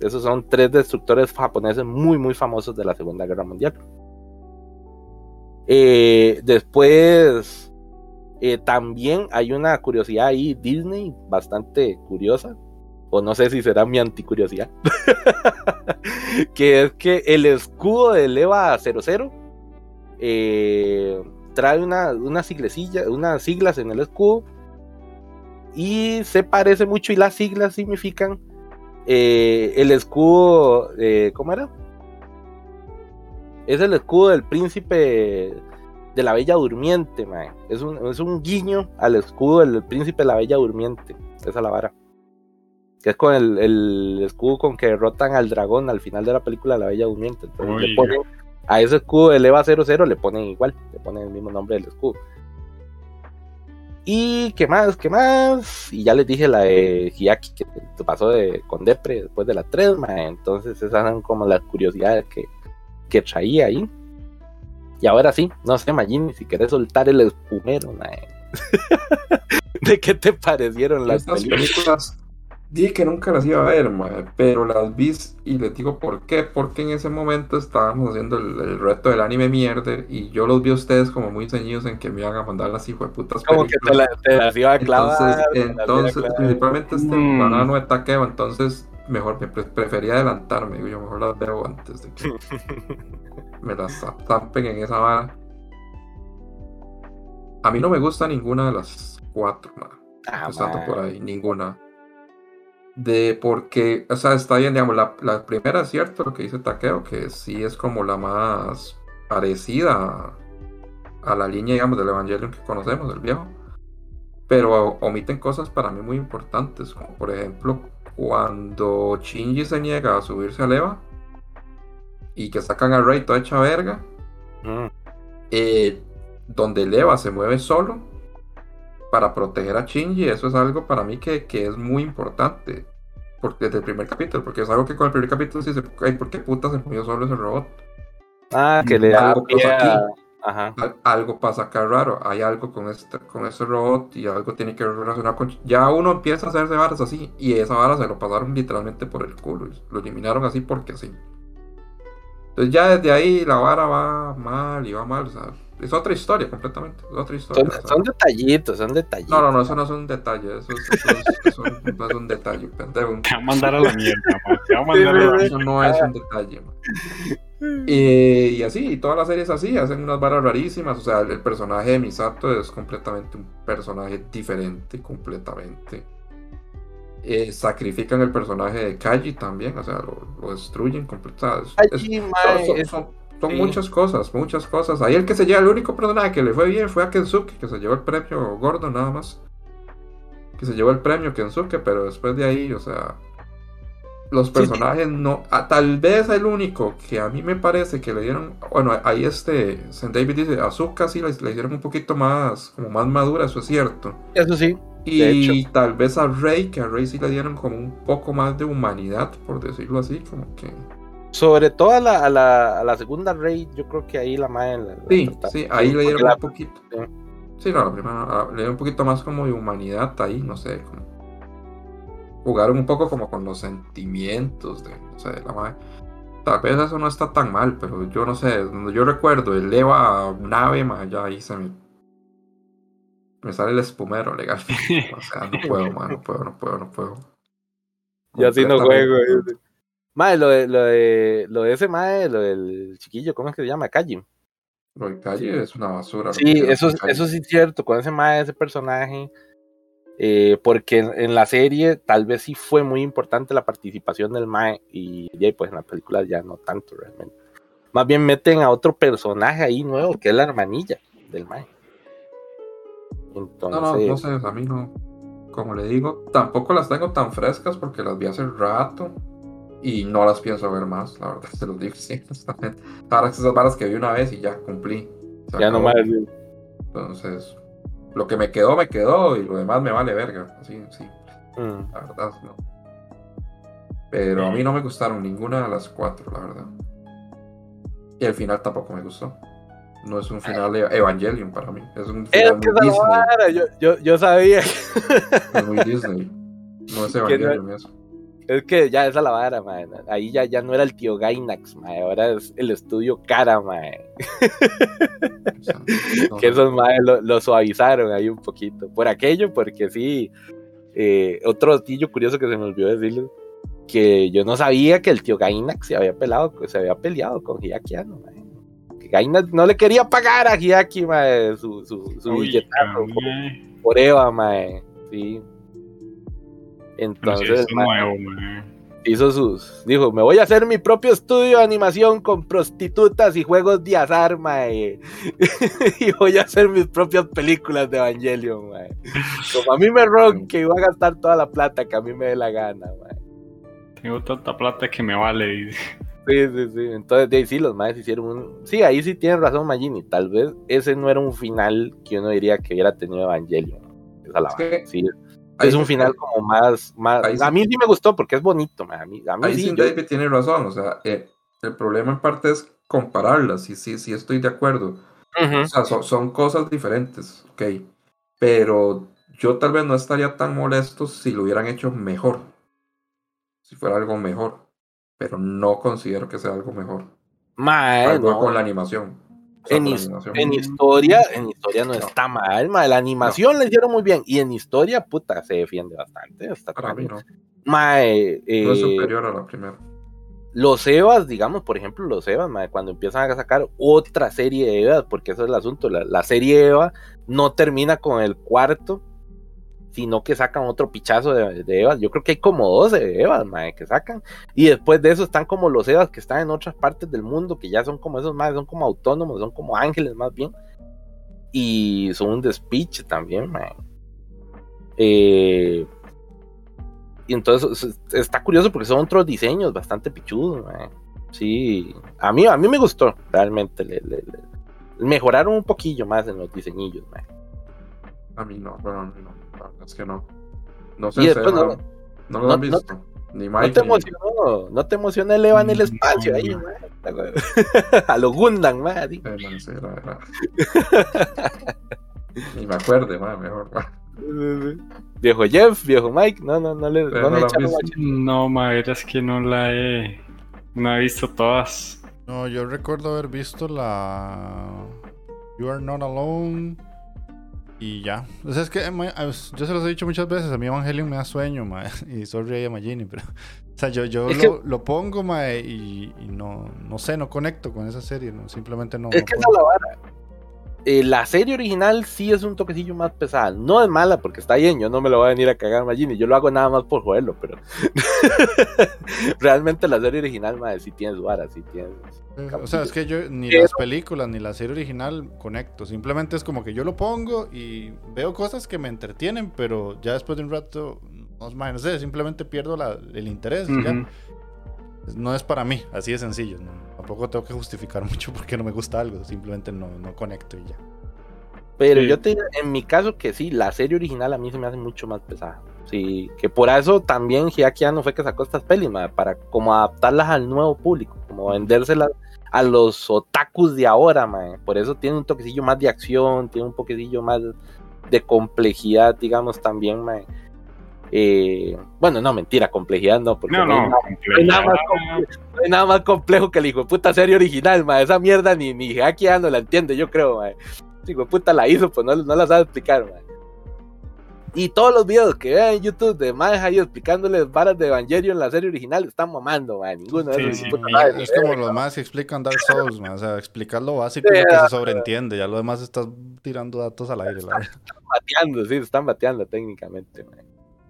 Esos son tres destructores japoneses muy, muy famosos de la Segunda Guerra Mundial. Eh, después, eh, también hay una curiosidad ahí, Disney, bastante curiosa, o no sé si será mi anticuriosidad, que es que el escudo del EVA 00 eh, trae una, una unas siglas en el escudo y se parece mucho y las siglas significan eh, el escudo, eh, ¿cómo era? Es el escudo del príncipe de la Bella Durmiente. Es un, es un guiño al escudo del príncipe de la Bella Durmiente. Esa es la vara. Que es con el, el escudo con que derrotan al dragón al final de la película La Bella Durmiente. Entonces le ponen a ese escudo del EVA 00 le ponen igual, le ponen el mismo nombre del escudo. Y qué más, qué más. Y ya les dije la de Hiaki que pasó de, con Depre después de la 3, mae. Entonces esas son como las curiosidades que, que traía ahí. Y ahora sí, no sé, Magini, si querés soltar el espumero, mae. ¿De qué te parecieron las películas? Dije que nunca las iba a ver, mae, pero las vi y les digo por qué. Porque en ese momento estábamos haciendo el, el reto del anime mierda y yo los vi a ustedes como muy ceñidos en que me iban a mandar las hijueputas Como que te, películas. la, te las iba a clavar. Entonces, entonces clavar. principalmente este Mm. banano de taqueo, entonces mejor me pre- prefería adelantarme, digo yo mejor las veo antes de que me las zampen en esa vara. A mí no me gusta ninguna de las cuatro, mae. Ah, por ahí, ninguna. De porque, o sea, está bien, digamos, la, la primera es cierto lo que dice Takeo, que sí es como la más parecida a, la línea, digamos, del Evangelion que conocemos, del viejo. Pero omiten cosas para mí muy importantes, como por ejemplo, cuando Shinji se niega a subirse a Eva y que sacan a Rey toda hecha verga, Mm. eh, donde el Eva se mueve solo para proteger a Shinji, eso es algo para mí que, que es muy importante. Porque desde el primer capítulo, porque es algo que con el primer capítulo se dice, "Ay, ¿por qué puta se movió solo ese robot? Ah, que le da Algo pasa aquí. Ajá. Al- algo pasa acá raro, hay algo con este, con este robot y algo tiene que relacionar con... Ya uno empieza a hacerse varas así y esa vara se lo pasaron literalmente por el culo, lo eliminaron así porque sí. Entonces ya desde ahí la vara va mal y va mal, o sea, es otra historia completamente, es otra historia. Son, o sea. son detallitos, son detallitos. No, no, no, eso no es un detalle, eso, es- eso es- eso no es un detalle, pendejo. Te va a mandar a la mierda, man. Te va a mandar a la Eso no es un detalle, man. Y así, y todas las series así, hacen unas varas rarísimas. O sea, el, el personaje de Misato es completamente un personaje diferente, completamente. Eh, sacrifican el personaje de Kaji también, o sea, lo, lo destruyen completamente. Son mae, son- es- son- son sí. muchas cosas, muchas cosas. Ahí el que se lleva, el único personaje que le fue bien fue a Kensuke, que se llevó el premio gordo nada más. Que se llevó el premio Kensuke, pero después de ahí, o sea, los personajes no. tal vez el único que a mí me parece que le dieron. Bueno, ahí este. St. David dice: Azuka sí le, le hicieron un poquito más. Como más madura, eso es cierto. Eso sí. Y tal vez a Rey, que a Rey sí le dieron como un poco más de humanidad, por decirlo así, como que... Sobre todo a la, a la, a la segunda Rey, yo creo que ahí la madre. la- Sí, sí, ahí le dieron un poquito. Sí, no, la primera, la- le dieron un poquito más como de humanidad ahí, no sé, como... Jugaron un poco como con los sentimientos de, no sé, de la madre. Tal vez eso no está tan mal, pero yo no sé, yo recuerdo el Eva nave, ma, ya ahí se me... Me sale el espumero legal. O sea, no puedo, no puedo, no puedo, no puedo. Yo así no juego. Madre, lo de, lo de, lo de ese madre, lo del chiquillo, ¿cómo es que se llama? Calle. Lo de calle es una basura. Sí, eso, eso sí es cierto, con ese madre, ese personaje. eh, porque en, en la serie tal vez sí fue muy importante la participación del Mae y, y pues en la película ya no tanto realmente. Más bien meten a otro personaje ahí nuevo que es la hermanilla del Mae. Entonces, No, no, no sé, a mí no. Como le digo, tampoco las tengo tan frescas porque las vi hace rato y no las pienso ver más, la verdad, se los digo sí, honestamente. Ahora esas varas que vi una vez y ya cumplí. Ya no acabó. más. Entonces, lo que me quedó, me quedó y lo demás me vale verga. Así, sí, Mm. la verdad, no. Pero a mí no me gustaron ninguna de las cuatro, la verdad. Y el final tampoco me gustó. No es un final de Evangelion para mí. Es un Es final muy Disney. vara, yo, yo, yo sabía. Es muy Disney. No es Evangelion eso. Es que ya esa la vara, man. Ahí ya, ya no era el tío Gainax, man. Ahora es el estudio Cara, man. Que esos madres lo, lo suavizaron ahí un poquito. Por aquello, porque sí. eh, otro datillo curioso que se me olvidó decirles. Que yo no sabía que el tío Gainax se había pelado, se había peleado con Hiaki Anno, Gainax no le quería pagar a Hiaki, mae, su, su, su Uy, billetazo por, Eva, mae. Sí. Entonces, eso es mae, nuevo, mae. hizo sus. Dijo: Me voy a hacer mi propio estudio de animación con prostitutas y juegos de azar, mae. y voy a hacer mis propias películas de Evangelion, mae. Como a mí me ronque y voy a gastar toda la plata que a mí me dé la gana, mae. Tengo tanta plata que me vale. dice. Sí, sí, sí. Entonces, de ahí sí, los maes hicieron un. Sí, ahí sí tienen razón, Magini. Tal vez ese no era un final que uno diría que hubiera tenido Evangelion. Esa la Es vara, que sí. Ahí es un final como más. más... ahí A mí sí me gustó porque es bonito. A mí, a mí Ahí sí. yo- David tiene razón. O sea, eh, el problema en parte es compararlas. Sí, sí, sí estoy de acuerdo. O sea, son, son cosas diferentes, ok. Pero yo tal vez no estaría tan molesto si lo hubieran hecho mejor. Si fuera algo mejor. Pero no considero que sea algo mejor. Algo no. con la animación. O sea, en, con la his- animación. en historia, en historia no, está mal, mae. La animación la hicieron muy bien. Y en historia, puta, se defiende bastante. Está Para mí no. Mae, No es eh, superior a la primera. los Evas, digamos, por ejemplo, los Evas, mae, cuando empiezan a sacar otra serie de Evas, porque eso es el asunto, la, la serie Eva no termina con el cuarto, sino que sacan otro pichazo de, de Evas. Yo creo que hay como 12 Evas, mae, que sacan. Y después de eso están como los Evas que están en otras partes del mundo, que ya son como esos más, son como autónomos, son como ángeles más bien. Y son un despiche también, mae. Eh, y entonces es- está curioso porque son otros diseños bastante pichudos, mae. Sí, a mí, a mí me gustó, realmente. le- le- mejoraron un poquillo más en los diseñillos, mae. A mí no, bueno, a mí no. La verdad es que no. No sé, después no, no- no lo no- han no- visto. Ni No Mike. te ni- emocionó, no te emocionó el Eva en el espacio no, ahí. A los Gundam, así. Eh, man, sí, era- era- Ni me acuerde, man, mejor. Viejo Jeff, viejo Mike, no, no, no le, Eh, no no le echaron. No, mae, es que no la he. No he visto todas. No, yo recuerdo haber visto la You Are Not Alone y ya. O sea, es que yo se los he dicho muchas veces, a mí Evangelion me da sueño, ma, y sorry a Magini, pero o sea, yo, yo lo, lo pongo, ma, y, y no, no sé, no conecto con esa serie, no, simplemente no. Es no que esa puedo. es la vara. Eh, la serie original sí es un toquecillo más pesada. No es mala porque está bien, yo no me lo voy a venir a cagar Magini, yo lo hago nada más por joderlo, pero realmente la serie original, madre, sí tiene su vara, sí tiene. O sea, es que yo ni Pero- las películas ni la serie original conecto. Simplemente es como que yo lo pongo y veo cosas que me entretienen, pero ya después de un rato, no, sé, simplemente pierdo la- el interés. ya. No es para mí, así de sencillo. no- tampoco tengo que justificar mucho porque no me gusta algo, simplemente no, no conecto y ya. Pero Sí. yo te en mi caso que sí, la serie original a mí se me hace mucho más pesada. Sí, que por eso también Hideaki Anno fue que sacó estas pelis, para como adaptarlas al nuevo público, como vendérselas a los otakus de ahora, mae. Por eso tiene un toquecillo más de acción, tiene un poquecillo más de complejidad, digamos, también, mae. Eh, bueno, no, mentira, complejidad no, porque No, no hay no, nada- no hay nada hay nada más complejo que el hijo de puta serie original, ma. Esa mierda ni, ni Anno la entiende, yo creo, ma. Hijo de puta la hizo, pues no, no la sabe explicar, ma. Y todos los videos que vean en YouTube de más ahí explicándoles varas de Evangelion en la serie original están mamando, ma. Ninguno de Sí, esos sí, Es como los más que explican Dark Souls, man. O sea, explicar lo básico Sí, y lo que se sobreentiende. Ya lo demás estás tirando datos al aire, la verdad. bateando, sí, están bateando técnicamente, ma.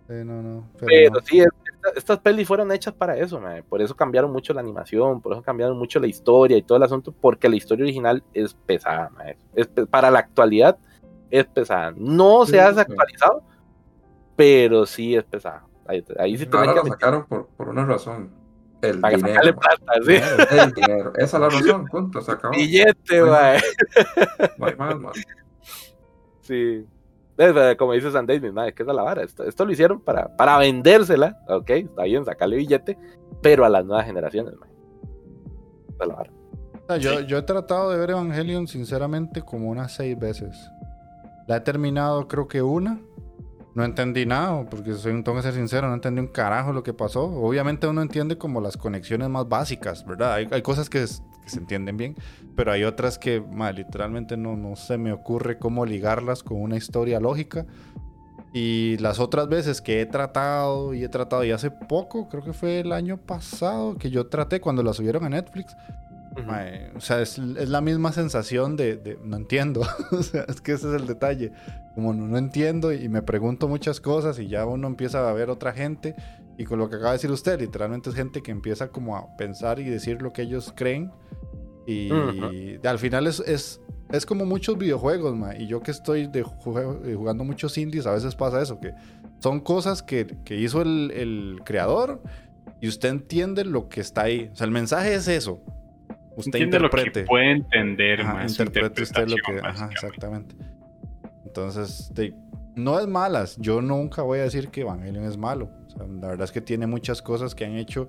Sí, no, no. Pero, Pero no. sí, es- esta- estas pelis fueron hechas para eso, por eso cambiaron mucho la animación, por eso cambiaron mucho la historia y todo el asunto, porque la historia original es pesada. Es pe- para la actualidad es pesada. No Sí, se ha sí. actualizado, pero sí es pesada. Ahí, ahí sí Ahora que lo sacaron por, por una razón. El para dinero. sacarle man. plata, sí. El dinero. Esa es la razón, punto, se acabó. Billete, más, man. Sí. Es, eh, Como dice San Davis, mae, que es la vara. Esto, esto lo hicieron para, para vendérsela, ok, está bien, sacarle billete, pero a las nuevas generaciones, es la vara. Yo, yo he tratado de ver Evangelion, sinceramente, como unas seis veces. La he terminado, creo que una. No entendí nada, porque soy, tengo que ser sincero, no entendí un carajo lo que pasó. Obviamente uno entiende como las conexiones más básicas, ¿verdad? Hay, hay cosas que, es- que se entienden bien, pero hay otras que ma, literalmente no, no se me ocurre cómo ligarlas con una historia lógica. Y las otras veces que he tratado y he tratado, y hace poco, creo que fue el año pasado, que yo traté cuando la subieron a Netflix, Mae, o sea, es, es la misma sensación de, de- no entiendo. o sea, es que ese es el detalle. Como no, no entiendo y me pregunto muchas cosas y ya uno empieza a ver otra gente y con lo que acaba de decir usted, literalmente es gente que empieza como a pensar y decir lo que ellos creen y, Ujú. y al final es, es, es como muchos videojuegos, mae, y yo que estoy de eh, jugando muchos indies, a veces pasa eso, que son cosas que, que hizo el, el creador y usted entiende lo que está ahí. O sea, el mensaje es eso. Usted Entiende lo que interprete. puede entender, Ajá, su interprete usted lo que. Ajá, exactamente. Entonces, de- no es malas. Yo nunca voy a decir que Evangelion es malo. O sea, la verdad es que tiene muchas cosas que han hecho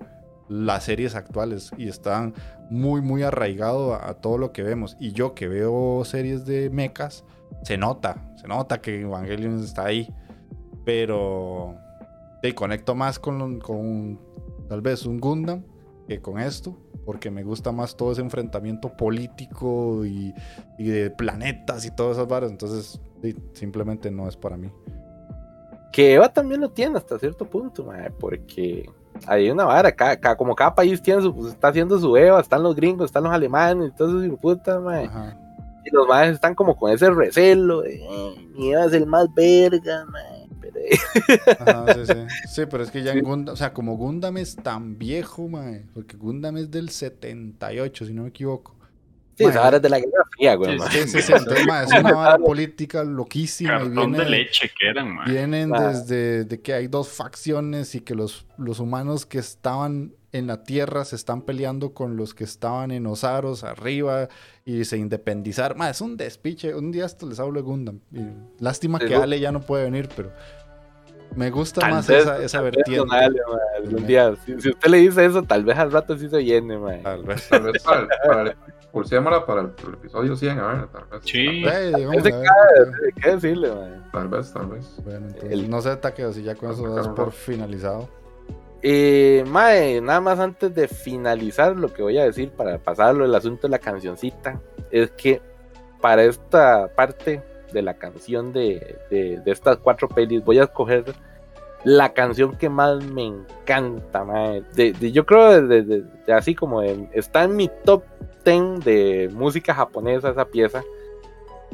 las series actuales y están muy, muy arraigado a, a todo lo que vemos. Y yo que veo series de mechas, se nota, se nota que Evangelion está ahí. Pero te conecto más con, con tal vez un Gundam que con esto, porque me gusta más todo ese enfrentamiento político y, y de planetas y todas esas varas. Entonces, sí, simplemente no es para mí. Que Eva también lo tiene hasta cierto punto, mae, porque hay una vara, cada, cada- como cada país tiene su, pues, está haciendo su Eva, están los gringos, están los alemanes, entonces puta, mae. Ajá. Y los maes están como con ese recelo de "Eh, mi Eva es el más verga, mae. Ajá, sí, sí. Sí, pero es que ya en Gundam, o sea, como Gundam es tan viejo, mae, porque Gundam es del 78, si no me equivoco. sí, Mae, vara es de la guerra fría, güey, Sí. Sí, sí, sí, entonces, mae, es una vara política loquísima y de leche que eran, mae. vienen Ah. desde de que hay dos facciones y que los, los humanos que estaban en la Tierra se están peleando con los que estaban en Osaros arriba y se independizar. Ma, es un despiche. Un día esto les hablo de Gundam. Y lástima que Ale ya no puede venir, pero me gusta Tal más vez- esa, esa tal vez vertiente. algún día, si, si usted le dice eso, tal vez al rato sí se mae. Tal vez. Tal vez para el, para pulsémosla para el, el episodio 100, a ver, tal vez. Sí. Digamos, Ese a ver, ¿Qué decirle, mae? Tal vez, tal vez. Bueno, entonces, El- no sé, Takeo, si ya con eso das un por finalizado. Eh, mae, nada más antes de finalizar lo que voy a decir para pasarlo el asunto de la cancioncita, es que para esta parte de la canción de, de- de estas cuatro pelis voy a escoger la canción que más me encanta, mae. De, de- yo creo de, de- de- así como está en mi top 10 de música japonesa esa pieza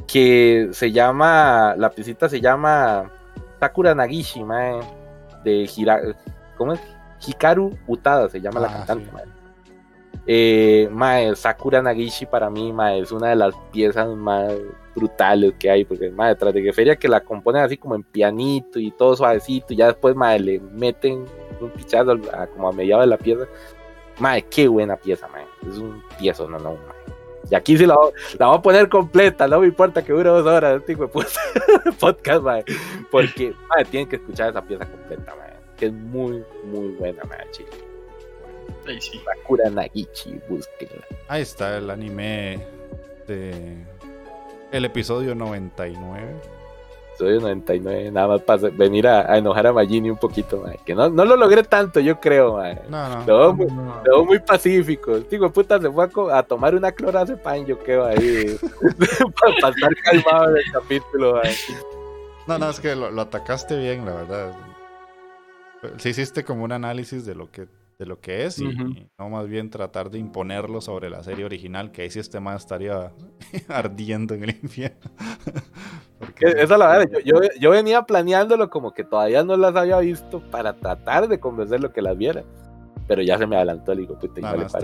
que se llama, la piecita se llama Sakura Nagishi, mae, de Hira, ¿cómo es? Hikaru Utada se llama la Ah, cantante, sí. mae. Eh, mae, Sakura Nagishi para mí, mae, es una de las piezas más brutales que hay, porque mae, tras de que Feria que la componen así como en pianito y todo suavecito, y ya después mae, le meten un pichazo a- como a mediado de la pieza. Mae, qué buena pieza, mae. Es un piezo, no, no, mae. Y aquí sí la, voy- la voy a poner completa, no me importa que dure dos horas este hijo de podcast, mae. Porque, mae, tienen que escuchar esa pieza completa, mae. Que es muy, muy buena, mae, chile. Ahí sí. Sakura Nagichi, búsquenla. Ahí está el anime de el episodio 99. Soy 99, nada más para venir a, a enojar a Magini un poquito, mae. Que no, no lo logré tanto, yo creo, mae. No, no. Veo muy, veo muy pacífico. Digo, puta, se fue a, tomar una clorazepam, yo quedo ahí. para pasar calmado en el capítulo. No, no, es que lo, lo atacaste bien, la verdad. Sí hiciste como un análisis de lo que, de lo que es y, no más bien tratar de imponerlo sobre la serie original, que ahí sí este más estaría ardiendo en el infierno. Porque- Que Esa es la verdad. Yo, yo, yo venía planeándolo como que todavía no las había visto para tratar de convencerlo que las viera. Pero ya se me adelantó el hijo puta y No, no este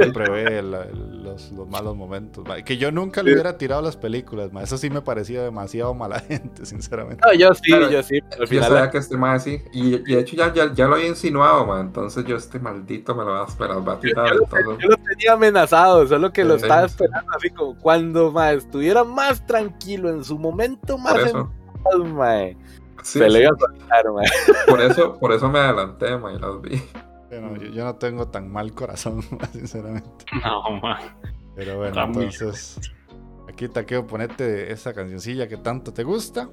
este prevé el- el- los, los malos momentos. Que yo nunca le hubiera tirado las películas, mae. eso sí me parecía demasiado mala gente, sinceramente. No, yo sí, Claro, yo sí. Yo sabía que este más así. Y, y de hecho ya, ya, ya lo había insinuado, man. Entonces yo este maldito me lo va, me las va a tirar. yo, entonces- yo lo tenía amenazado, solo que lo Sí. estaba esperando así como cuando mae, estuviera más tranquilo en su momento más por en mae, Sí, se le sí, iba a soltar, mae. por eso, por eso me adelanté, man, y las vi. Pero yo, yo no tengo tan mal corazón, sinceramente. No, man. Pero bueno, Está entonces. Aquí Taqueo, ponete esa cancioncilla que tanto te gusta.「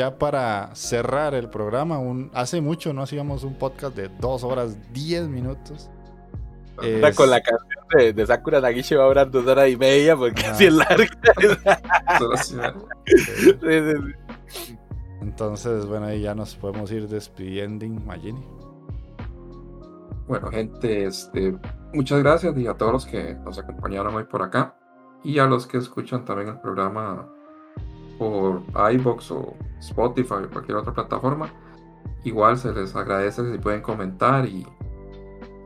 ya para cerrar el programa, un, hace mucho no hacíamos un podcast de dos horas, diez minutos. Está Es- Con la canción de, de Sakura Nagishi va a durar dos horas y media porque Ajá. así es larga. Sí, sí. Entonces, bueno, ahí ya nos podemos ir despidiendo, Magini. Bueno, gente, este, muchas gracias y a todos los que nos acompañaron hoy por acá y a los que escuchan también el programa por iBox o Spotify o cualquier otra plataforma. Igual se les agradece si pueden comentar y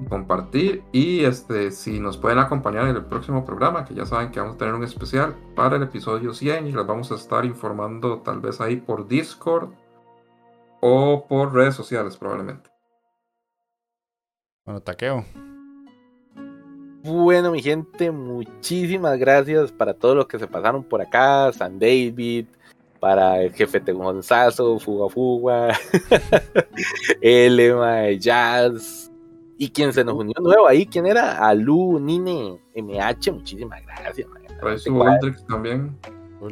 compartir y este si nos pueden acompañar en el próximo programa que ya saben que vamos a tener un especial para el episodio 100 y les vamos a estar informando tal vez ahí por Discord o por redes sociales probablemente. Bueno, Taqueo. Bueno, mi gente, muchísimas gracias para todos los que se pasaron por acá, San David, para el jefe de Gonzazo, Fuga Fuga, Elema, Jazz, y quien se nos unió nuevo ahí, ¿quién era? Alu, Nine, MH, muchísimas gracias, man. Eso Igual. Aldrich también.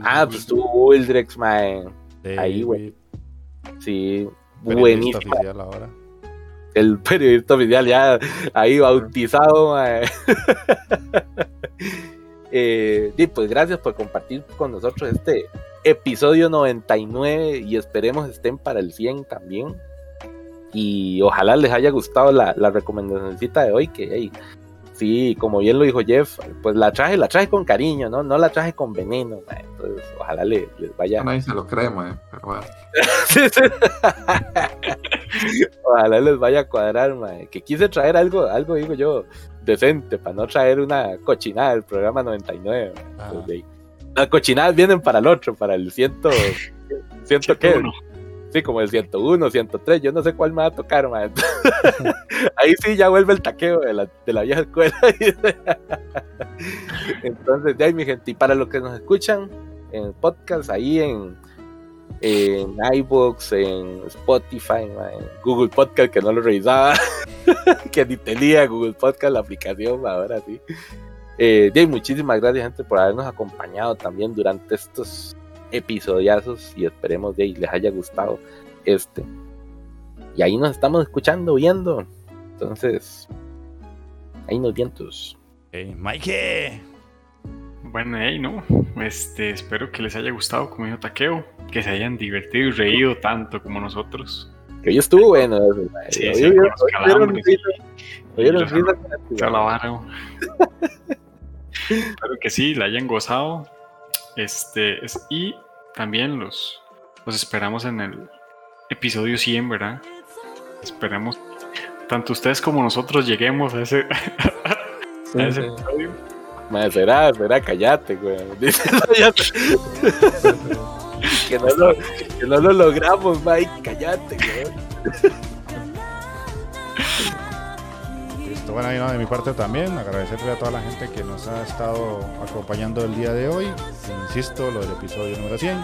Ah, pues tuvo Uldrex, man. ahí, güey. Sí, buenísimo. El periodista oficial ya ahí bautizado, mae. Eh, y pues gracias por compartir con nosotros este episodio 99 y esperemos estén para el 100 también. Y ojalá les haya gustado la, la recomendacióncita de hoy, que hey, sí, como bien lo dijo Jeff, pues la traje, la traje con cariño, ¿no? No la traje con veneno, mae. entonces ojalá le- les vaya Nadie se lo cree, mae, pero bueno. Ojalá les vaya a cuadrar, mae. Que quise traer algo, algo digo yo, decente, para no traer una cochinada del programa 99. mae. Ajá. Entonces, de ahí, Las cochinadas vienen para el otro, para el ciento, ciento qué, 101. sí, como el 101, 103, yo no sé cuál me va a tocar, mae. Ahí sí ya vuelve el taqueo de la, de la vieja escuela. Entonces, ahí mi gente, y para los que nos escuchan en podcast, ahí en, en iVoox, en Spotify, en Google Podcast, que no lo revisaba, que ni tenía Google Podcast la aplicación, ma, ahora sí. Eh, ahí, muchísimas gracias, gente, por habernos acompañado también durante estos episodiazos y esperemos de les haya gustado este. Y ahí nos estamos escuchando, viendo. Entonces, ahí nos vientos. Hey, Mikey. Bueno, hey, no. Este, espero que les haya gustado, como dijo Taqueo, que se hayan divertido y reído tanto como nosotros. Que hoy estuvo bueno. Sí, sí, vara. Espero que sí, la hayan gozado. Este, es- y también los, los esperamos en el episodio 100, ¿verdad? Esperemos tanto ustedes como nosotros lleguemos a ese, Sí, a ese sí. episodio. Será, será, cállate, güey. Dice, que, no lo, que no lo logramos, Mike, cállate, güey. Listo, bueno, de mi parte también, agradecerle a toda la gente que nos ha estado acompañando el día de hoy. Insisto, lo del episodio número 100.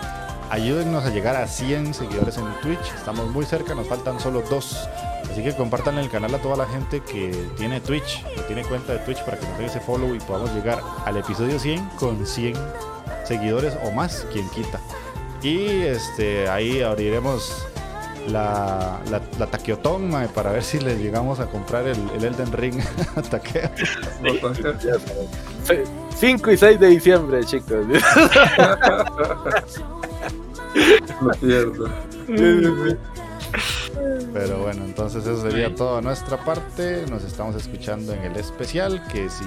Ayúdennos a llegar a 100 seguidores en Twitch. Estamos muy cerca, nos faltan solo dos. Así que compartan el canal a toda la gente que tiene Twitch, que tiene cuenta de Twitch para que nos den ese follow y podamos llegar al episodio 100 con 100 seguidores o más, quien quita. Y este, ahí abriremos la, la, la taqueotón mae, para ver si le llegamos a comprar el, el Elden Ring Taqueo. Fe- 5 y 6 de diciembre, chicos. Lo pierdo. Pero bueno, entonces eso sería todo de nuestra parte. Nos estamos escuchando en el especial. Que si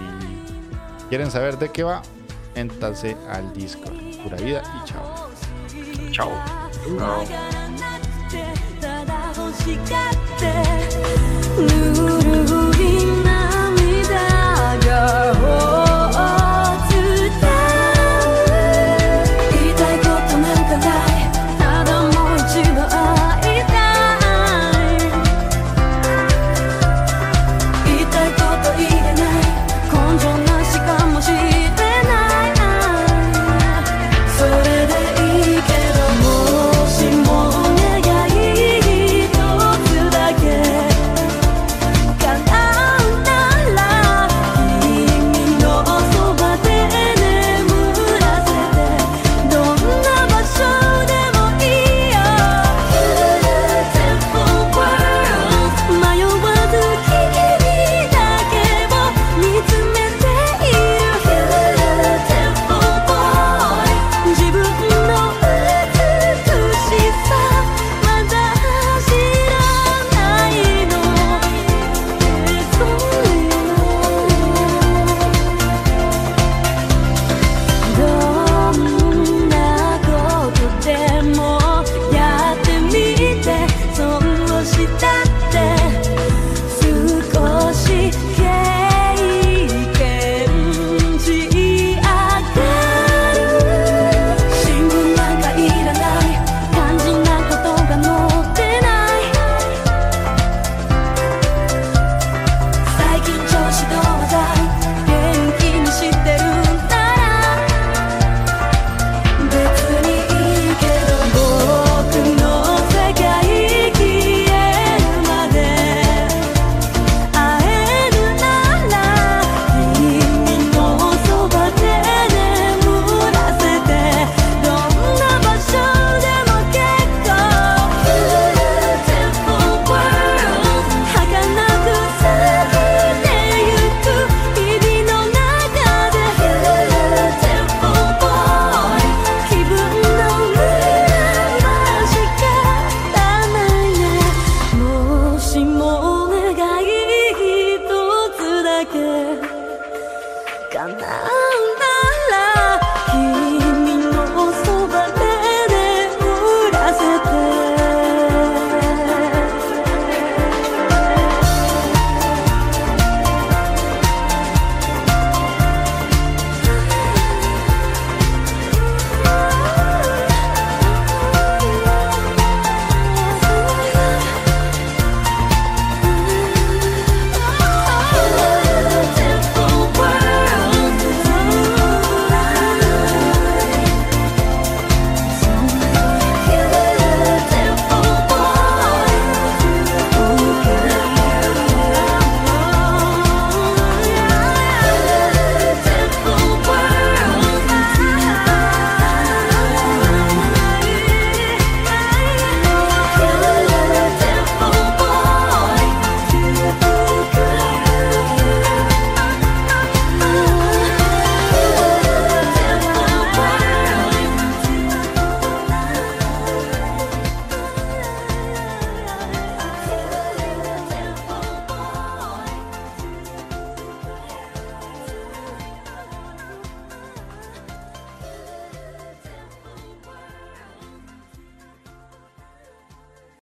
quieren saber de qué va, éntanse al Discord. Pura vida y chao. Chao. No.